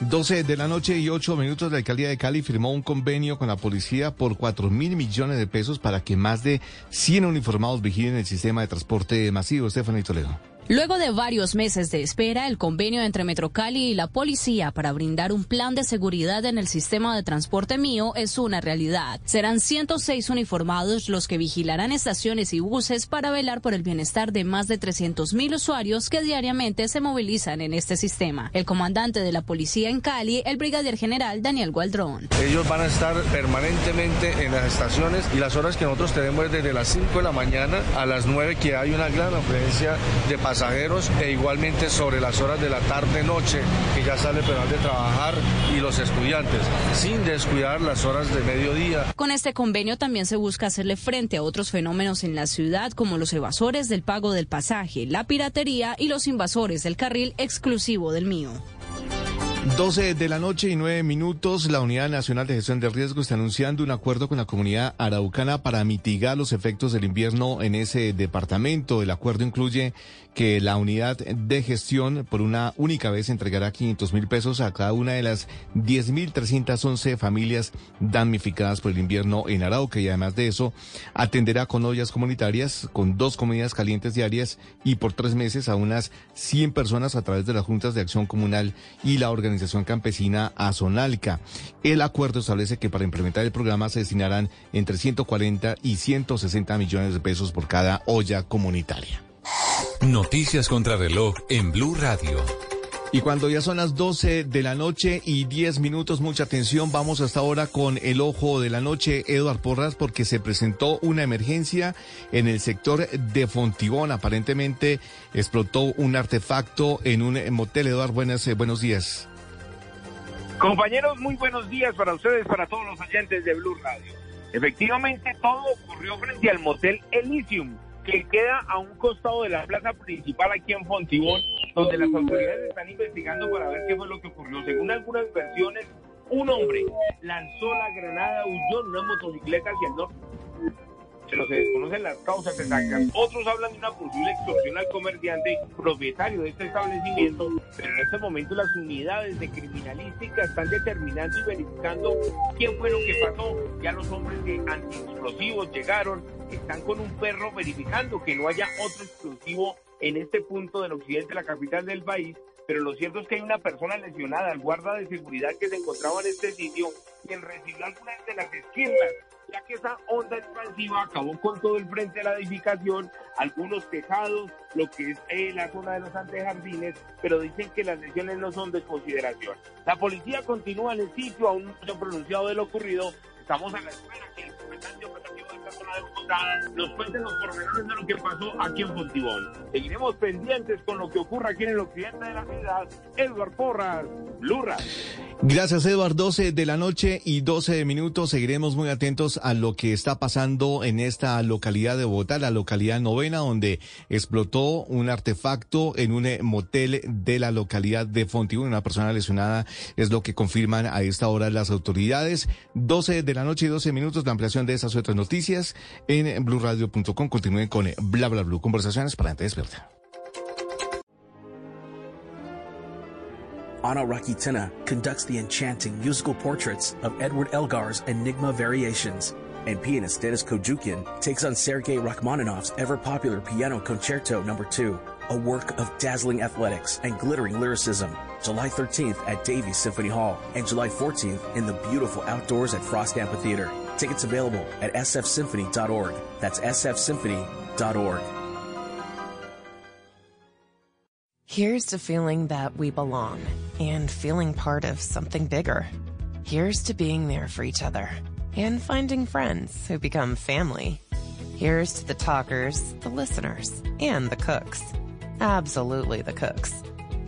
12 de la noche y 8 minutos, la alcaldía de Cali firmó un convenio con la policía por 4 mil millones de pesos para que más de 100 uniformados vigilen el sistema de transporte masivo. Stephanie Toledo. Luego de varios meses de espera, el convenio entre Metrocali y la policía para brindar un plan de seguridad en el sistema de transporte mío es una realidad. Serán 106 uniformados los que vigilarán estaciones y buses para velar por el bienestar de más de 300 mil usuarios que diariamente se movilizan en este sistema. El comandante de la policía en Cali, el brigadier general Daniel Gualdrón. Ellos van a estar permanentemente en las estaciones y las horas que nosotros tenemos es desde las 5 de la mañana a las 9 que hay una gran afluencia de pasajeros pasajeros e igualmente sobre las horas de la tarde-noche que ya sale el personal de trabajar y los estudiantes, sin descuidar las horas de mediodía. Con este convenio también se busca hacerle frente a otros fenómenos en la ciudad como los evasores del pago del pasaje, la piratería y los invasores del carril exclusivo del mío. 12 de la noche y 9 minutos, la Unidad Nacional de Gestión de Riesgo está anunciando un acuerdo con la comunidad araucana para mitigar los efectos del invierno en ese departamento. El acuerdo incluye que la unidad de gestión por una única vez entregará 500 mil pesos a cada una de las 10.311 familias damnificadas por el invierno en Arauca y además de eso atenderá con ollas comunitarias con dos comidas calientes diarias y por tres meses a unas 100 personas a través de las juntas de acción comunal y la organización campesina Azonalca. El acuerdo establece que para implementar el programa se destinarán entre 140 y 160 millones de pesos por cada olla comunitaria. Noticias contra reloj en Blue Radio. Y cuando ya son las 12 de la noche y 10 minutos, mucha atención, vamos hasta ahora con el ojo de la noche, Eduard Porras, porque se presentó una emergencia en el sector de Fontibón. Aparentemente explotó un artefacto en un motel. Eduard, buenas, eh, buenos días. Compañeros, muy buenos días para ustedes, para todos los oyentes de Blue Radio. Efectivamente, todo ocurrió frente al motel Elysium, que queda a un costado de la plaza principal aquí en Fontibón, donde las autoridades están investigando para ver qué fue lo que ocurrió. Según algunas versiones, un hombre lanzó la granada, huyó en una motocicleta hacia el norte pero se desconocen las causas exactas. Otros hablan de una posible extorsión al comerciante propietario de este establecimiento, pero en este momento las unidades de criminalística están determinando y verificando quién fue lo que pasó. Ya los hombres de antiexplosivos llegaron, están con un perro verificando que no haya otro explosivo en este punto del occidente de la capital del país, pero lo cierto es que hay una persona lesionada, el guarda de seguridad que se encontraba en este sitio, quien recibió algunas de las esquirlas, ya que esa onda expansiva acabó con todo el frente de la edificación, algunos tejados, lo que es eh, la zona de los antejardines, pero dicen que las lesiones no son de consideración. La policía continúa en el sitio, aún no se ha pronunciado de lo ocurrido, estamos a la espera que el comandante operativo de esta zona de Bogotá nos cuente los pormenores de lo que pasó aquí en Fontibón. Seguiremos pendientes con lo que ocurra aquí en el occidente de la ciudad. Edward Porras, Lurra. Gracias, Eduard. 12 de la noche y 12 minutos. Seguiremos muy atentos a lo que está pasando en esta localidad de Bogotá, la localidad novena, donde explotó un artefacto en un eh, motel de la localidad de Fontibón. Una persona lesionada es lo que confirman a esta hora las autoridades. 12 de la noche y 12 minutos. La ampliación de esas otras noticias en blurradio.com. Continúen con eh, bla bla bla. Conversaciones para despierta. Anna Rakitena conducts the enchanting musical portraits of Edward Elgar's Enigma Variations, and pianist Denis Kojukian takes on Sergei Rachmaninoff's ever-popular Piano Concerto No. 2, a work of dazzling athletics and glittering lyricism. July 13th at Davies Symphony Hall and July 14th in the beautiful outdoors at Frost Amphitheater. Tickets available at sfsymphony.org. That's sfsymphony.org. Here's to feeling that we belong and feeling part of something bigger. Here's to being there for each other and finding friends who become family. Here's to the talkers, the listeners, and the cooks. Absolutely the cooks.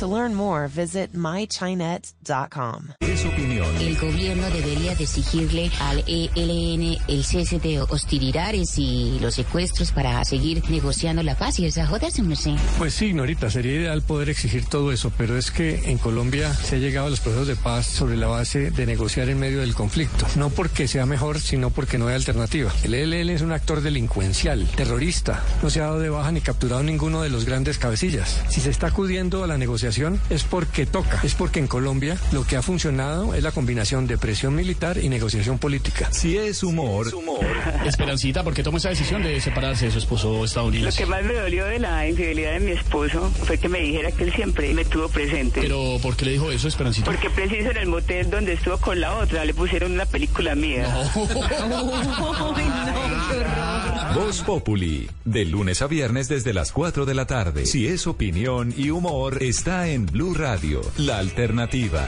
To learn more, visit mychinet.com. Es opinión. El gobierno debería de exigirle al ELN el cese de hostilidades y los secuestros para seguir negociando la paz y esa joda, no sé. Pues sí, Norita, sería ideal poder exigir todo eso, pero es que en Colombia se ha llegado a los procesos de paz sobre la base de negociar en medio del conflicto. No porque sea mejor, sino porque no hay alternativa. El ELN es un actor delincuencial, terrorista. No se ha dado de baja ni capturado ninguno de los grandes cabecillas. Si se está acudiendo a la negociación, es porque toca, es porque en Colombia lo que ha funcionado es la combinación de presión militar y negociación política. Si es humor, Esperancita, ¿por qué tomó esa decisión de separarse de su esposo Lo estadounidense? que más me dolió de la infidelidad de mi esposo fue que me dijera que él siempre me tuvo presente. Pero ¿por qué le dijo eso, Esperancita? Porque preciso en el motel donde estuvo con la otra le pusieron una película mía. Voz Populi, de lunes a viernes desde las 4 de la tarde. Si es opinión y humor, está en Blue Radio, la alternativa.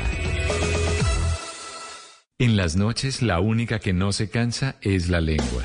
En las noches, la única que no se cansa es la lengua.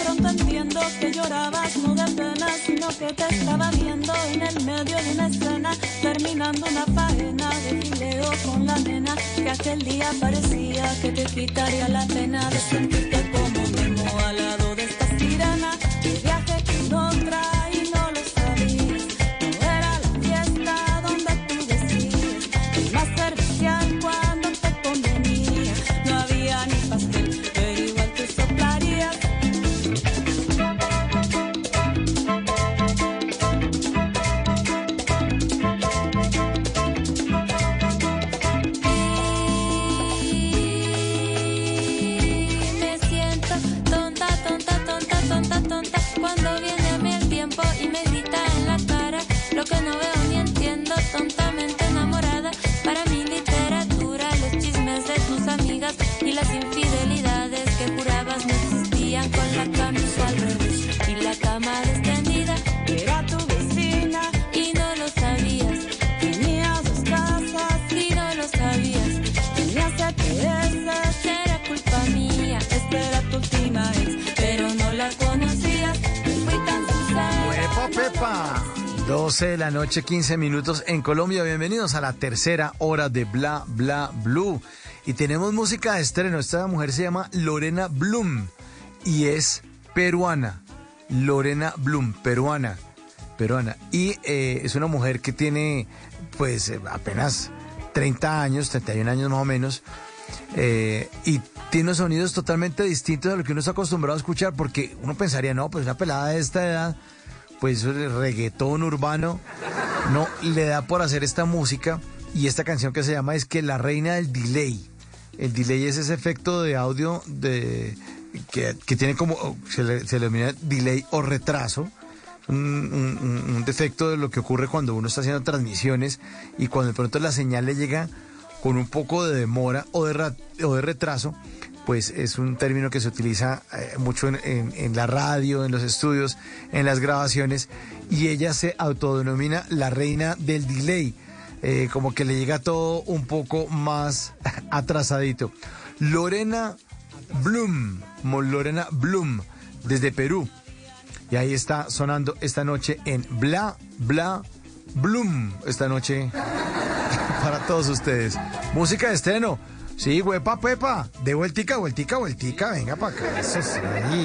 que llorabas no de pena, sino que te estaba viendo en el medio de una escena, terminando una faena de fileo con la nena, que aquel día parecía que te quitaría la pena de sentirte como Nemo al lado de 12 de la noche, 15 minutos en Colombia. Bienvenidos a la tercera hora de Bla Bla Blue. Y tenemos música de estreno. Esta mujer se llama Lorena Bloom y es peruana. Lorena Bloom, peruana. Peruana. Y eh, es una mujer que tiene, pues, eh, apenas 30 años, 31 años más o menos. eh, y tiene sonidos totalmente distintos a lo que uno está acostumbrado a escuchar, porque uno pensaría, no, pues una pelada de esta edad, pues reggaetón urbano, no le da por hacer esta música y esta canción que se llama es que la reina del delay. El delay es ese efecto de audio de que, tiene como, se le, denomina delay o retraso. Un, defecto de lo que ocurre cuando uno está haciendo transmisiones y cuando de pronto la señal le llega con un poco de demora o de, o de retraso, pues es un término que se utiliza eh, mucho en, la radio, en los estudios, en las grabaciones, y ella se autodenomina la reina del delay, eh, como que le llega todo un poco más atrasadito. Lorena Bloom, Lorena Bloom, desde Perú. Y ahí está sonando esta noche en Bla Bla Bloom, esta noche para todos ustedes. Música de estreno. Sí, huepa, pepa. De vueltica, vueltica, vueltica. Venga para acá. Eso sí.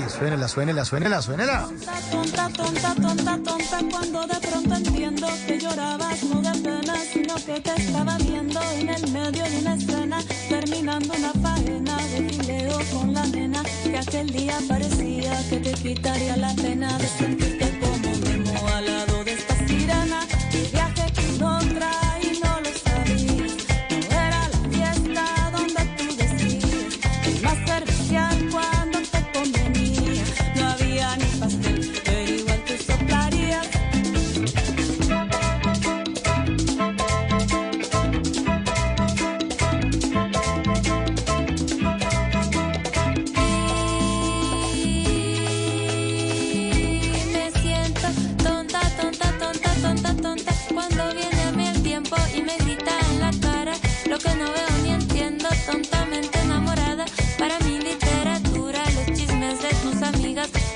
Suénela, suénela, suénela, suénela. Tonta, tonta, tonta, tonta, cuando de pronto entiendo que llorabas no de pena, sino que te estaba viendo en el medio de una escena, terminando una faena de fileo con la nena, que aquel día parecía que te quitaría la pena de sentirte como Nemo al lado de esta sirena,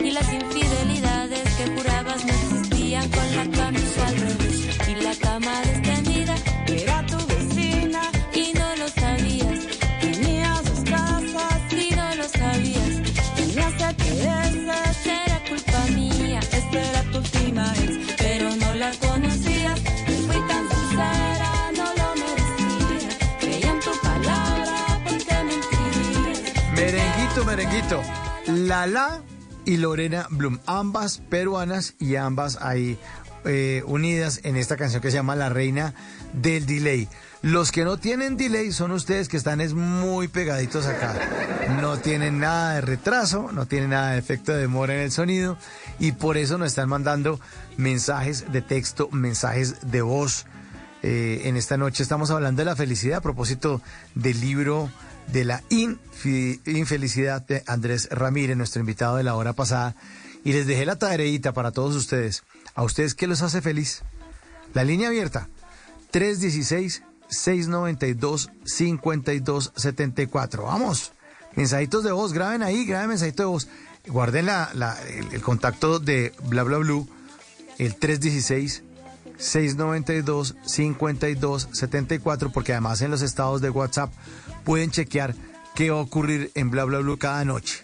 Y las infidelidades que jurabas no existían Con la camisa al revés. Y la cama extendida Era tu vecina Y no lo sabías. Tenías dos casas Y no lo sabías. Tenías EPS Será culpa mía. Esta era tu última ex Pero no la conocías. Fui tan sincera, Merenguito, merenguito. Lala y Lorena Bloom, ambas peruanas y ambas ahí eh, unidas en esta canción que se llama La Reina del Delay. Los que no tienen delay son ustedes que están es muy pegaditos acá. No tienen nada de retraso, no tienen nada de efecto de demora en el sonido y por eso nos están mandando mensajes de texto, mensajes de voz. Eh, en esta noche estamos hablando de la felicidad a propósito del libro de la infelicidad de Andrés Ramírez, nuestro invitado de la hora pasada. Y les dejé la tareita para todos ustedes. ¿A ustedes qué los hace feliz? La línea abierta, 316-692-5274. Vamos, mensajitos de voz, graben ahí, graben mensajito de voz. Guarden la, el, contacto de bla bla blue, el 316 692-5274, porque además en los estados de WhatsApp pueden chequear qué va a ocurrir en bla bla blue cada noche.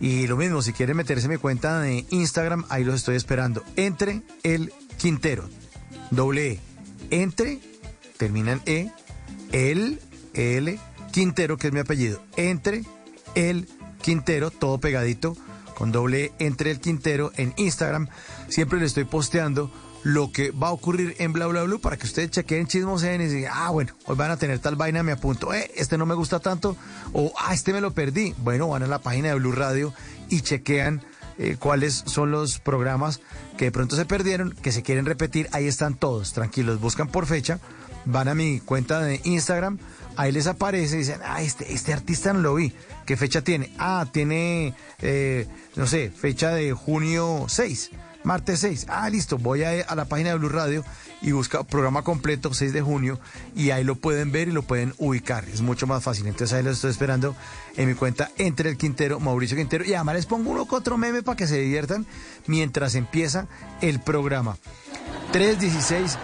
Y lo mismo, si quieren meterse en mi cuenta de Instagram, ahí los estoy esperando. Entre el Quintero, doble E. Entre, terminan E, el, L, Quintero, que es mi apellido. Entre el Quintero, todo pegadito, con doble E, entre el Quintero en Instagram. Siempre le estoy posteando lo que va a ocurrir en Bla Bla Blue para que ustedes chequeen chismoseen y digan, ah, bueno, hoy van a tener tal vaina, me apunto, eh, este no me gusta tanto, o ah, este me lo perdí. Bueno, van a la página de Blue Radio y chequean eh, cuáles son los programas que de pronto se perdieron, que se quieren repetir, ahí están todos, tranquilos, buscan por fecha, van a mi cuenta de Instagram, ahí les aparece y dicen, ah, este, este artista no lo vi, ¿qué fecha tiene? Ah, tiene, eh, no sé, fecha de junio 6. Martes 6. Ah, listo. Voy a, a la página de Blue Radio y busca programa completo 6 de junio y ahí lo pueden ver y lo pueden ubicar. Es mucho más fácil. Entonces ahí lo estoy esperando en mi cuenta entre el Quintero, Mauricio Quintero. Y además les pongo uno con otro meme para que se diviertan mientras empieza el programa. 316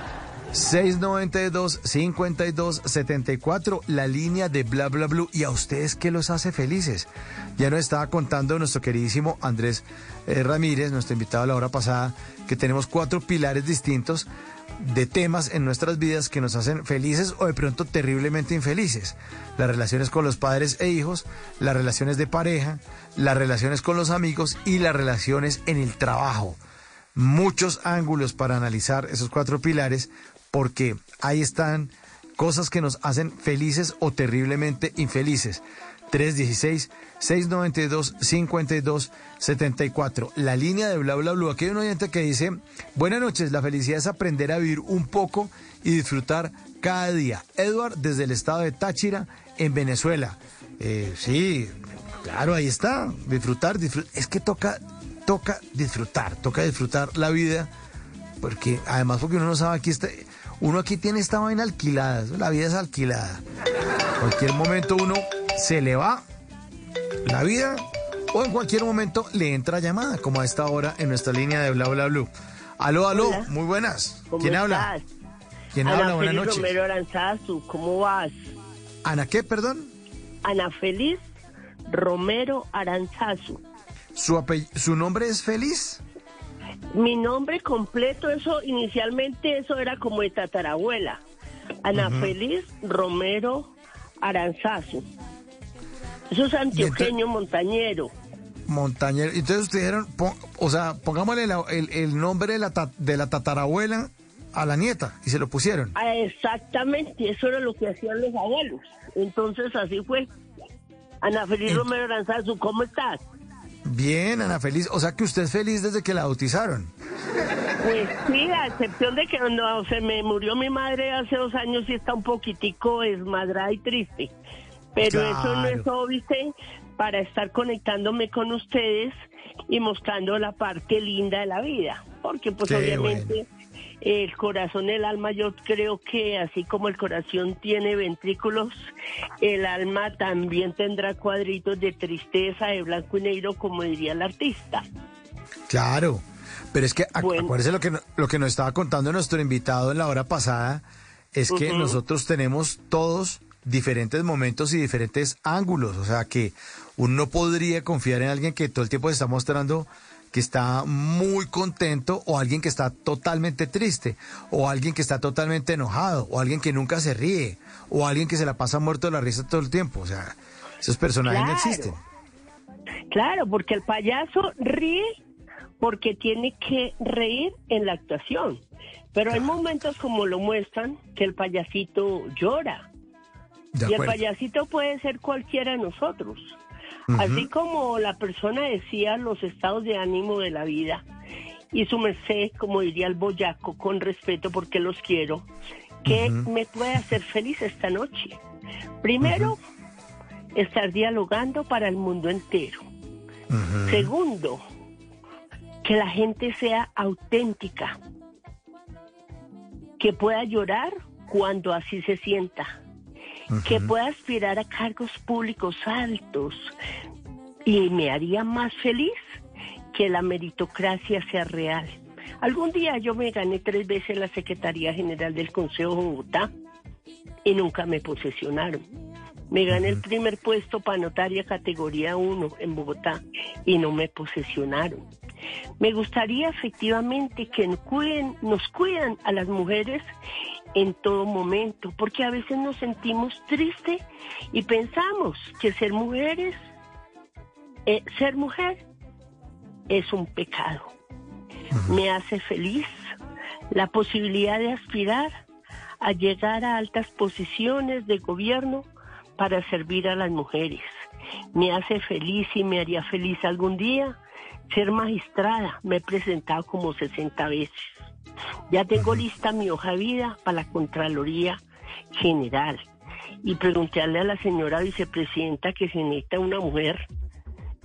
692-5274, la línea de Bla Bla Blue. ¿Y a ustedes qué los hace felices? Ya nos estaba contando nuestro queridísimo Andrés eh, Ramírez, nuestro invitado la hora pasada, que tenemos cuatro pilares distintos de temas en nuestras vidas que nos hacen felices o de pronto terriblemente infelices. Las relaciones con los padres e hijos, las relaciones de pareja, las relaciones con los amigos y las relaciones en el trabajo. Muchos ángulos para analizar esos cuatro pilares porque ahí están cosas que nos hacen felices o terriblemente infelices. 316-692-5274. La línea de bla bla bla. Aquí hay un oyente que dice, buenas noches, la felicidad es aprender a vivir un poco y disfrutar cada día. Edward, desde el estado de Táchira, en Venezuela. Eh, sí, claro, ahí está. Disfrutar, disfrutar. Es que toca, toca disfrutar, toca disfrutar la vida. Porque además porque uno no sabe aquí uno aquí tiene esta vaina alquilada, la vida es alquilada. Cualquier momento uno se le va la vida o en cualquier momento le entra llamada, como a esta hora en nuestra línea de bla bla bla. Aló, aló, Hola. muy buenas. ¿Cómo ¿Quién habla? ¿Quién Ana habla? Buenas Feliz noches. Romero Aranzazu, ¿cómo vas? ¿Ana qué, perdón? Ana Feliz Romero Aranzazu. ¿Su, apell- ¿Su nombre es Feliz? Mi nombre completo, eso inicialmente eso era como de tatarabuela. Ana. Feliz Romero Aranzazu. Eso es antioqueño montañero. Montañero. Entonces ustedes dijeron, o sea, pongámosle la- el, el nombre de la, ta- de la tatarabuela a la nieta y se lo pusieron. Ah, Exactamente, eso era lo que hacían los abuelos. Entonces así fue. Ana Feliz Romero Aranzazu, ¿cómo estás? Bien, Ana Feliz. O sea que usted es feliz desde que la bautizaron. Pues sí, a excepción de que cuando se me murió mi madre hace dos años y está un poquitico desmadrada y triste. Pero eso no es obvio para estar conectándome con ustedes y mostrando la parte linda de la vida. Porque pues Qué obviamente el corazón, el alma, yo creo que así como el corazón tiene ventrículos, el alma también tendrá cuadritos de tristeza, de blanco y negro, como diría el artista. Claro, pero es que ac- acuérdese lo que, lo que nos estaba contando nuestro invitado en la hora pasada, es que nosotros tenemos todos diferentes momentos y diferentes ángulos, o sea que uno no podría confiar en alguien que todo el tiempo se está mostrando que está muy contento o alguien que está totalmente triste o alguien que está totalmente enojado o alguien que nunca se ríe o alguien que se la pasa muerto de la risa todo el tiempo, o sea, esos personajes no existen. Claro, porque el payaso ríe porque tiene que reír en la actuación. Pero hay momentos como lo muestran que el payasito llora. De y el payasito puede ser cualquiera de nosotros. Así como la persona decía los estados de ánimo de la vida. Y su merced, como diría el boyaco, con respeto porque los quiero, que me puede hacer feliz esta noche. Primero, estar dialogando para el mundo entero. Segundo, que la gente sea auténtica, que pueda llorar cuando así se sienta, que pueda aspirar a cargos públicos altos y me haría más feliz que la meritocracia sea real. Algún día yo me gané tres veces la Secretaría General del Consejo de Bogotá y nunca me posesionaron. Me gané el primer puesto para notaria categoría 1 en Bogotá y no me posesionaron. Me gustaría efectivamente que nos cuiden, nos cuidan a las mujeres en todo momento, porque a veces nos sentimos tristes y pensamos que ser mujeres, eh, ser mujer es un pecado. Me hace feliz la posibilidad de aspirar a llegar a altas posiciones de gobierno para servir a las mujeres. Me hace feliz y me haría feliz algún día ser magistrada. Me he presentado como 60 veces. Ya tengo lista mi hoja de vida para la Contraloría General. Y preguntarle a la señora vicepresidenta que se necesita una mujer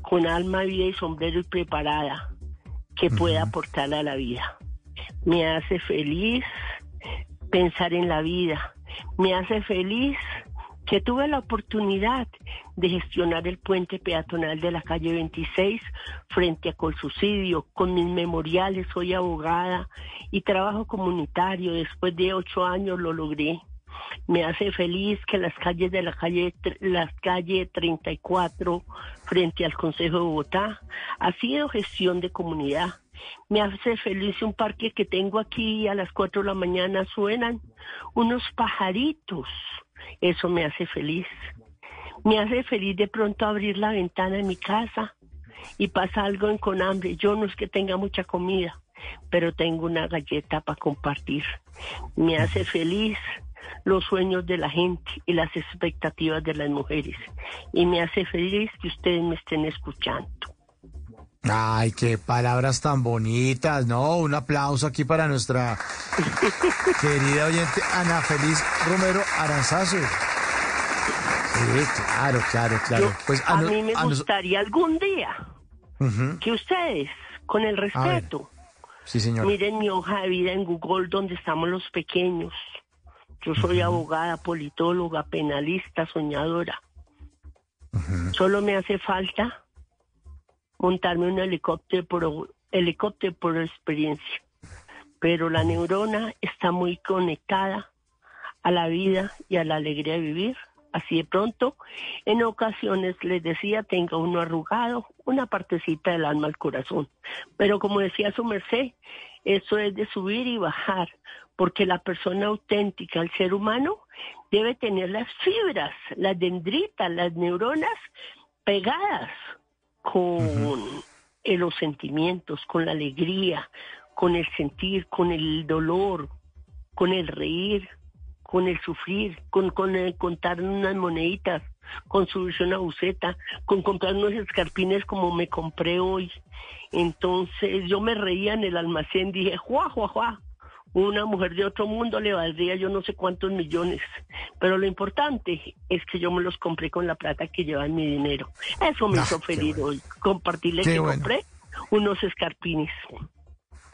con alma, vida y sombrero y preparada que pueda aportar a la vida. Me hace feliz pensar en la vida. Me hace feliz que tuve la oportunidad de gestionar el puente peatonal de la calle 26 frente a Colsuicidio. Con mis memoriales soy abogada y trabajo comunitario. Después de ocho años lo logré. Me hace feliz que las calles de la calle, la calle 34 frente al Consejo de Bogotá ha sido gestión de comunidad. Me hace feliz un parque que tengo aquí a las 4 de la mañana suenan unos pajaritos. Eso me hace feliz. Me hace feliz de pronto abrir la ventana de mi casa y pasa algo con hambre. Yo no es que tenga mucha comida, pero tengo una galleta para compartir. Me hace feliz los sueños de la gente y las expectativas de las mujeres. Y me hace feliz que ustedes me estén escuchando. Ay, qué palabras tan bonitas, ¿no? Un aplauso aquí para nuestra querida oyente Ana Feliz Romero Aranzazo. Sí, claro, claro, claro. Yo- pues a no- mí me gustaría algún día que ustedes, con el respeto, Sí, miren mi hoja de vida en Google donde estamos los pequeños. Yo soy abogada, politóloga, penalista, soñadora. Solo me hace falta montarme un helicóptero por, helicóptero por experiencia. Pero la neurona está muy conectada a la vida y a la alegría de vivir. Así de pronto, en ocasiones les decía, tenga uno arrugado, una partecita del alma al corazón. Pero como decía su merced, eso es de subir y bajar, porque la persona auténtica, el ser humano, debe tener las fibras, las dendritas, las neuronas pegadas con los sentimientos, con la alegría, con el sentir, con el dolor, con el reír, con el sufrir, con, con el contar unas moneditas, con subirse una buceta, con comprar unos escarpines como me compré hoy. Entonces yo me reía en el almacén, dije, juá, juá, juá. Una mujer de otro mundo le valdría yo no sé cuántos millones. Pero lo importante es que yo me los compré con la plata que lleva en mi dinero. Eso me Ah, hizo feliz hoy. Compartirle Qué que bueno. compré unos escarpines.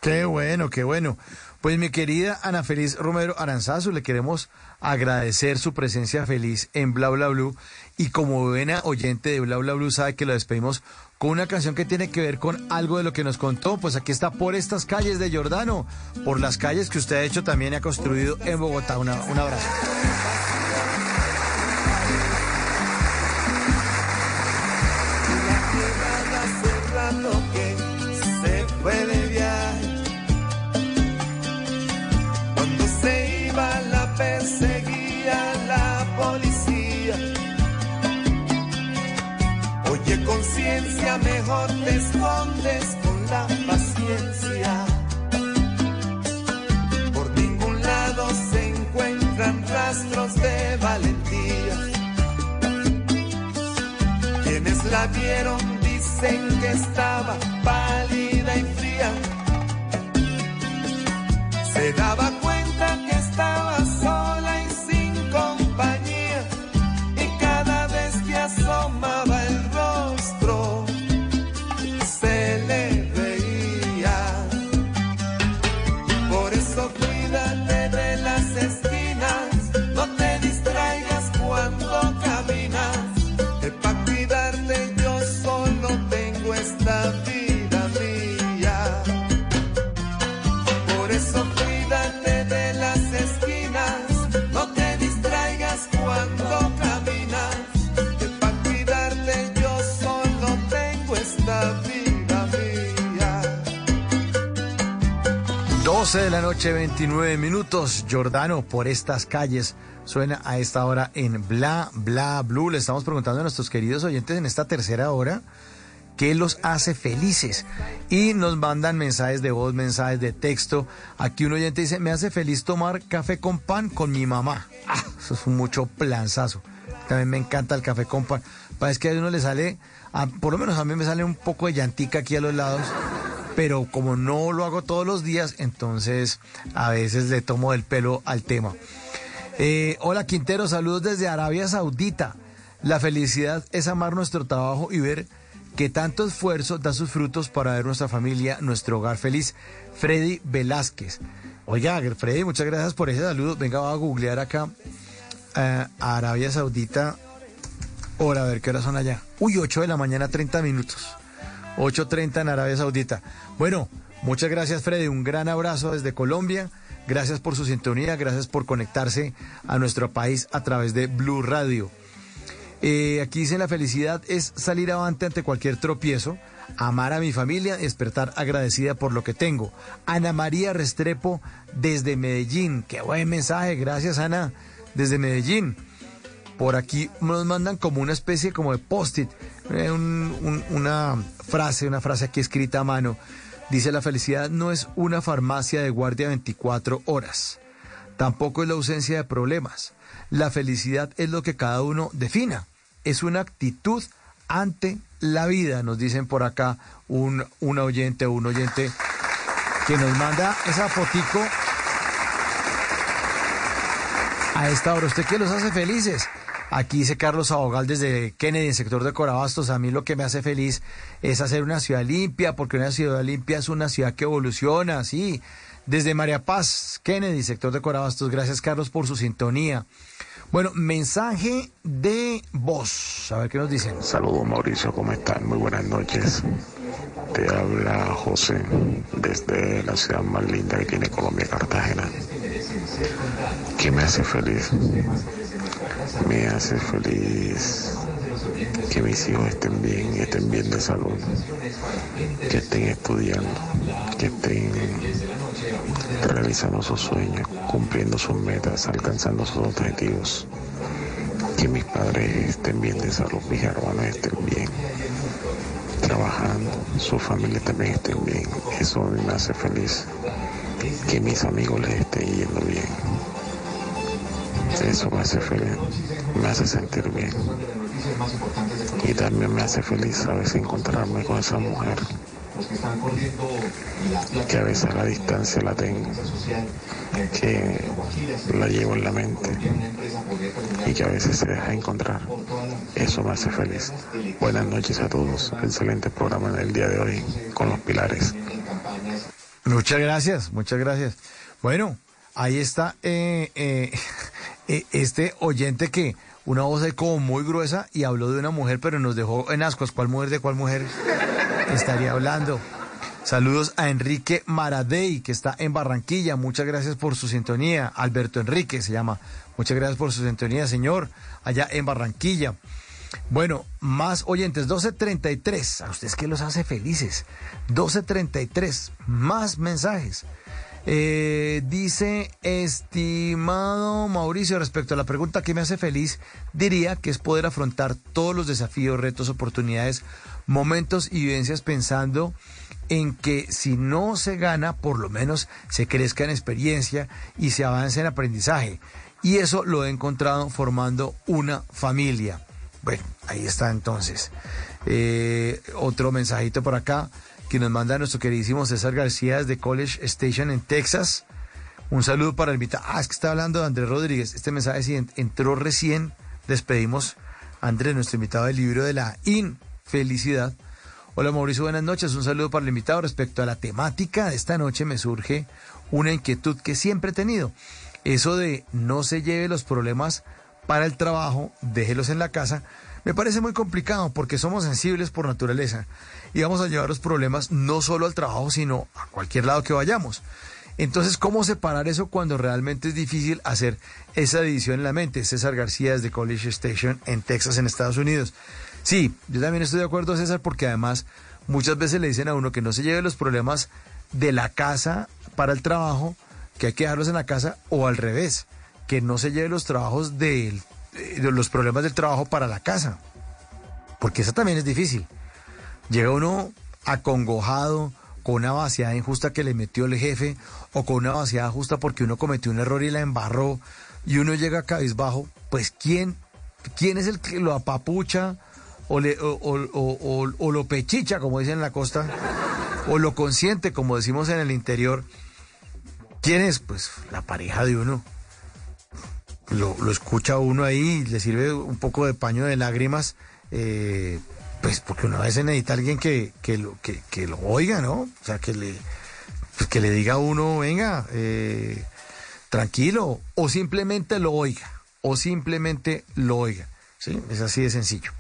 Qué bueno, qué bueno. Pues mi querida Ana Feliz Romero Aranzazu, le queremos agradecer su presencia feliz en Bla Bla Blue. Y como buena oyente de Bla Bla Blue sabe que lo despedimos con una canción que tiene que ver con algo de lo que nos contó. Pues aquí está por estas calles de Jordano, por las calles que usted ha hecho también ha construido en Bogotá. Una- un abrazo. Mejor te escondes con la paciencia. Por ningún lado se encuentran rastros de valentía. Quienes la vieron dicen que estaba pálida y fría. Se daba 12 de la noche, 29 minutos. Jordano, por estas calles, suena a esta hora en Bla, Bla, Blue. Le estamos preguntando a nuestros queridos oyentes en esta tercera hora qué los hace felices. Y nos mandan mensajes de voz, mensajes de texto. Aquí un oyente dice, me hace feliz tomar café con pan con mi mamá. Ah, eso es mucho planzazo. También me encanta el café con pan. Parece que a uno le sale, a- por lo menos a mí me sale un poco de llantica aquí a los lados pero como no lo hago todos los días, entonces a veces le tomo el pelo al tema. Eh, hola Quintero, saludos desde Arabia Saudita. La felicidad es amar nuestro trabajo y ver que tanto esfuerzo da sus frutos para ver nuestra familia, nuestro hogar feliz. Freddy Velázquez. Oiga, Freddy, muchas gracias por ese saludo. Venga, voy a googlear acá eh, Arabia Saudita. hora, a ver qué hora son allá. Uy, 8 de la mañana, 30 minutos. 8.30 en Arabia Saudita. Bueno, muchas gracias Freddy, un gran abrazo desde Colombia. Gracias por su sintonía, gracias por conectarse a nuestro país a través de Blue Radio. Eh, aquí dice la felicidad es salir avante ante cualquier tropiezo, amar a mi familia, despertar agradecida por lo que tengo. Ana María Restrepo desde Medellín. Qué buen mensaje, gracias Ana, desde Medellín. Por aquí nos mandan como una especie como de post-it, un- una frase, una frase aquí escrita a mano. Dice, la felicidad no es una farmacia de guardia 24 horas. Tampoco es la ausencia de problemas. La felicidad es lo que cada uno defina. Es una actitud ante la vida, nos dicen por acá un, un oyente o un oyente que nos manda esa fotico a esta hora. ¿Usted qué los hace felices? Aquí dice Carlos Abogal desde Kennedy, en sector de Corabastos. A mí lo que me hace feliz es hacer una ciudad limpia, porque una ciudad limpia es una ciudad que evoluciona, sí. Desde María Paz, Kennedy, sector de Corabastos. Gracias, Carlos, por su sintonía. Bueno, mensaje de voz. A ver qué nos dicen. Saludos Mauricio, ¿cómo estás? Muy buenas noches. Te habla José desde la ciudad más linda que tiene Colombia, Cartagena. ¿Qué me hace feliz? Me hace feliz que mis hijos estén bien, estén bien de salud, que estén estudiando, que estén realizando sus sueños, cumpliendo sus metas, alcanzando sus objetivos. Que mis padres estén bien de salud, mis hermanos estén bien, trabajando, su familia también estén bien. Eso me hace feliz. Que mis amigos les estén yendo bien. Eso me hace feliz, me hace sentir bien. Y también me hace feliz a veces encontrarme con esa mujer que a veces la distancia la tengo, que la llevo en la mente y que a veces se deja encontrar. Eso me hace feliz. Buenas noches a todos. Excelente programa en el día de hoy con los pilares. Muchas gracias, muchas gracias. Bueno, ahí está eh, eh, eh, este oyente que una voz ahí como muy gruesa y habló de una mujer, pero nos dejó en ascuas. ¿Cuál mujer de cuál mujer estaría hablando? Saludos a Enrique Maradei, que está en Barranquilla. Muchas gracias por su sintonía. Alberto Enrique se llama. Muchas gracias por su sintonía, señor, allá en Barranquilla. Bueno, más oyentes, 12.33. ¿A ustedes qué los hace felices? 12.33, más mensajes. Eh, dice, estimado Mauricio, respecto a la pregunta que me hace feliz, diría que es poder afrontar todos los desafíos, retos, oportunidades, momentos y vivencias pensando en que si no se gana, por lo menos se crezca en experiencia y se avance en aprendizaje. Y eso lo he encontrado formando una familia. Bueno, ahí está entonces. Eh, otro mensajito por acá que nos manda nuestro queridísimo César García desde College Station en Texas. Un saludo para el invitado. Ah, es que está hablando de Andrés Rodríguez. Este mensaje sí entró recién. Despedimos a Andrés, nuestro invitado del libro de la infelicidad. Hola Mauricio, buenas noches. Un saludo para el invitado. Respecto a la temática de esta noche me surge una inquietud que siempre he tenido. Eso de no se lleve los problemas para el trabajo, déjelos en la casa, me parece muy complicado porque somos sensibles por naturaleza y vamos a llevar los problemas no solo al trabajo, sino a cualquier lado que vayamos. Entonces, ¿cómo separar eso cuando realmente es difícil hacer esa división en la mente? César García desde College Station en Texas, en Estados Unidos. Sí, yo también estoy de acuerdo, César, porque además muchas veces le dicen a uno que no se lleve los problemas de la casa para el trabajo, que hay que dejarlos en la casa, o al revés, que no se lleve los trabajos del, de los problemas del trabajo para la casa. Porque eso también es difícil. Llega uno acongojado, con una vaciada injusta que le metió el jefe, o con una vaciada justa porque uno cometió un error y la embarró, y uno llega cabizbajo, pues ¿quién, quién es el que lo apapucha? O, le, o, lo pechicha, como dicen en la costa, o lo consiente, como decimos en el interior. ¿Quién es? Pues la pareja de uno. Lo, lo escucha uno ahí, le sirve un poco de paño de lágrimas, eh, pues porque una vez necesita alguien que, que, lo, que, que, lo oiga, ¿no? O sea, que le, pues que le diga a uno, venga, eh, tranquilo, o simplemente lo oiga, o simplemente lo oiga. ¿sí? Es así de sencillo.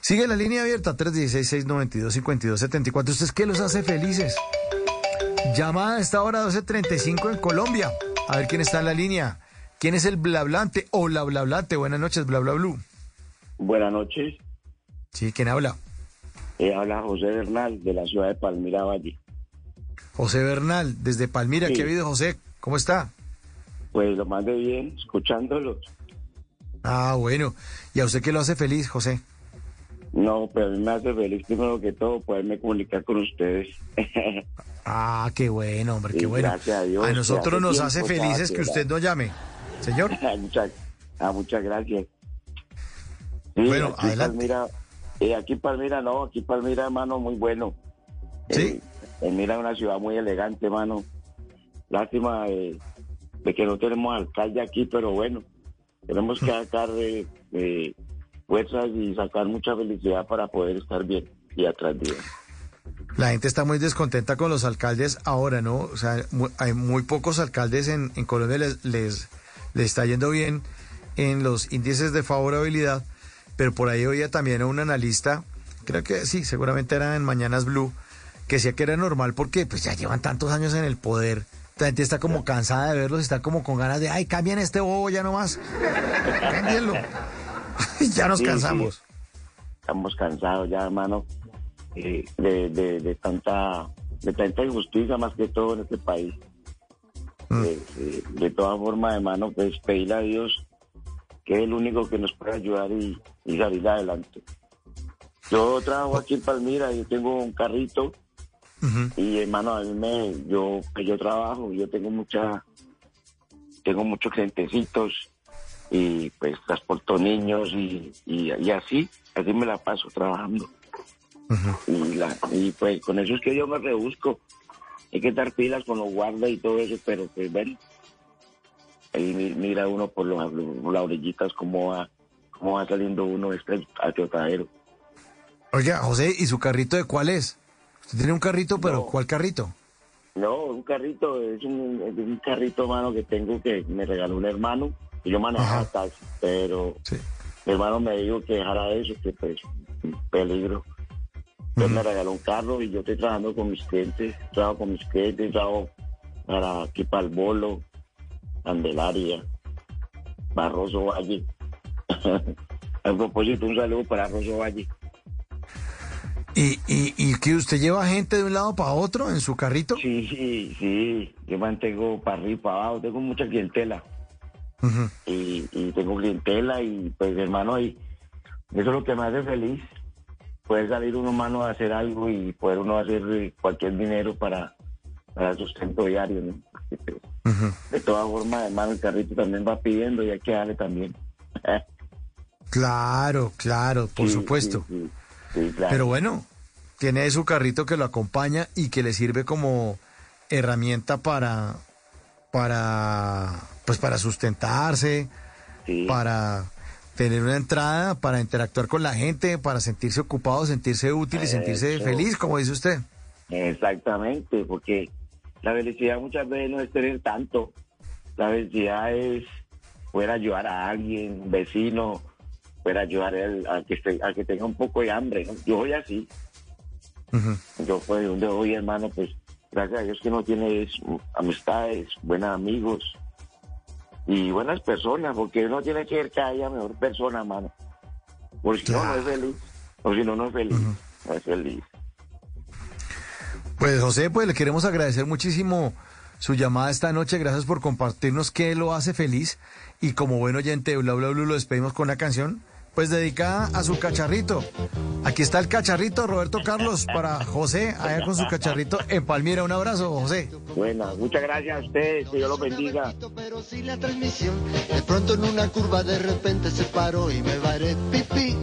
Sigue la línea abierta 316-692-5274. ¿Ustedes qué los hace felices? Llamada a esta hora 12.35 en Colombia. A ver quién está en la línea. ¿Quién es el blablante o la blablante? Buenas noches, bla bla blue. Buenas noches. Sí, ¿quién habla? Eh, habla José Bernal de la ciudad de Palmira Valle. José Bernal, desde Palmira. Sí. ¿Qué ha habido, José? ¿Cómo está? Pues lo más de bien, escuchándolos. Ah, bueno. ¿Y a usted qué lo hace feliz, José? No, pero a mí me hace feliz primero que todo poderme comunicar con ustedes. Ah, qué bueno, hombre, qué bueno. gracias a Dios, que nosotros hace nos hace felices que usted no llame. Señor. muchas, ah, muchas gracias. Sí, Bueno, adelante. Palmira, eh, aquí Palmira no, aquí Palmira, hermano, muy bueno. Sí. Eh, Palmira es una ciudad muy elegante, hermano. Lástima eh, de que no tenemos alcalde aquí, pero bueno, tenemos que sacar eh, eh, fuerzas y sacar mucha felicidad para poder estar bien y atrás bien. La gente está muy descontenta con los alcaldes ahora, ¿no? O sea, hay muy pocos alcaldes en, en Colombia les, les, les está yendo bien en los índices de favorabilidad, pero por ahí oía también a un analista, creo que sí, seguramente era en Mañanas Blue, que decía que era normal porque pues ya llevan tantos años en el poder. La gente está como cansada de verlos, está como con ganas de, ay, cambien este bobo ya nomás. Cámbienlo. ya nos Sí, cansamos. sí. Estamos cansados ya, hermano, eh, de, de, de tanta de tanta injusticia más que todo en este país. Eh, eh, de todas formas, hermano, pues pedirle a Dios que es el único que nos puede ayudar y, y salir adelante. Yo trabajo aquí en Palmira, yo tengo un carrito y hermano, a mí me, yo, pues, yo trabajo, yo tengo mucha, tengo muchos clientecitos y pues transporto niños y, y, y así, así me la paso trabajando. y, la, y pues con eso es que yo me rebusco. Hay que dar pilas con los guardas y todo eso, pero pues ven, ahí mi- mira uno por, los, por las orillitas cómo va, cómo va saliendo uno este achotadero. Oiga, José, ¿y su carrito de cuál es? Usted tiene un carrito, pero ¿cuál carrito? No, un carrito, es un, es un carrito, mano, que tengo que me regaló un hermano. Y yo manejaba taxi, pero mi hermano me dijo que dejara eso, que pues, peligro. Entonces me regaló un carro y yo estoy trabajando con mis clientes, trabajo con mis clientes, trabajo para aquí para el Bolo, Candelaria, Barroso Valle. A propósito, un saludo para Barroso Valle. ¿Y, y, y que usted lleva gente de un lado para otro en su carrito? Sí, sí, sí. Yo mantengo para arriba y para abajo. Tengo mucha clientela. y, y tengo clientela y pues hermano, y eso es lo que me hace feliz. Poder salir uno mano a hacer algo y poder uno hacer eh, cualquier dinero para, para sustento diario, ¿no? De todas formas, hermano, el carrito también va pidiendo y hay que darle también. Claro, claro, por Sí, supuesto. sí, sí, claro. Pero bueno, tiene su carrito que lo acompaña y que le sirve como herramienta para, para, pues para sustentarse, para tener una entrada, para interactuar con la gente, para sentirse ocupado, sentirse útil y sentirse Eso. feliz, como dice usted. Exactamente, porque la felicidad muchas veces no es tener tanto. La felicidad es poder ayudar a alguien, un vecino, poder ayudar al, al que, esté- al que tenga un poco de hambre. ¿no? Yo soy así. Yo pues donde voy, hermano, pues gracias a Dios que no tiene es, amistades, buenos amigos y buenas personas, porque uno tiene que ser cada día mejor persona, hermano. Porque si no, no es feliz. O si no, no es feliz. No es feliz. Pues José, pues le queremos agradecer muchísimo su llamada esta noche. Gracias por compartirnos qué lo hace feliz. Y como buen oyente de Bla Bla Blue lo despedimos con una canción, pues dedicada a su cacharrito. Aquí está el cacharrito, Roberto Carlos, para José, allá con su cacharrito en Palmira. Un abrazo, José. Bueno, muchas gracias a ustedes, que Dios los bendiga. la transmisión. De pronto en una curva de repente se paró y me varé pipí.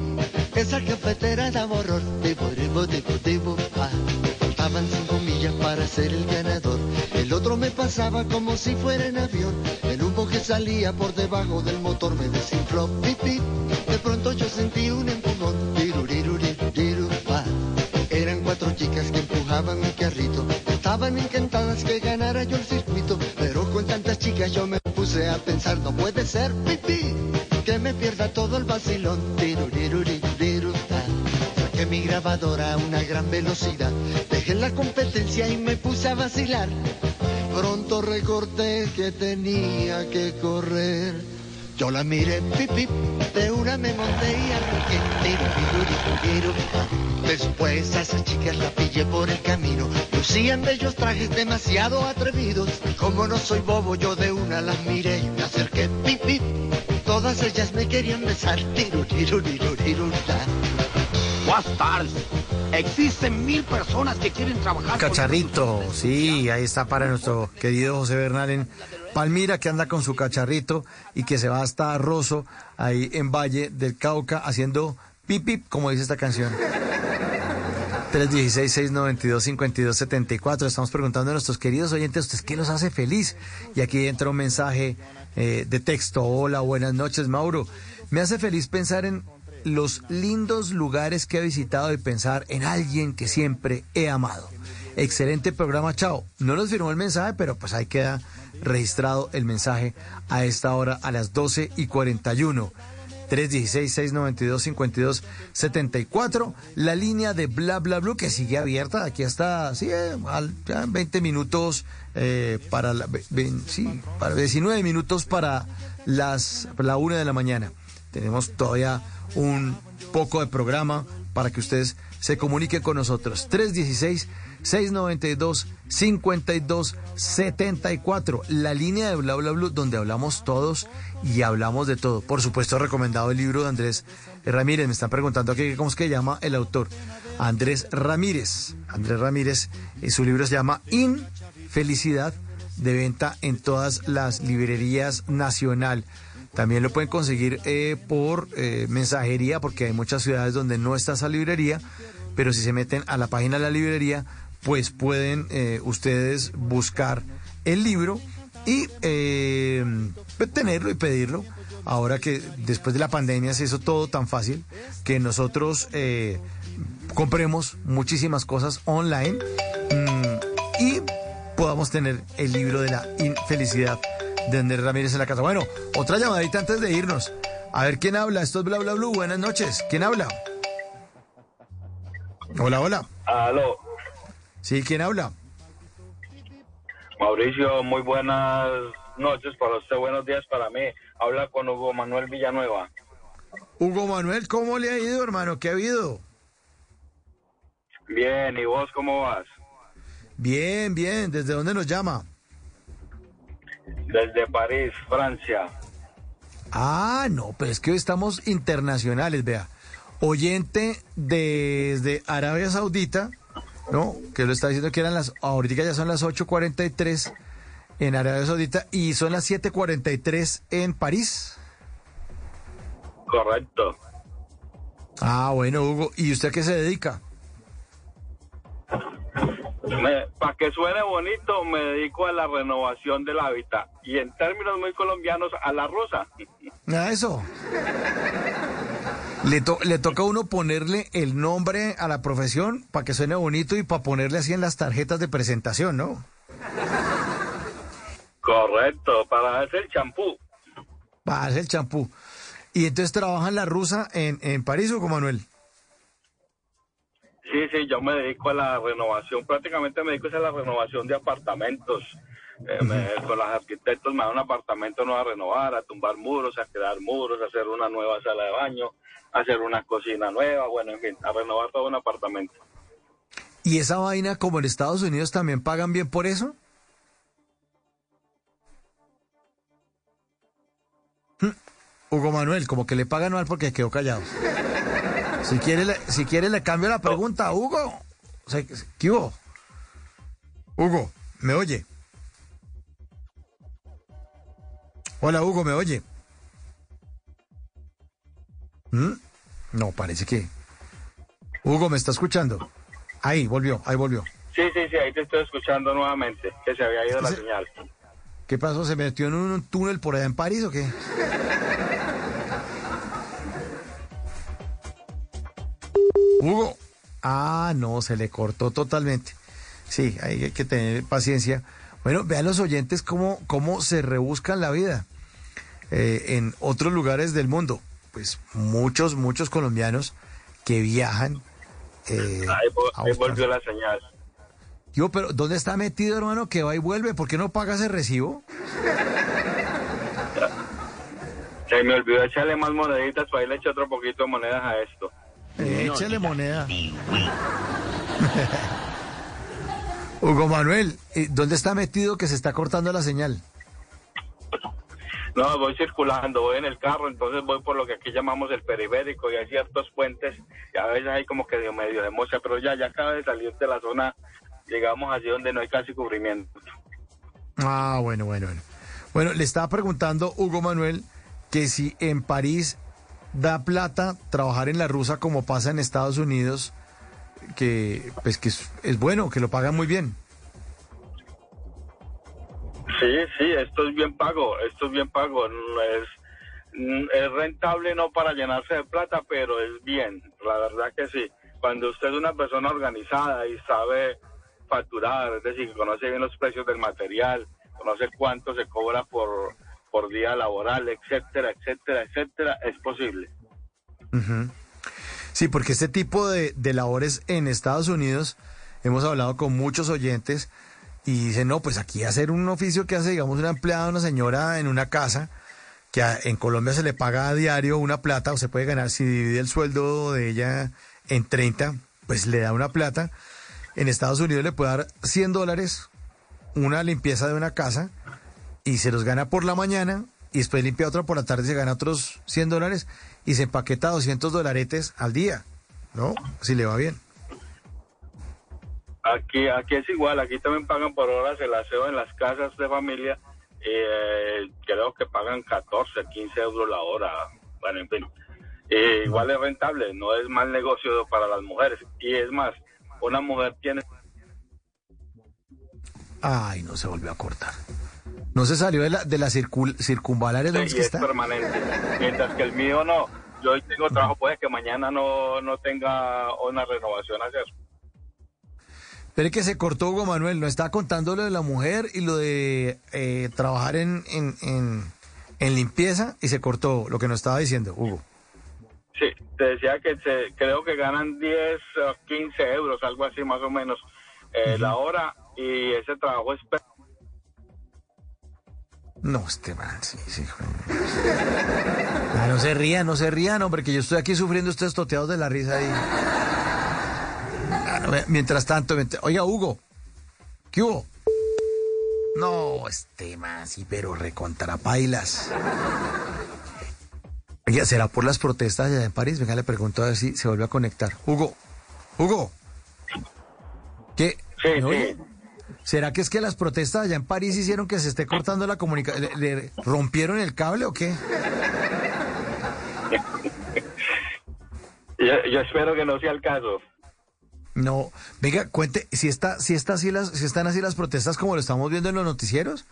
Esa cafetera horror. Divo, divo, divo, divo, ah. Faltaban cinco millas para ser el ganador. El otro me pasaba como si fuera en avión. El humo que salía por debajo del motor me desinfló. Pipí. De pronto yo sentí un empujón. Eran cuatro chicas que empujaban mi carrito. Estaban encantadas que ganara yo el circuito, pero con tantas chicas yo me puse a pensar, no puede ser, pipí, que me pierda todo el vacilón. Tiruriruriru, ta. Mi grabadora a una gran velocidad, dejé la competencia y me puse a vacilar. Pronto recordé que tenía que correr. Yo la miré, pipí, de una me monté y arranqué. Tiruriruriru, ta. Después a esas chicas la pillé por el camino. Lucían bellos trajes demasiado atrevidos. Como no soy bobo, yo de una las miré y me acerqué. Pip, pip. Todas ellas me querían besar. Tiru, tiru, tiru, ta. Tardes. Existen mil personas que quieren trabajar. con Cacharrito, sí, ahí está para nuestro querido José Bernal en Palmira, que anda con su cacharrito y que se va hasta Rosso, ahí en Valle del Cauca, haciendo pip pip, como dice esta canción. 316-692-5274. Estamos preguntando a nuestros queridos oyentes, ¿ustedes qué los hace feliz? Y aquí entra un mensaje eh, de texto. Hola, buenas noches, Mauro. Me hace feliz pensar en los lindos lugares que he visitado y pensar en alguien que siempre he amado. Excelente programa, chao. No nos firmó el mensaje, pero pues ahí queda registrado el mensaje a esta hora a las 12 y 41. 316-692-5274, la línea de bla bla que sigue abierta, aquí está, sí, eh, ya 20 minutos eh, para la, sí, para 19 minutos para las la una de la mañana. Tenemos todavía un poco de programa para que ustedes se comuniquen con nosotros. 316 692 5274, la línea de Bla Bla donde hablamos todos y hablamos de todo. Por supuesto, recomendado el libro de Andrés Ramírez. Me están preguntando aquí cómo es que llama el autor. Andrés Ramírez. Andrés Ramírez, eh, su libro se llama Infelicidad, de venta en todas las librerías nacional. También lo pueden conseguir eh, por eh, mensajería, porque hay muchas ciudades donde no está esa librería, pero si se meten a la página de la librería, pues pueden eh, ustedes buscar el libro y eh, tenerlo y pedirlo. Ahora que después de la pandemia se hizo todo tan fácil que nosotros eh, compremos muchísimas cosas online mm, y podamos tener el libro de la infelicidad de Andrés Ramírez en la casa. Bueno, otra llamadita antes de irnos. A ver quién habla. Esto es Bla Bla Blue. Buenas noches. ¿Quién habla? Hola, hola. Aló, Sí, ¿quién habla? Mauricio, muy buenas noches para usted, buenos días para mí. Habla con Hugo Manuel Villanueva. Hugo Manuel, ¿cómo le ha ido, hermano? ¿Qué ha habido? Bien, ¿y vos cómo vas? Bien, bien. ¿Desde dónde nos llama? Desde París, Francia. Ah, no, pero es que hoy estamos internacionales, vea. Oyente desde Arabia Saudita, ¿no? Que lo está diciendo que eran las, ahorita ya son las 8.43 en Arabia Saudita y son las 7.43 en París. Correcto. Ah, bueno, Hugo. ¿Y usted a qué se dedica? Para que suene bonito, me dedico a la renovación del hábitat y en términos muy colombianos, a la rusa. A eso. Le, to- le toca a uno ponerle el nombre a la profesión para que suene bonito y para ponerle así en las tarjetas de presentación, ¿no? Correcto, para hacer champú. Para hacer el champú. Y entonces trabaja en la rusa en, en París, Hugo Manuel. Sí, sí, yo me dedico a la renovación, prácticamente me dedico a la renovación de apartamentos. Eh, me- con los arquitectos me dan un apartamento nuevo a renovar, a tumbar muros, a crear muros, a hacer una nueva sala de baño, a hacer una cocina nueva, bueno, en fin, a renovar todo un apartamento. ¿Y esa vaina, como en Estados Unidos, también pagan bien por eso? Hmm. Hugo Manuel, como que le pagan mal porque quedó callado. Si quiere, le, si quiere le cambio la pregunta, Hugo. O sea, ¿Qué hubo? Hugo, ¿me oye? Hola, Hugo, ¿me oye? ¿Mm? No, parece que... Hugo, ¿me está escuchando? Ahí, volvió, ahí volvió. Sí, sí, sí, ahí te estoy escuchando nuevamente, que se había ido la señal. ¿Qué pasó? ¿Se metió en un túnel por allá en París o qué? Hugo. Ah, no, se le cortó totalmente. Sí, hay que tener paciencia Bueno, vean los oyentes cómo, cómo se rebuscan la vida eh, en otros lugares del mundo. Pues muchos, muchos colombianos que viajan. eh, Ahí, volvió la señal. Yo, pero ¿dónde está metido, hermano, que va y vuelve? ¿Por qué no pagas el recibo? Se me olvidó echarle más moneditas, para ahí le eché otro poquito de monedas a esto. Eh, échale moneda. Hugo Manuel, eh, ¿dónde está metido que se está cortando la señal? No, voy circulando, voy en el carro, entonces voy por lo que aquí llamamos el periférico y hay ciertos puentes y a veces hay como que de medio de mocha, pero ya, ya acaba de salir de la zona, llegamos allí donde no hay casi cubrimiento. Ah, bueno, bueno, bueno. Bueno, le estaba preguntando Hugo Manuel que si en París da plata trabajar en la rusa como pasa en Estados Unidos, que pues que es, es bueno, que lo pagan muy bien. Sí, sí, esto es bien pago, esto es bien pago, es, es rentable no para llenarse de plata, pero es bien, la verdad que sí. Cuando usted es una persona organizada y sabe facturar, es decir, conoce bien los precios del material, conoce cuánto se cobra por, por día laboral, etcétera, etcétera, etcétera, es posible. Sí, porque este tipo de, de labores en Estados Unidos, hemos hablado con muchos oyentes y dicen, no, pues aquí hacer un oficio que hace, digamos, una empleada, una señora en una casa, que a- en Colombia se le paga a diario una plata, o se puede ganar, si divide el sueldo de ella en 30, pues le da una plata. En Estados Unidos le puede dar 100 dólares una limpieza de una casa y se los gana por la mañana y después limpia otra por la tarde y se gana otros 100 dólares y se empaqueta 200 dolaretes al día, ¿no? Si le va bien. Aquí, aquí es igual, aquí también pagan por horas el aseo en las casas de familia. eh, creo que pagan 14, 15 euros la hora. Bueno, en fin. Eh, igual es rentable, no es mal negocio para las mujeres. Y es más, una mujer tiene... Ay, no se volvió a cortar. No se salió de la, de la circul, circunvalar, ¿es donde es que es está? permanente. Mientras que el mío no. Yo hoy tengo trabajo, puede que mañana no, no tenga una renovación a hacer. Pero que se cortó Hugo Manuel, no estaba contando lo de la mujer y lo de eh, trabajar en, en, en, en limpieza y se cortó lo que nos estaba diciendo, Hugo. Sí, te decía que se, creo que ganan 10 o 15 euros, algo así más o menos, eh, la hora y ese trabajo es... No, este man, sí, sí. Ah, no se rían, no se rían, hombre, que yo estoy aquí sufriendo ustedes toteados de la risa ahí. Ah, Mientras tanto, mientras- oiga, Hugo, ¿qué hubo? No, este man, sí, pero recontra pailas. Oiga, ¿será por las protestas allá en París? Venga, le pregunto a ver si se vuelve a conectar. Hugo, Hugo, ¿qué? ¿Me oye? ¿Será que es que las protestas allá en París hicieron que se esté cortando la comunicación? ¿Le, le rompieron el cable o qué? Yo, yo espero que no sea el caso. No, venga, cuente, si está, si está así las, si están así las protestas como lo estamos viendo en los noticieros,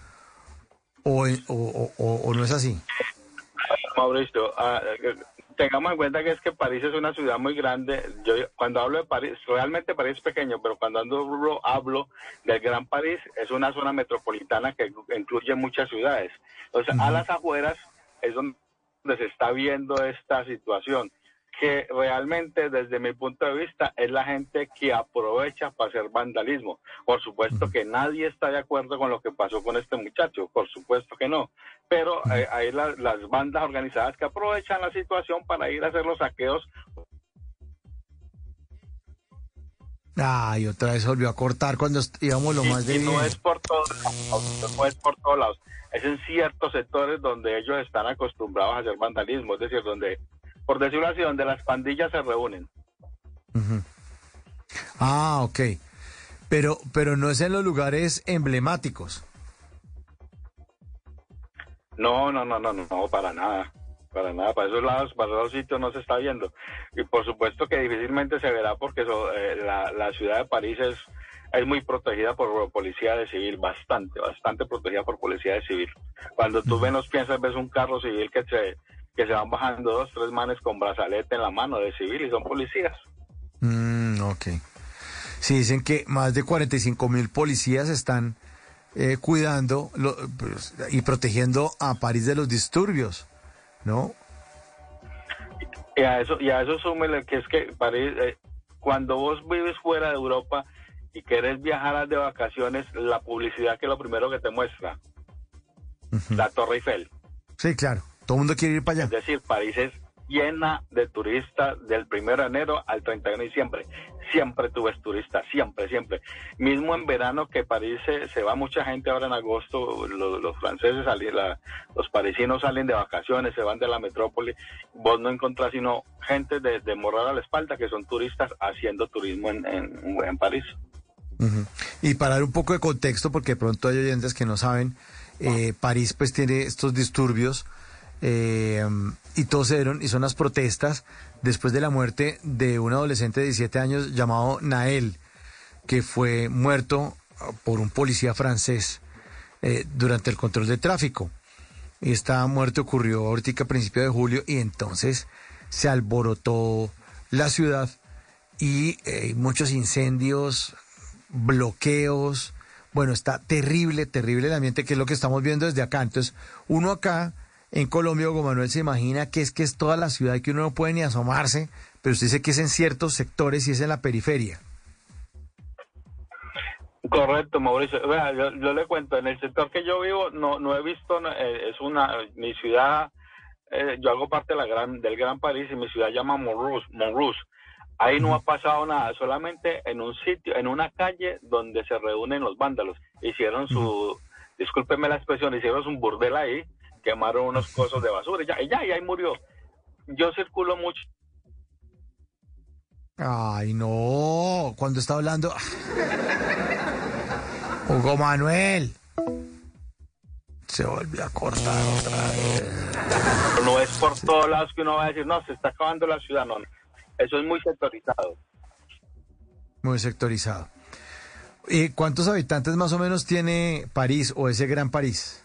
o, o, o- no es así. Mauricio, ah, eh, tengamos en cuenta que es que París es una ciudad muy grande. Yo cuando hablo de París, realmente París es pequeño, pero cuando hablo, hablo del Gran París, es una zona metropolitana que incluye muchas ciudades. Entonces, a las afueras es donde se está viendo esta situación que realmente desde mi punto de vista es la gente que aprovecha para hacer vandalismo. Por supuesto que nadie está de acuerdo con lo que pasó con este muchacho, por supuesto que no, pero eh, hay la- las bandas organizadas que aprovechan la situación para ir a hacer los saqueos. Ay, otra vez volvió a cortar cuando íbamos lo más de y no es por todos lados, no es por todos lados, es en ciertos sectores donde ellos están acostumbrados a hacer vandalismo, es decir, donde, por decirlo así, donde las pandillas se reúnen. Ah, ok. Pero, pero no es en los lugares emblemáticos. No, no, no, no, no, para nada. Para nada, para esos lados, para esos sitios no se está viendo. Y por supuesto que difícilmente se verá porque eh, la, la ciudad de París es, es muy protegida por policía de civil, bastante, bastante protegida por policía de civil. Cuando tú menos piensas, ves un carro civil que se, que se van bajando dos, tres manes con brazalete en la mano de civil y son policías. Mm, ok. Sí, dicen que más de 45 mil policías están eh, cuidando lo- pues, y protegiendo a París de los disturbios, ¿no? Y a eso, y a eso súmele que es que París, eh, cuando vos vives fuera de Europa y querés viajar de vacaciones, la publicidad que es lo primero que te muestra, la Torre Eiffel. Sí, claro. Todo el mundo quiere ir para Es allá. decir, París es llena de turistas del 1 de enero al 31 de diciembre. Siempre tú ves turistas, siempre, siempre. Mismo en verano que París se, se va mucha gente ahora en agosto, lo- los, franceses salen, la- los parisinos salen de vacaciones, se van de la metrópoli. Vos no encontrás sino gente de, de morral a la espalda que son turistas haciendo turismo en, en, en París. Y para dar un poco de contexto, porque de pronto hay oyentes que no saben, eh, París pues tiene estos disturbios eh, y todos se dieron, y son las protestas después de la muerte de un adolescente de 17 años llamado Nael, que fue muerto por un policía francés eh, durante el control de tráfico. Y esta muerte ocurrió ahorita a principios de julio y entonces se alborotó la ciudad y eh, muchos incendios, bloqueos. Bueno, está terrible, terrible el ambiente, que es lo que estamos viendo desde acá. Entonces, uno acá en Colombia, Hugo Manuel, se imagina que es que es toda la ciudad y que uno no puede ni asomarse, pero usted dice que es en ciertos sectores y es en la periferia. Correcto, Mauricio. Vea, yo, yo le cuento, en el sector que yo vivo no no he visto, eh, es una, mi ciudad, eh, yo hago parte de la gran, del Gran París y mi ciudad llama Montrose, Montrose. Ahí no ha pasado nada, solamente en un sitio, en una calle donde se reúnen los vándalos. Hicieron su, discúlpeme la expresión, hicieron un burdel ahí, quemaron unos cosas de basura y ya, y ya, y ahí murió. Yo circulo mucho Ay, no, cuando está hablando... Hugo Manuel. Se volvió a cortar otra vez. No es por todos lados que uno va a decir, no, se está acabando la ciudad, no. Eso es muy sectorizado. Muy sectorizado. ¿Y cuántos habitantes más o menos tiene París o ese gran París?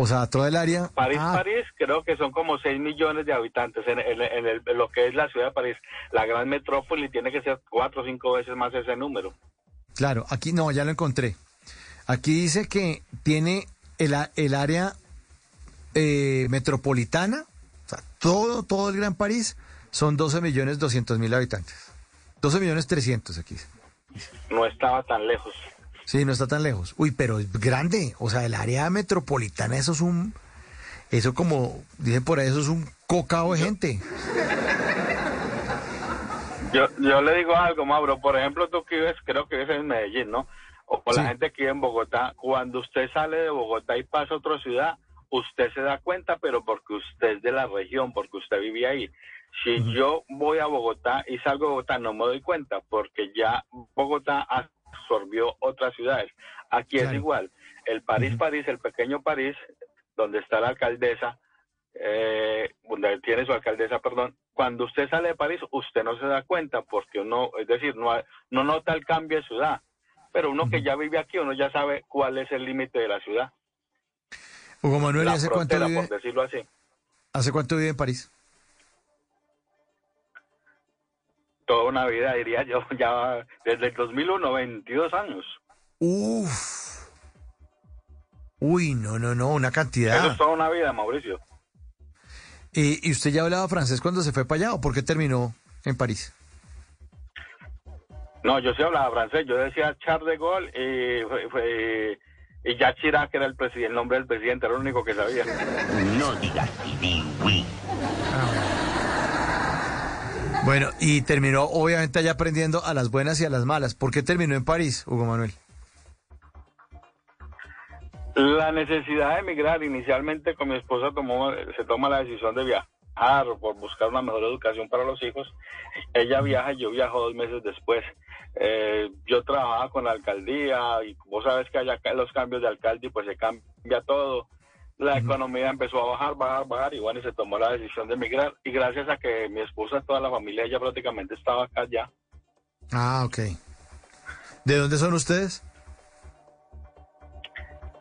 O sea, todo el área. París, Ah, París, creo que son como 6 millones de habitantes en, en- en el- en lo que es la ciudad de París. La gran metrópoli tiene que ser cuatro o cinco veces más ese número. Claro, aquí no, ya lo encontré. Aquí dice que tiene el, el área eh, metropolitana, o sea, todo, todo el Gran París, son 12 millones 200 mil habitantes. 12 millones 300 aquí. No estaba tan lejos. Sí, no está tan lejos. Uy, pero es grande. O sea, el área metropolitana, eso es un... Eso como dicen por ahí, eso es un cocao de gente. Yo, yo le digo algo, Mauro. Por ejemplo, tú que vives, creo que vives en Medellín, ¿no? O con la gente que vive en Bogotá. Cuando usted sale de Bogotá y pasa a otra ciudad, usted se da cuenta, pero porque usted es de la región, porque usted vive ahí. Si yo voy a Bogotá y salgo de Bogotá, no me doy cuenta, porque ya Bogotá absorbió otras ciudades. Aquí es igual. El París, París, el pequeño París, donde está la alcaldesa, eh, donde tiene su alcaldesa, perdón, cuando usted sale de París, usted no se da cuenta porque uno, es decir, no, no nota el cambio de ciudad, pero uno que ya vive aquí, uno ya sabe cuál es el límite de la ciudad, Hugo Manuel, la ¿hace cuánto, frontera, vive, por decirlo así. ¿hace cuánto vive en París? Toda una vida, diría yo, ya desde el 2001, 22 años. Uf. Uy, no, no, no, una Eso cantidad. es toda una vida, Mauricio. ¿Y, y usted ya hablaba francés cuando se fue para allá o por qué terminó en París? No, yo sí hablaba francés, yo decía Charles de Gaulle y, fue- fue- y Jacques Chirac era el, presidente, el nombre del presidente, era lo único que sabía. No digas oui. Bueno, y terminó obviamente allá aprendiendo a las buenas y a las malas. ¿Por qué terminó en París, Hugo Manuel? La necesidad de emigrar, inicialmente con mi esposa tomó, se toma la decisión de viajar por buscar una mejor educación para los hijos. Ella viaja y yo viajo dos meses después. Eh, yo trabajaba con la alcaldía y vos sabes que allá los cambios de alcalde pues se cambia todo. La economía empezó a bajar, bajar, bajar y bueno, y se tomó la decisión de emigrar. Y gracias a que mi esposa, toda la familia, ella prácticamente estaba acá ya. Ah, ok. ¿De dónde son ustedes?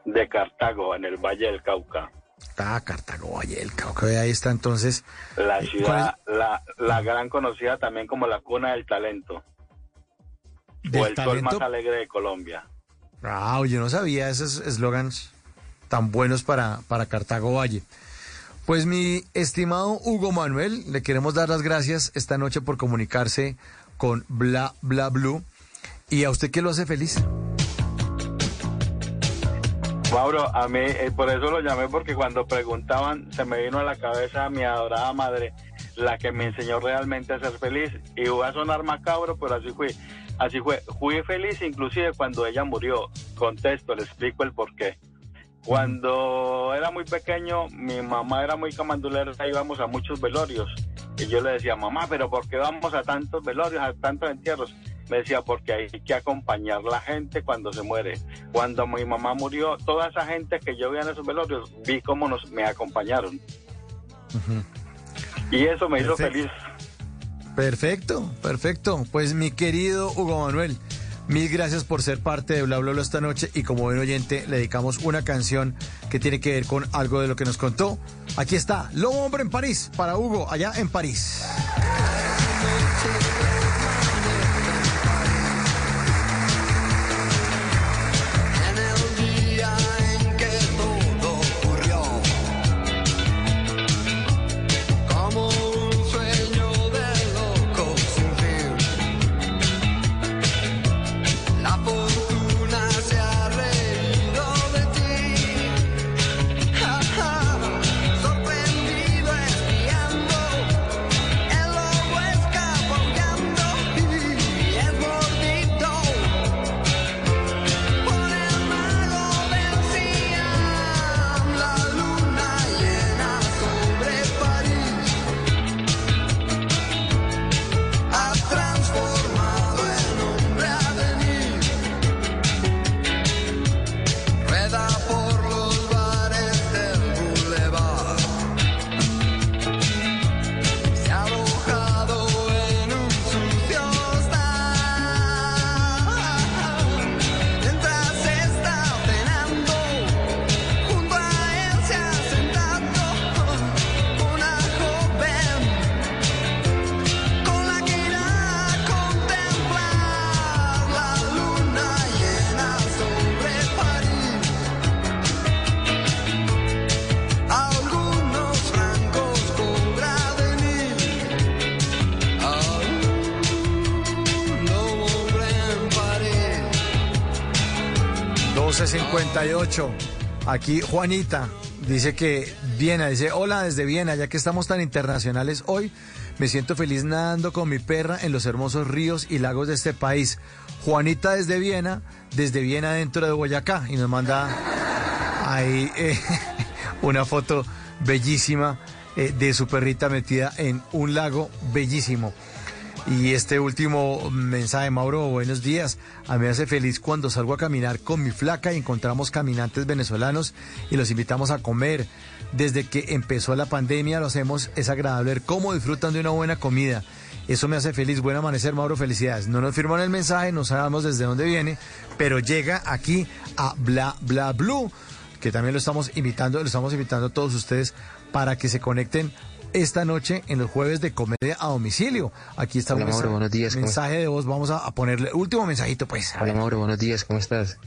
de Cartago, en el Valle del Cauca. Ah, Cartago, Valle del Cauca. Ahí está entonces. La Eh, ciudad, la, la gran conocida también como la cuna del talento. Del o el sol talento. más alegre de Colombia. Ah, yo no sabía esos eslogans tan buenos para, para Cartago Valle. Pues mi estimado Hugo Manuel, le queremos dar las gracias esta noche por comunicarse con Bla Bla Blue. ¿Y a usted qué lo hace feliz? Mauro, a mí, eh, por eso lo llamé, porque cuando preguntaban, se me vino a la cabeza mi adorada madre, la que me enseñó realmente a ser feliz. Y voy a sonar macabro, pero así fui. Así fue. Fui feliz inclusive cuando ella murió. Contesto, le explico el por qué. Cuando era muy pequeño, mi mamá era muy camandulera, íbamos a muchos velorios. Y yo le decía, mamá, pero ¿por qué vamos a tantos velorios, a tantos entierros? Me decía, porque hay que acompañar la gente cuando se muere. Cuando mi mamá murió, toda esa gente que yo vi en esos velorios, vi cómo nos, me acompañaron. Y eso me hizo feliz. Perfecto, perfecto. Pues mi querido Hugo Manuel, mil gracias por ser parte de Bla Bla Bla esta noche y como buen oyente le dedicamos una canción que tiene que ver con algo de lo que nos contó. Aquí está, Lobo Hombre en París, para Hugo, allá en París. 1258. Aquí Juanita dice que Viena, dice, hola desde Viena, ya que estamos tan internacionales hoy, me siento feliz nadando con mi perra en los hermosos ríos y lagos de este país. Juanita desde Viena, desde Viena dentro de Boyacá, y nos manda ahí eh, una foto bellísima eh, de su perrita metida en un lago bellísimo. Y este último mensaje, Mauro, buenos días. A mí me hace feliz cuando salgo a caminar con mi flaca y encontramos caminantes venezolanos y los invitamos a comer. Desde que empezó la pandemia lo hacemos, es agradable ver cómo disfrutan de una buena comida. Eso me hace feliz. Buen amanecer, Mauro, felicidades. No nos firman el mensaje, no sabemos desde dónde viene, pero llega aquí a Bla Bla Blue, que también lo estamos invitando, lo estamos invitando a todos ustedes para que se conecten esta noche en los jueves de comedia a domicilio. Aquí está Hola, un Mauro, buenos días, ¿cómo mensaje de voz. Vamos a, a ponerle último mensajito, pues. Hola. Mauro, buenos días, ¿cómo estás?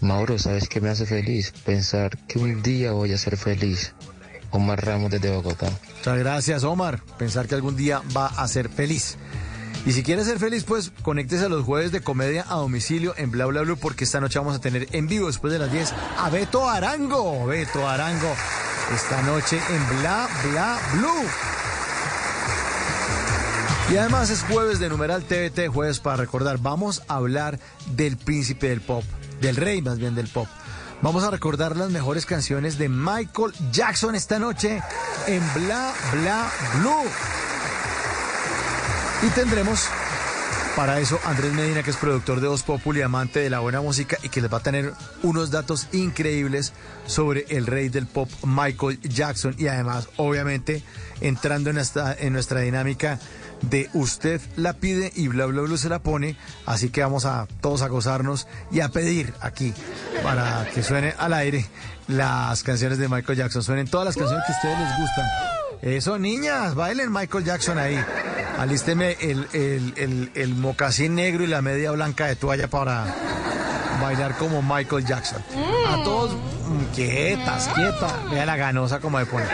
Mauro, ¿sabes qué me hace feliz? Pensar que un día voy a ser feliz. Omar Ramos desde Bogotá. Muchas gracias, Omar. Pensar que algún día va a ser feliz. Y si quiere ser feliz, pues conéctese a los jueves de comedia a domicilio en Bla Bla Blue, porque esta noche vamos a tener en vivo después de las 10 a Beto Arango. Beto Arango, esta noche en Bla Bla Blue. Y además es jueves de numeral TVT, jueves para recordar. Vamos a hablar del príncipe del pop, del rey más bien del pop. Vamos a recordar las mejores canciones de Michael Jackson esta noche en Bla Bla Blue. Y tendremos para eso Andrés Medina, que es productor de Voz Populi amante de la buena música y que les va a tener unos datos increíbles sobre el rey del pop Michael Jackson. Y además, obviamente, entrando en, esta, en nuestra dinámica de usted la pide y bla bla bla se la pone, así que vamos a todos a gozarnos y a pedir aquí para que suene al aire las canciones de Michael Jackson, suenen todas las canciones que a ustedes les gustan. Eso, niñas, bailen Michael Jackson ahí. Alísteme el, el, el, el mocasín negro y la media blanca de toalla para bailar como Michael Jackson. A todos, mm, quietas, quieta. Vea la ganosa como de pone.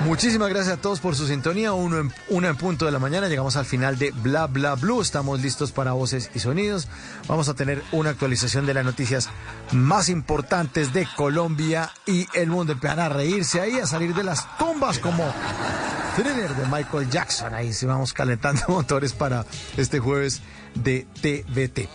Muchísimas gracias a todos por su sintonía. Uno en, una en punto de la mañana. Llegamos al final de Bla Bla Blue. Estamos listos para voces y sonidos. Vamos a tener una actualización de las noticias más importantes de Colombia y el mundo. Empiezan a reírse ahí, a salir de las tumbas como thriller de Michael Jackson. Ahí sí vamos calentando motores para este jueves de TVT.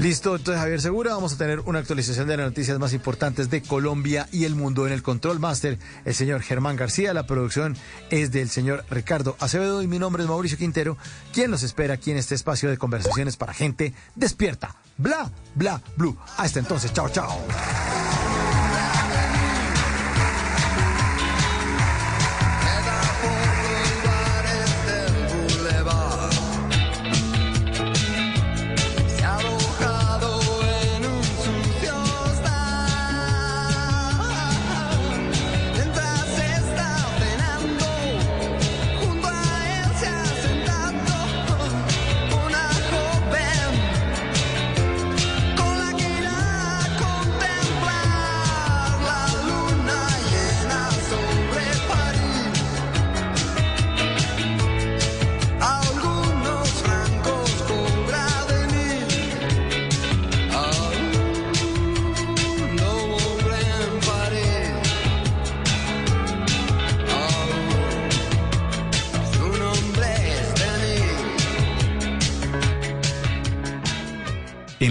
Listo, entonces Javier Segura, vamos a tener una actualización de las noticias más importantes de Colombia y el mundo en el Control Master, el señor Germán García, la producción es del señor Ricardo Acevedo y mi nombre es Mauricio Quintero, quien los espera aquí en este espacio de conversaciones para gente despierta. Bla, bla, blue. Hasta entonces, chao, chao.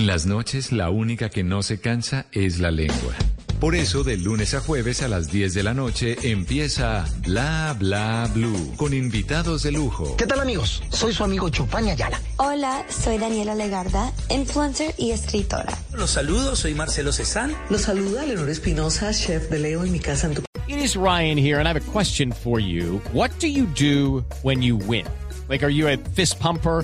Las noches la única que no se cansa es la lengua. Por eso, de lunes a jueves a las 10 de la noche empieza Bla Bla Blue con invitados de lujo. ¿Qué tal amigos? Soy su amigo Chupani Ayala. Hola, soy Daniela Legarda, influencer y escritora. Los saludo, soy Marcelo Cezán. Los saluda Leonor Espinosa, chef de Leo en mi casa en tu It is Ryan here, and I have a question for you. What do you do when you win? Like, are you a fist pumper?